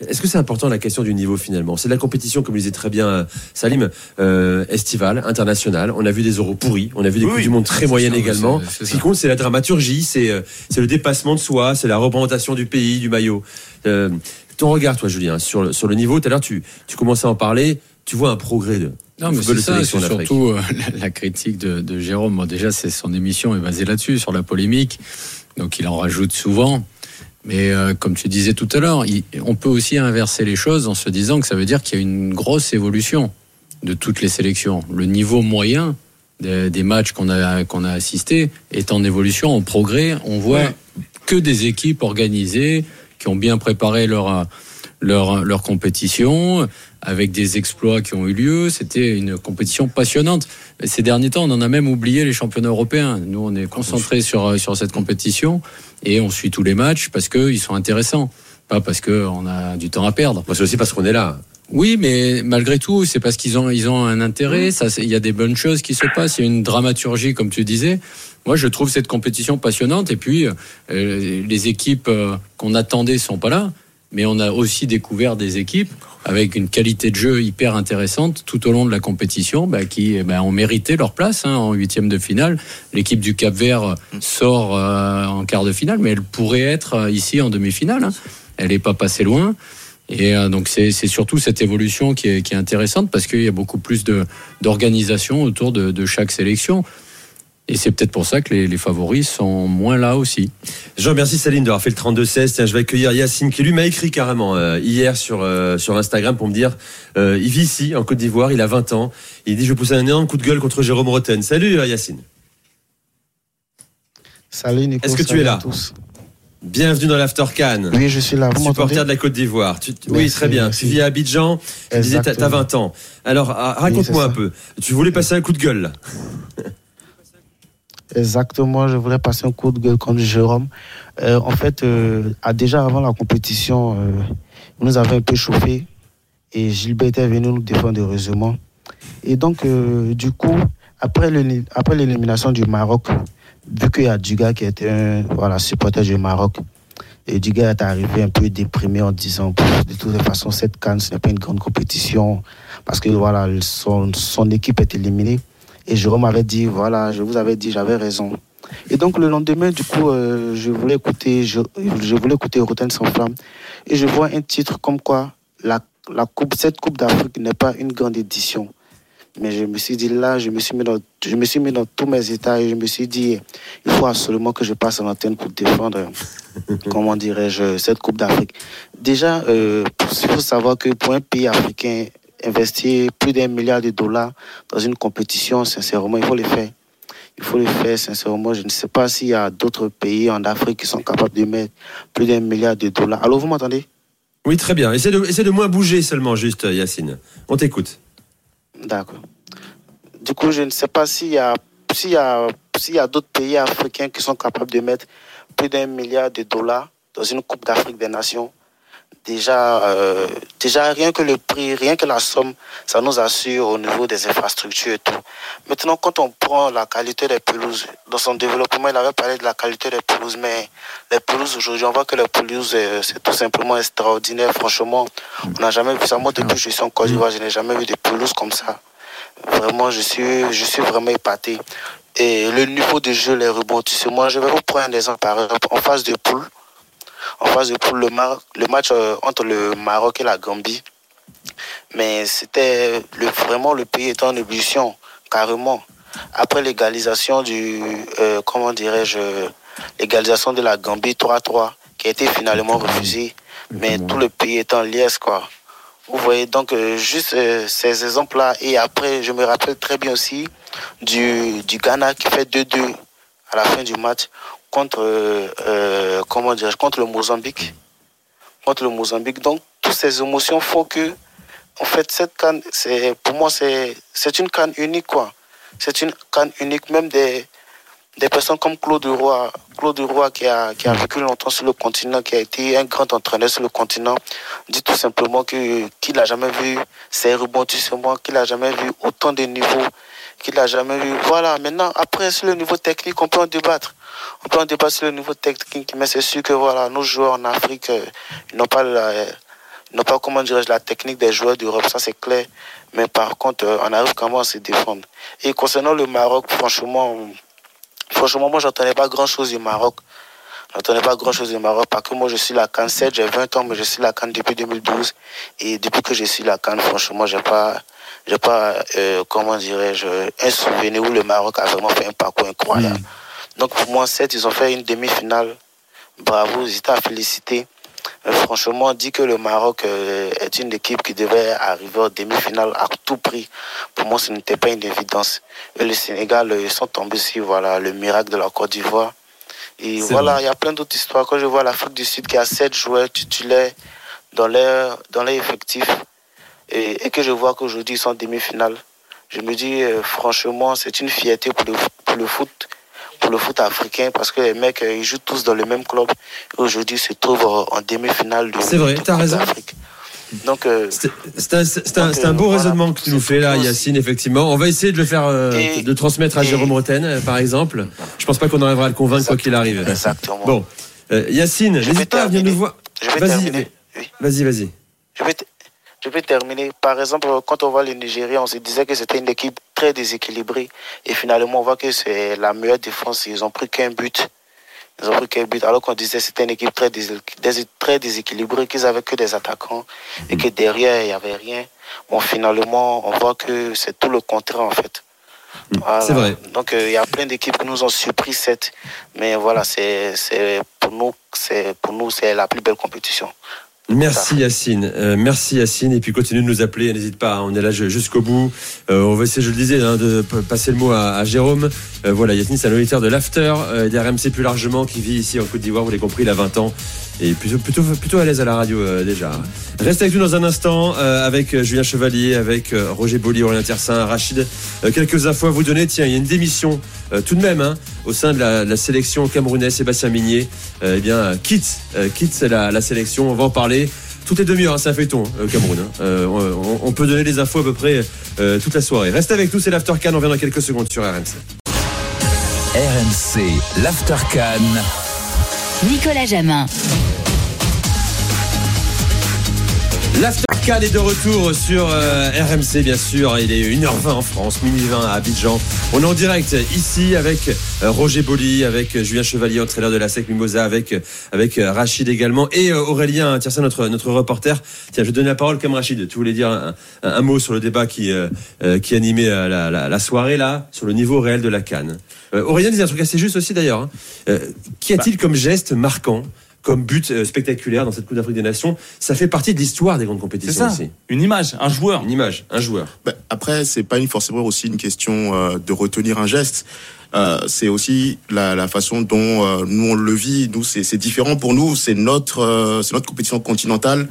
D: est-ce que c'est important la question du niveau finalement? C'est de la compétition, comme le disait très bien euh, Salim, euh, estivale, internationale. On a vu des euros pourris, on a vu des
E: Oui,
D: coupes
E: oui.
D: du monde très moyennes
H: ça,
D: également. Ce qui compte, c'est la dramaturgie, c'est c'est le dépassement de soi, c'est la représentation du pays, du maillot. Euh, ton regard, toi, Julien, sur le, sur le niveau. Tout à l'heure, tu, tu commençais à en parler. Tu vois un progrès de
H: Non, mais c'est ça, c'est surtout euh, la, la critique de, de Jérôme. Bon, déjà, c'est son émission est basée là-dessus, sur la polémique. Donc, il en rajoute souvent. Mais euh, comme tu disais tout à l'heure, on peut aussi inverser les choses en se disant que ça veut dire qu'il y a une grosse évolution de toutes les sélections. Le niveau moyen des, des matchs qu'on a qu'on a assisté est en évolution, en progrès. On voit
E: Ouais.
H: que des équipes organisées qui ont bien préparé leur leur, leur compétition avec des exploits qui ont eu lieu. C'était une compétition passionnante. Ces derniers temps, on en a même oublié les championnats européens. Nous, on est concentré sur, sur cette compétition et on suit tous les matchs parce qu'ils sont intéressants, pas parce qu'on a du temps à perdre.
D: C'est aussi parce qu'on est là.
H: Oui, mais malgré tout, c'est parce qu'ils ont, ils ont un intérêt. Il y a des bonnes choses qui se passent. Il y a une dramaturgie, comme tu disais. Moi, je trouve cette compétition passionnante. Et puis, euh, les équipes euh, qu'on attendait sont pas là. Mais on a aussi découvert des équipes avec une qualité de jeu hyper intéressante tout au long de la compétition, bah, qui bah, ont mérité leur place hein, en huitième de finale. L'équipe du Cap Vert sort euh, en quart de finale, mais elle pourrait être euh, ici en demi-finale. hein. Elle n'est pas passée loin. Et euh, donc c'est surtout cette évolution qui est, intéressante parce qu'il y a beaucoup plus d'organisation autour de chaque sélection. Et c'est peut-être pour ça que les, les favoris sont moins là aussi.
D: Je remercie Saline d'avoir fait le 32-16. Tiens, je vais accueillir Yacine qui lui m'a écrit carrément euh, hier sur, euh, sur Instagram pour me dire euh, il vit ici en Côte d'Ivoire, il a 20 ans. Il dit je vais pousser un énorme coup de gueule contre Jérôme Roten. Salut Yacine.
L: Salut Nico.
D: Est-ce que tu es là
L: à tous.
D: Bienvenue dans l'After Cannes.
L: Oui, je suis là. Vous
D: Supporter de la Côte d'Ivoire. Tu- Oui,
L: Merci,
D: très bien.
L: merci.
D: Tu vis à Abidjan. Tu disais t'as t'as
L: Exactement.
D: 20 ans. Alors ah, raconte-moi un peu. Tu voulais passer un coup de gueule là. [laughs]
L: Exactement, je voulais passer un coup de gueule contre Jérôme. Euh, en fait, euh, déjà avant la compétition, euh, nous avait un peu chauffé et Gilbert était venu nous défendre heureusement. Et donc, euh, du coup, après l'éli- après l'élimination du Maroc, vu qu'il y a Duga qui était un voilà, supporter du Maroc, et Duga est arrivé un peu déprimé en disant de toute façon, cette canne, ce n'est pas une grande compétition parce que voilà, son, son équipe est éliminée. Et Jérôme avait dit, voilà, je vous avais dit, j'avais raison. Et donc le lendemain, du coup, euh, je voulais écouter, je, je voulais écouter Rotten sans flamme. Et je vois un titre comme quoi la, la coupe, cette Coupe d'Afrique n'est pas une grande édition. Mais je me suis dit là, je me suis mis dans, je me suis mis dans tous mes états et je me suis dit, il faut absolument que je passe à l'antenne pour défendre, [laughs] comment dirais-je, cette Coupe d'Afrique. Déjà, euh, il faut savoir que pour un pays africain, investir plus d'un milliard de dollars dans une compétition, sincèrement, il faut le faire. Il faut le faire, sincèrement. Je ne sais pas s'il y a d'autres pays en Afrique qui sont capables de mettre plus d'un milliard de dollars. Allô, vous m'entendez?
D: Oui, très bien. Essaie de, essaie de moins bouger seulement, juste Yacine. On t'écoute.
L: D'accord. Du coup, je ne sais pas s'il y a, s'il y a, s'il y a d'autres pays africains qui sont capables de mettre plus d'un milliard de dollars dans une Coupe d'Afrique des Nations. Déjà, euh, déjà, rien que le prix, rien que la somme, ça nous assure au niveau des infrastructures et tout. Maintenant, quand on prend la qualité des pelouses, dans son développement, il avait parlé de la qualité des pelouses, mais les pelouses aujourd'hui, on voit que les pelouses, euh, c'est tout simplement extraordinaire. Franchement, on n'a jamais vu ça. Moi, depuis que je suis en Côte d'Ivoire, je n'ai jamais vu de pelouse comme ça. Vraiment, je suis, je suis vraiment épaté. Et le niveau de jeu, les rebondissements, je vais vous prendre un exemple, par exemple, en phase de poule. En phase de poule, le, Mar- le match euh, entre le Maroc et la Gambie. Mais c'était le, vraiment le pays était en ébullition, carrément. Après l'égalisation du, euh, comment dirais-je, l'égalisation de la Gambie 3-3, qui a été finalement refusée, mais tout le pays est en liesse, quoi. Vous voyez, donc, euh, juste euh, ces exemples-là. Et après, je me rappelle très bien aussi du, du Ghana qui fait 2-2 à la fin du match contre, euh, euh, comment dirais contre le Mozambique. Contre le Mozambique. Donc, toutes ces émotions font que, en fait, cette canne, pour moi, c'est, c'est une canne unique, quoi. C'est une canne unique, même des, des personnes comme Claude Roy, Claude Roy qui a, qui a vécu longtemps sur le continent, qui a été un grand entraîneur sur le continent, dit tout simplement que qu'il n'a jamais vu ces rebondissements, qu'il n'a jamais vu autant de niveaux, qu'il n'a jamais vu. Voilà, maintenant, après, sur le niveau technique, on peut en débattre. On peut en débattre sur le niveau technique, mais c'est sûr que voilà, nos joueurs en Afrique, euh, n'ont pas la, n'ont pas, comment la technique des joueurs d'Europe, ça c'est clair. Mais par contre, euh, on arrive quand même à se défendre. Et concernant le Maroc, franchement, Franchement, moi, j'entendais pas grand chose du Maroc. J'entendais pas grand chose du Maroc parce que moi, je suis la Cannes 7, j'ai 20 ans, mais je suis la Cannes depuis 2012. Et depuis que je suis la Cannes, franchement, j'ai pas, j'ai pas, euh, comment dirais-je, un souvenir où le Maroc a vraiment fait un parcours incroyable. Donc, pour moi, 7, ils ont fait une demi-finale. Bravo, ils étaient à féliciter. Euh, franchement, on dit que le Maroc euh, est une équipe qui devait arriver en demi-finale à tout prix. Pour moi, ce n'était pas une évidence. Et le Sénégal, euh, ils sont tombés sur voilà, le miracle de la Côte d'Ivoire. Et voilà, il y a plein d'autres histoires. Quand je vois l'Afrique du Sud qui a sept joueurs titulaires dans leur, dans leur effectif et, et que je vois qu'aujourd'hui ils sont en demi-finale, je me dis euh, franchement, c'est une fierté pour le, pour le foot pour le foot africain parce que les mecs euh, ils jouent tous dans le même club aujourd'hui ils se trouvent euh, en demi-finale de
D: C'est vrai, t'as raison.
L: Donc euh,
D: C'est un, c'est un- un beau
L: voilà.
D: raisonnement que tu nous fais là, Yacine, effectivement. On va essayer de le faire, euh,
L: Et-
D: de transmettre à Jérôme Roten, par exemple. Je pense pas qu'on arrivera à le convaincre quoi qu'il arrive.
L: exactement.
D: Bon, Euh, Yacine, n'hésite pas à venir nous voir.
L: Je vais
D: Vas-y. Vas-y, vas-y.
L: Je vais, je vais terminer. Par exemple, quand on voit le Nigeria, on se disait que c'était une équipe très déséquilibrée. Et finalement, on voit que c'est la meilleure défense. Ils ont pris qu'un but. Ils ont pris qu'un but. Alors qu'on disait que c'était une équipe très, très déséquilibrée, qu'ils avaient que des attaquants et que derrière, il n'y avait rien. Bon, finalement, on voit que c'est tout le contraire, en fait. Voilà.
D: C'est vrai.
L: Donc, euh, il y a plein d'équipes qui nous ont surpris, cette. Mais voilà, c'est pour nous, c'est la plus belle compétition.
D: Merci Yacine, Euh, merci Yacine. Et puis continue de nous appeler, n'hésite pas, hein, on est là ju- jusqu'au bout. Euh, on va essayer, je le disais, hein, de passer le mot à, à Jérôme. Euh, voilà, Yacine c'est un auditeur de l'After, euh, d'RMC plus largement, qui vit ici en Côte d'Ivoire, vous l'avez compris, il a 20 ans. Et plutôt, plutôt, plutôt à l'aise à la radio euh, déjà. Reste avec nous dans un instant euh, avec Julien Chevalier, avec Roger Bolli, Aurélien Tersin, Rachid. Euh, quelques infos à vous donner, tiens, il y a une démission euh, tout de même hein, au sein de la, de la sélection camerounaise, Sébastien Migné, euh, eh bien, quitte, euh, quitte la, la sélection, on va en parler. Toutes les demi-heures, hein, c'est un feuilleton au Cameroun. hein. Euh, on, on peut donner les infos à peu près euh, toute la soirée. Reste avec nous, c'est l'After Can, on revient dans quelques secondes sur RMC.
B: RMC, l'After Can.
C: Nicolas Jamin.
D: L'After Can est de retour sur euh, RMC, bien sûr. Il est 1h20 en France, minuit 20 à Abidjan. On est en direct ici avec euh, Roger Bolli, avec euh, Julien Chevalier, entraîneur de la SEC Mimosa, avec, avec euh, Rachid également, et Aurélien Tiersin, notre, notre reporter. Tiens, je vais donner la parole comme Rachid. Tu voulais dire un, un- un mot sur le débat qui, qui animait la, la- la soirée, là, sur le niveau réel de la Cannes. Euh, Aurélien disait un truc assez juste aussi, d'ailleurs. hein. Euh, Qu'y a-t-il comme geste marquant comme but euh, spectaculaire dans cette Coupe d'Afrique des Nations, ça fait partie de l'histoire des grandes
E: C'est
D: compétitions
E: ça.
D: aussi.
E: Une image, un joueur.
D: Une image, un joueur.
I: Ben, après, c'est pas une, forcément aussi une question euh, de retenir un geste. Euh, c'est aussi la, la façon dont euh, nous on le vit. Nous, c'est c'est différent pour nous. C'est notre, euh, c'est notre compétition continentale.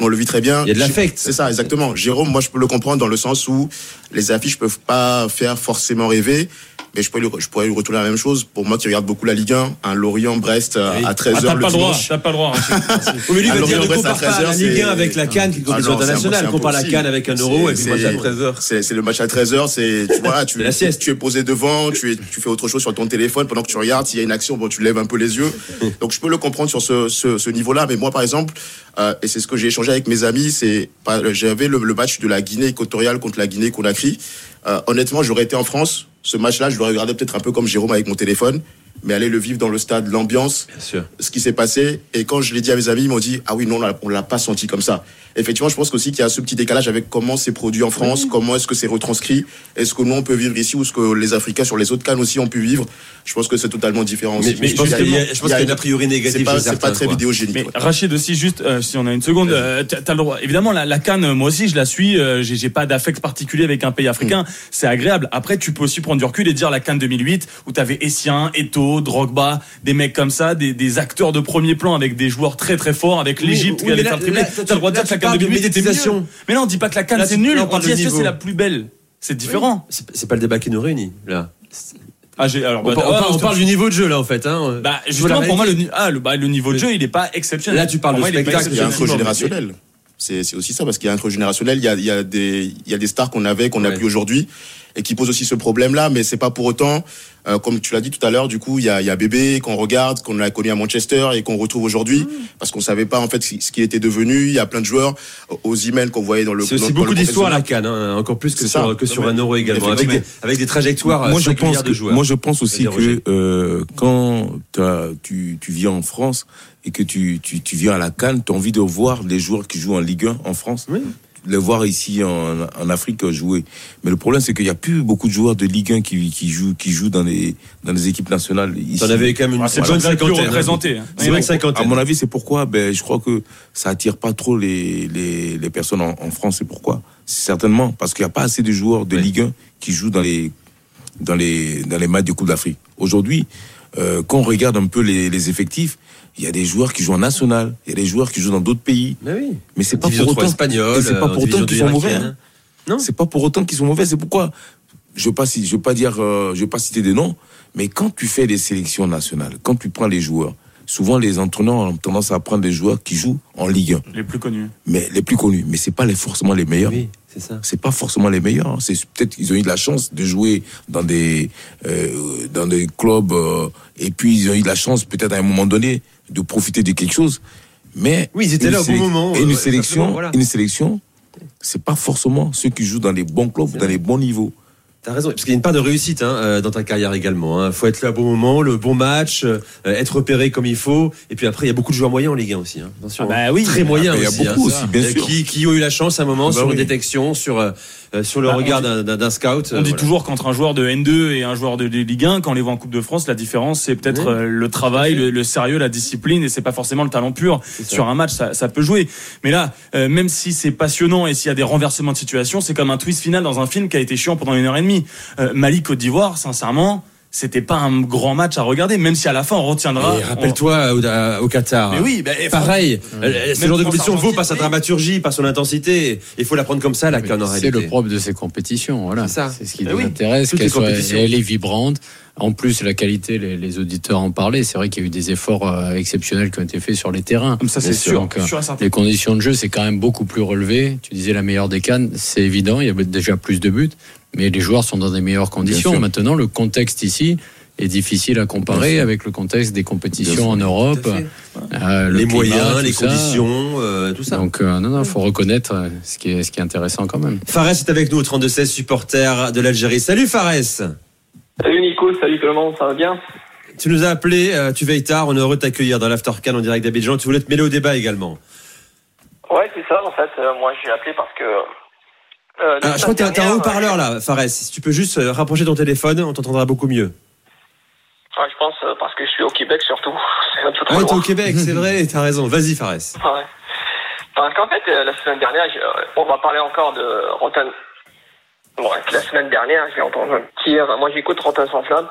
I: On le vit très bien.
D: Il y a de l'affect.
I: C'est ça, exactement. Jérôme, moi, je peux le comprendre dans le sens où les affiches peuvent pas faire forcément rêver. Mais je pourrais, lui, je pourrais lui retourner la même chose. Pour moi qui regarde beaucoup la Ligue 1, un Lorient-Brest euh, à 13h
E: Ah, t'as
I: le
E: pas le droit,
I: dimanche.
E: t'as pas le droit. [laughs]
D: Oui, mais lui,
I: Ah,
D: il va dire ne
I: Brest, à
D: compare pas
I: 13h,
D: la Ligue 1
I: c'est-
D: avec la Cannes, qui est une
I: Ah
D: compétition
I: c'est
D: internationale. Compare la Cannes avec un euro, et puis moi,
I: C'est-
D: j'ai-
I: c'est c'est le match à 13h, c'est tu vois, tu, [laughs]
D: la sieste.
I: tu es posé devant, tu, es, tu fais autre chose sur ton téléphone pendant que tu regardes, s'il y a une action, bon, tu lèves un peu les yeux. [laughs] Donc je peux le comprendre sur ce, ce, ce niveau-là, mais moi par exemple, euh, et c'est ce que j'ai échangé avec mes amis, c'est pas- j'avais le, le match de la Guinée équatoriale contre la Guinée Conakry. Euh, honnêtement, j'aurais été en France, ce match-là, je l'aurais regardé peut-être un peu comme Jérôme avec mon téléphone, mais aller le vivre dans le stade, l'ambiance, ce qui s'est passé. Et quand je l'ai dit à mes amis, ils m'ont dit Ah oui, non, on l'a- on l'a pas senti comme ça. Effectivement, je pense aussi qu'il y a ce petit décalage avec comment c'est produit en France, comment est-ce que c'est retranscrit, est-ce que nous on peut vivre ici ou est-ce que les Africains sur les autres cannes aussi ont pu vivre. Je pense que c'est totalement différent aussi.
D: Mais, mais je pense
I: Il y a-
D: qu'il y a, y une a priori négative
I: C'est pas, très vidéogénique.
E: Mais
I: quoi.
E: Rachid aussi, juste, euh, si on a une seconde, euh, t'as t'as le droit. Évidemment, la, la Cannes, moi aussi, je la suis. euh, j'ai pas d'affect particulier avec un pays africain.
I: Mm.
E: C'est agréable. Après, tu peux aussi prendre du recul et dire la Cannes 2008, où t'avais Essien, Eto, Drogba, des mecs comme ça, des, des acteurs de premier plan avec des joueurs très très forts, avec
D: Oui,
E: l'Égypte
D: oui,
E: qui allait
D: mais
E: faire
D: là-
E: le triplé.
D: là,
E: T'as le droit de
D: là,
E: dire que la
D: parles de
E: 2008 était mieux. Mais non, dis pas que la Cannes
D: Là,
E: c'est nul.
D: là, on
E: On dit est-ce que c'est la plus belle C'est différent.
D: C'est c'est pas le débat qui nous réunit, là.
E: Ah, j'ai, alors,
D: On,
E: bah,
D: on
E: ah,
D: parle, on du niveau de jeu, là, en fait. Hein.
E: Bah, justement, pour moi, le, ah, le, bah, le niveau de jeu, il est pas exceptionnel.
D: Là, tu parles
E: Pour
D: de
E: moi, est
D: spectacle,
I: Il y a un
E: exceptionnel.
I: générationnel. C'est c'est aussi ça, parce qu'il y a un creux générationnel. Il y a, il y a, des, il y a des stars qu'on avait, qu'on n'a
D: Ouais.
I: plus aujourd'hui, et qui posent aussi ce problème-là, mais c'est pas pour autant, euh, comme tu l'as dit tout à l'heure, du coup, il y a, il y a Bébé qu'on regarde, qu'on a connu à Manchester et qu'on retrouve aujourd'hui,
D: Mmh.
I: parce qu'on savait pas en fait ce qu'il était devenu. Il y a plein de joueurs, aux emails qu'on voyait dans le
D: C'est aussi beaucoup d'histoires à la hein, encore plus que sur,
I: ça.
D: que sur
I: Non,
D: un euro également, avec des,
I: effectivement.
D: avec des trajectoires
G: moi je pense que
D: de joueurs.
G: moi je pense aussi que euh, quand tu tu viens en France et que tu tu, tu viens à la Cannes, tu as envie de voir les joueurs qui jouent en Ligue 1 en France.
D: Oui.
G: Les voir ici en, en Afrique jouer. Mais le problème, c'est qu'il n'y a plus beaucoup de joueurs de Ligue 1 qui, qui jouent, qui jouent dans les, dans les équipes nationales. Ici.
D: T'en avais quand même une
E: Ah, c'est
D: bonne cinquantaine.
E: hein.
D: C'est une
G: À mon avis, c'est pourquoi ben, je crois que ça attire pas trop les, les, les personnes en, en France. C'est pourquoi C'est certainement parce qu'il n'y a pas assez de joueurs de
D: Oui.
G: Ligue 1 qui jouent dans les, dans les, dans les matchs de Coupe d'Afrique. Aujourd'hui, euh, quand on regarde un peu les, les effectifs, il y a des joueurs qui jouent en national, il y a des joueurs qui jouent dans d'autres pays.
D: Mais oui.
G: Mais c'est pas
D: Division
G: pour
D: 3
G: autant,
D: espagnole,
G: et c'est pas
D: euh,
G: pour autant qu'ils sont mauvais.
D: irakienne.
G: hein.
D: Non.
G: C'est pas pour autant qu'ils sont mauvais. C'est pourquoi? Je veux pas, je veux pas dire, euh, je veux pas citer des noms, mais quand tu fais des sélections nationales, quand tu prends les joueurs, souvent les entraîneurs ont tendance à prendre des joueurs qui jouent en Ligue 1,
E: Les plus connus.
G: mais les plus connus. Mais c'est pas les, forcément les meilleurs.
D: Oui, c'est ça.
G: C'est pas forcément les meilleurs. hein. C'est peut-être qu'ils ont eu de la chance de jouer dans des euh, dans des clubs euh, et puis ils ont eu de la chance peut-être à un moment donné de profiter de quelque chose. Mais
D: Oui, ils étaient
G: une
D: là au bon moment,
G: Et une
D: euh,
G: sélection,
D: voilà.
G: une sélection, c'est pas forcément ceux qui jouent dans les bons clubs, dans les bons niveaux.
D: T'as raison, parce qu'il y a une part de réussite hein, euh, dans ta carrière également. Il faut être là au bon moment, le bon match, euh, être repéré comme il faut. Et puis après, il y a beaucoup de joueurs moyens en Ligue 1 aussi. Hein. Attention,
E: Ah bah
D: hein.
E: oui.
D: très moyens
G: Il y a
D: aussi.
G: beaucoup
D: hein.
G: aussi, bien sûr.
D: Qui, qui ont eu la chance à un moment
G: Bah
D: sur une détection, sur, sur le
E: Bah, on
D: regard
E: dit-
D: d'un- scout.
E: On
D: euh,
E: dit
D: voilà.
E: toujours qu'entre un joueur de N2 et un joueur de de Ligue 1, quand on les voit en Coupe de France, la différence c'est peut-être
D: Oui.
E: euh, le travail, le, le sérieux, la discipline, et c'est pas forcément le talent pur. Sur un match, ça, ça peut jouer. Mais là, euh, même si c'est passionnant et s'il y a des renversements de situation, c'est comme un twist final dans un film qui a été chiant pendant une heure et demie. Euh, Mali Côte d'Ivoire, sincèrement, c'était pas un grand match à regarder, même si à la fin on retiendra.
D: Et rappelle-toi au, Qatar.
E: Mais oui, bah,
D: pareil. euh, Ce genre de compétition vaut par sa dramaturgie, par son intensité. Il faut la prendre comme ça, la canne en
H: C'est le propre de ces compétitions, voilà.
D: C'est ça.
H: C'est ce qui
D: Eh
H: nous
D: oui,
H: intéresse, qu'elle est vibrante. En plus, la qualité, les, les auditeurs en parlaient. C'est vrai qu'il y a eu des efforts euh, exceptionnels qui ont été faits sur les terrains.
E: Comme ça, c'est sûr.
H: Donc, les conditions de jeu, c'est quand même beaucoup plus relevé. Tu disais la meilleure des cannes, c'est évident. Il y avait déjà plus de buts, mais les joueurs sont dans des meilleures conditions. Maintenant, le contexte ici est difficile à comparer avec le contexte des compétitions en Europe. Euh, le
D: Les
H: climat,
D: moyens, les
H: ça.
D: conditions, euh, tout ça.
H: Donc, euh, non, non, faut reconnaître ce qui est, ce qui est intéressant quand même.
D: Fares est avec nous au 32-16, supporter de l'Algérie. Salut Fares
N: Salut Nico, salut tout le monde, ça va bien
D: Tu nous as appelé, euh, tu veilles tard, on est heureux de t'accueillir dans l'Aftercan en direct d'Abidjan. Tu voulais te mêler au débat également.
N: Ouais, c'est ça en fait. Euh, moi j'ai appelé parce que. euh,
D: Ah, je crois que t'as un haut-parleur là, Fares. Si tu peux juste rapprocher ton téléphone, on t'entendra beaucoup mieux.
N: ouais, je pense parce que je suis au Québec surtout. [laughs] Un peu trop
D: Ah, t'es au Québec, c'est vrai, t'as raison. Vas-y Fares.
N: Ouais. Parce qu'en fait, la semaine dernière, on va parler encore de Rotten. La semaine dernière, j'ai entendu un tir. Moi, j'écoute Rotten sans flamme.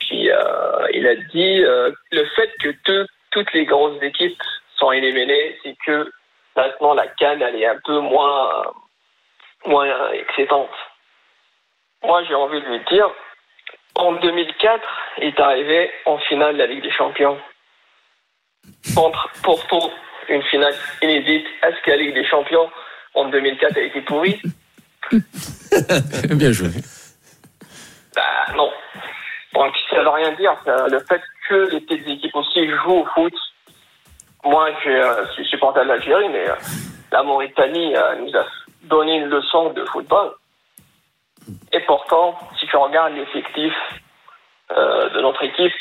N: Puis, euh, il a dit euh, le fait que tout- toutes les grosses équipes sont éliminées, c'est que maintenant la canne, elle est un peu moins, moins excitante. Moi, j'ai envie de lui dire en 2004, il est arrivé en finale de la Ligue des Champions contre Porto, une finale inédite. Est-ce que la Ligue des Champions en 2004 a été pourrie? [laughs]
H: Bien joué.
N: Bah non. Donc ça veut rien dire. Le fait que les petites équipes aussi jouent au foot. Moi, je euh, suis supporter de l'Algérie, mais euh, la Mauritanie euh, nous a donné une leçon de football. Et pourtant, si tu regardes l'effectif de notre équipe,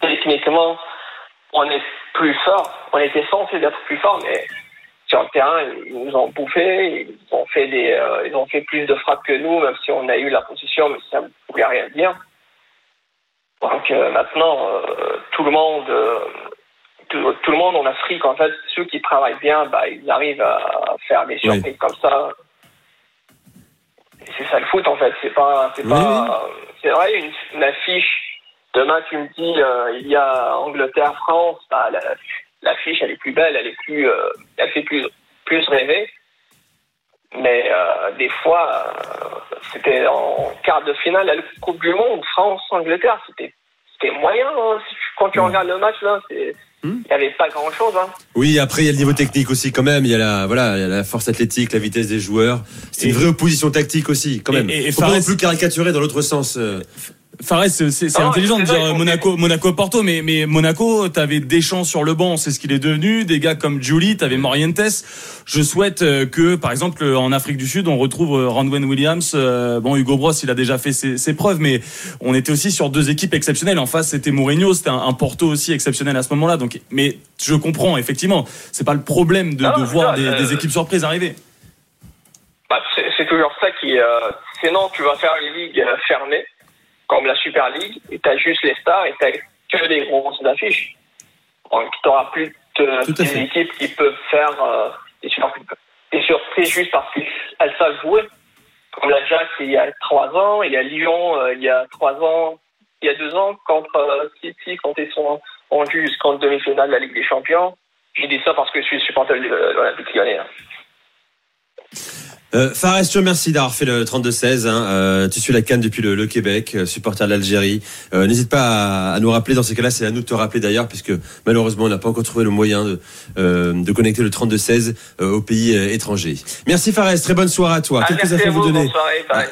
N: techniquement, on est plus fort. On était censé être plus fort, mais sur le terrain, ils nous ont bouffé, ils ont fait des, euh, ils ont fait plus de frappes que nous, même si on a eu la position, mais ça ne voulait rien dire. Donc euh, maintenant, euh, tout le monde, tout, tout le monde en Afrique, en fait, ceux qui travaillent bien, bah, ils arrivent à faire des surprises comme ça. C'est ça le foot, en fait. C'est pas, c'est
D: Oui,
N: pas, c'est vrai une, une affiche. Demain, tu me dis, il y a Angleterre-France, bah, la- l'affiche, elle est plus belle, elle est plus, euh, elle fait plus, plus rêver. Mais euh, des fois, euh, c'était en quart de finale à la Coupe du Monde, France-Angleterre, c'était c'était moyen. hein. Quand tu regardes le match, là, c'est- il n'y avait pas grand-chose. Hein.
D: Oui, après il y a le niveau technique aussi quand même. Il y a la voilà, il y a la force athlétique, la vitesse des joueurs. C'est une vraie opposition tactique aussi quand même.
E: et- et
D: Faut pas non plus caricaturer dans l'autre sens. Euh.
E: Fares, c'est
N: Ah,
E: intelligent de dire
N: font
E: Monaco, Monaco, Porto, mais, mais Monaco, t'avais Deschamps sur le banc, c'est ce qu'il est devenu. Des gars comme Julie, t'avais Morientes. Je souhaite euh, que, par exemple, en Afrique du Sud, on retrouve euh, Randwen Williams. Euh, Bon, Hugo Bros, il a déjà fait ses, ses preuves, mais on était aussi sur deux équipes exceptionnelles. En face, c'était Mourinho, c'était un, un Porto aussi exceptionnel à ce moment-là. Donc, mais je comprends effectivement, c'est pas le problème de,
N: Non,
E: de voir
N: ça,
E: des,
N: euh,
E: des équipes surprises arriver.
N: Bah, c'est toujours ça qui. Euh, sinon, tu vas faire une ligue euh, fermée, comme la Super League, et tu as juste les stars et tu que des grosses affiches. Donc, tu n'auras plus de,
D: Tout à
N: des
D: fait.
N: équipes qui peuvent faire euh, des, surprises, des surprises juste parce qu'elles savent jouer. Comme l'Ajax il y a trois ans, il y a Lyon euh, il y a trois ans, il y a deux ans, contre euh, City, quand ils sont en jeu jusqu'en demi-finale de la Ligue des Champions. J'ai dit ça parce que je suis supporter de de l'Olympique lyonnais. hein.
D: Euh, Fares, je remercie d'avoir fait le 32-16. Hein. Euh, tu suis la canne depuis le, le Québec, euh, supporter de l'Algérie. Euh, N'hésite pas à, à nous rappeler. Dans ces cas-là, c'est à nous de te rappeler d'ailleurs, puisque malheureusement, on n'a pas encore trouvé le moyen de, euh, de connecter le 32-16 euh, au pays euh, étranger. Merci Fares, très bonne soirée à toi.
N: Ah,
D: Quelques infos
N: à
D: vous
N: vous,
D: donner.
N: bonne soirée.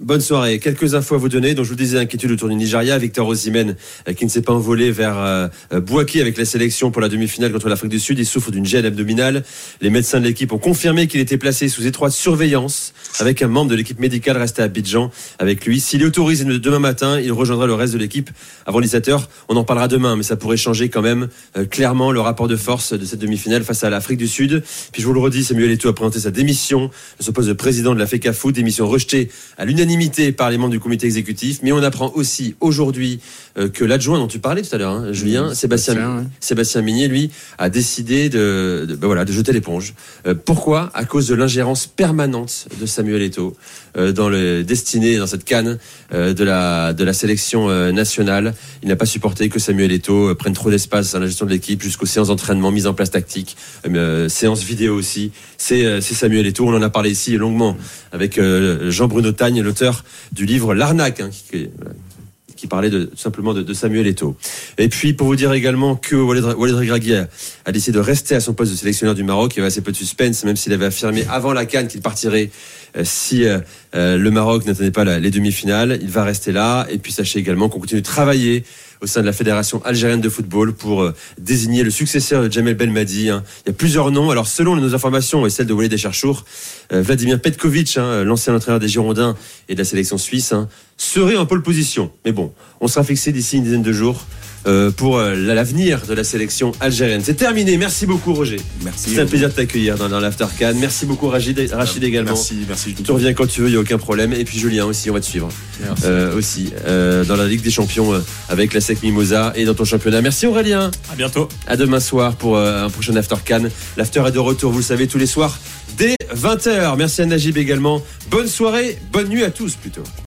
D: Bonne soirée. Quelques infos à vous donner. Donc je vous disais inquiétude autour du Nigeria. Victor Osimhen euh, qui ne s'est pas envolé vers euh, euh, avec la sélection pour la demi-finale contre l'Afrique du Sud. Il souffre d'une gêne abdominale. Les médecins de l'équipe ont confirmé qu'il était placé sous étroite surveillance avec un membre de l'équipe médicale resté à Abidjan avec lui. S'il est autorisé demain matin, il rejoindra le reste de l'équipe avant 17h. On en parlera demain, mais ça pourrait changer quand même euh, clairement le rapport de force de cette demi-finale face à l'Afrique du Sud. Puis je vous le redis, Samuel Eto'o a présenté sa démission de son poste de président de la FECAFOOT, démission rejetée à l'unanimité par les membres du comité exécutif. Mais on apprend aussi aujourd'hui euh, que l'adjoint dont tu parlais tout à l'heure, hein, Julien,
H: Mmh,
D: Sébastien,
H: Sébastien, ouais.
D: Sébastien Minier, lui, a décidé de, de, ben voilà, de jeter l'éponge. Euh, pourquoi? À cause de l'ingérence permanente de Samuel Eto'o dans le destiné, dans cette canne euh, de la de la sélection euh, nationale. Il n'a pas supporté que Samuel Eto'o euh, prenne trop d'espace dans la gestion de l'équipe, jusqu'aux séances d'entraînement, mise en place tactique, euh, séances vidéo aussi. C'est euh, c'est Samuel Eto'o. On en a parlé ici longuement avec euh, Jean-Bruno Tagne, l'auteur du livre L'arnaque, hein, qui parlait tout simplement de, Samuel Eto'o. Et puis pour vous dire également que Walid, Regragui a, décidé de rester à son poste de sélectionneur du Maroc. Il y avait assez peu de suspense, même s'il avait affirmé avant la Cannes qu'il partirait euh, si euh, euh, le Maroc n'attendait pas les demi-finales. Il va rester là. Et puis sachez également qu'on continue de travailler au sein de la Fédération algérienne de football pour euh, désigner le successeur de Jamel Belmadi. hein. Il y a plusieurs noms. Alors selon nos informations et celles de Walid Echarchour, euh, Vladimir Petkovic, hein, l'ancien entraîneur des Girondins et de la sélection suisse, hein, serait en pole position. Mais bon, on sera fixé d'ici une dizaine de jours. Euh, pour euh, l'avenir de la sélection algérienne. C'est terminé. Merci beaucoup, Roger.
I: Merci.
D: C'est un plaisir de t'accueillir dans, dans l'After Can. Merci beaucoup, Rachid, Rachid également.
I: Merci, merci.
D: Tu reviens quand tu veux, il n'y a aucun problème. Et puis Julien aussi, on va te suivre.
H: Merci.
D: Euh, aussi, euh, dans la Ligue des Champions avec la SEC Mimosa et dans ton championnat. Merci Aurélien.
E: À bientôt.
D: À demain soir pour euh, un prochain After Can. L'After est de retour, vous le savez, tous les soirs dès 20h. Merci à Najib également. Bonne soirée, bonne nuit à tous plutôt.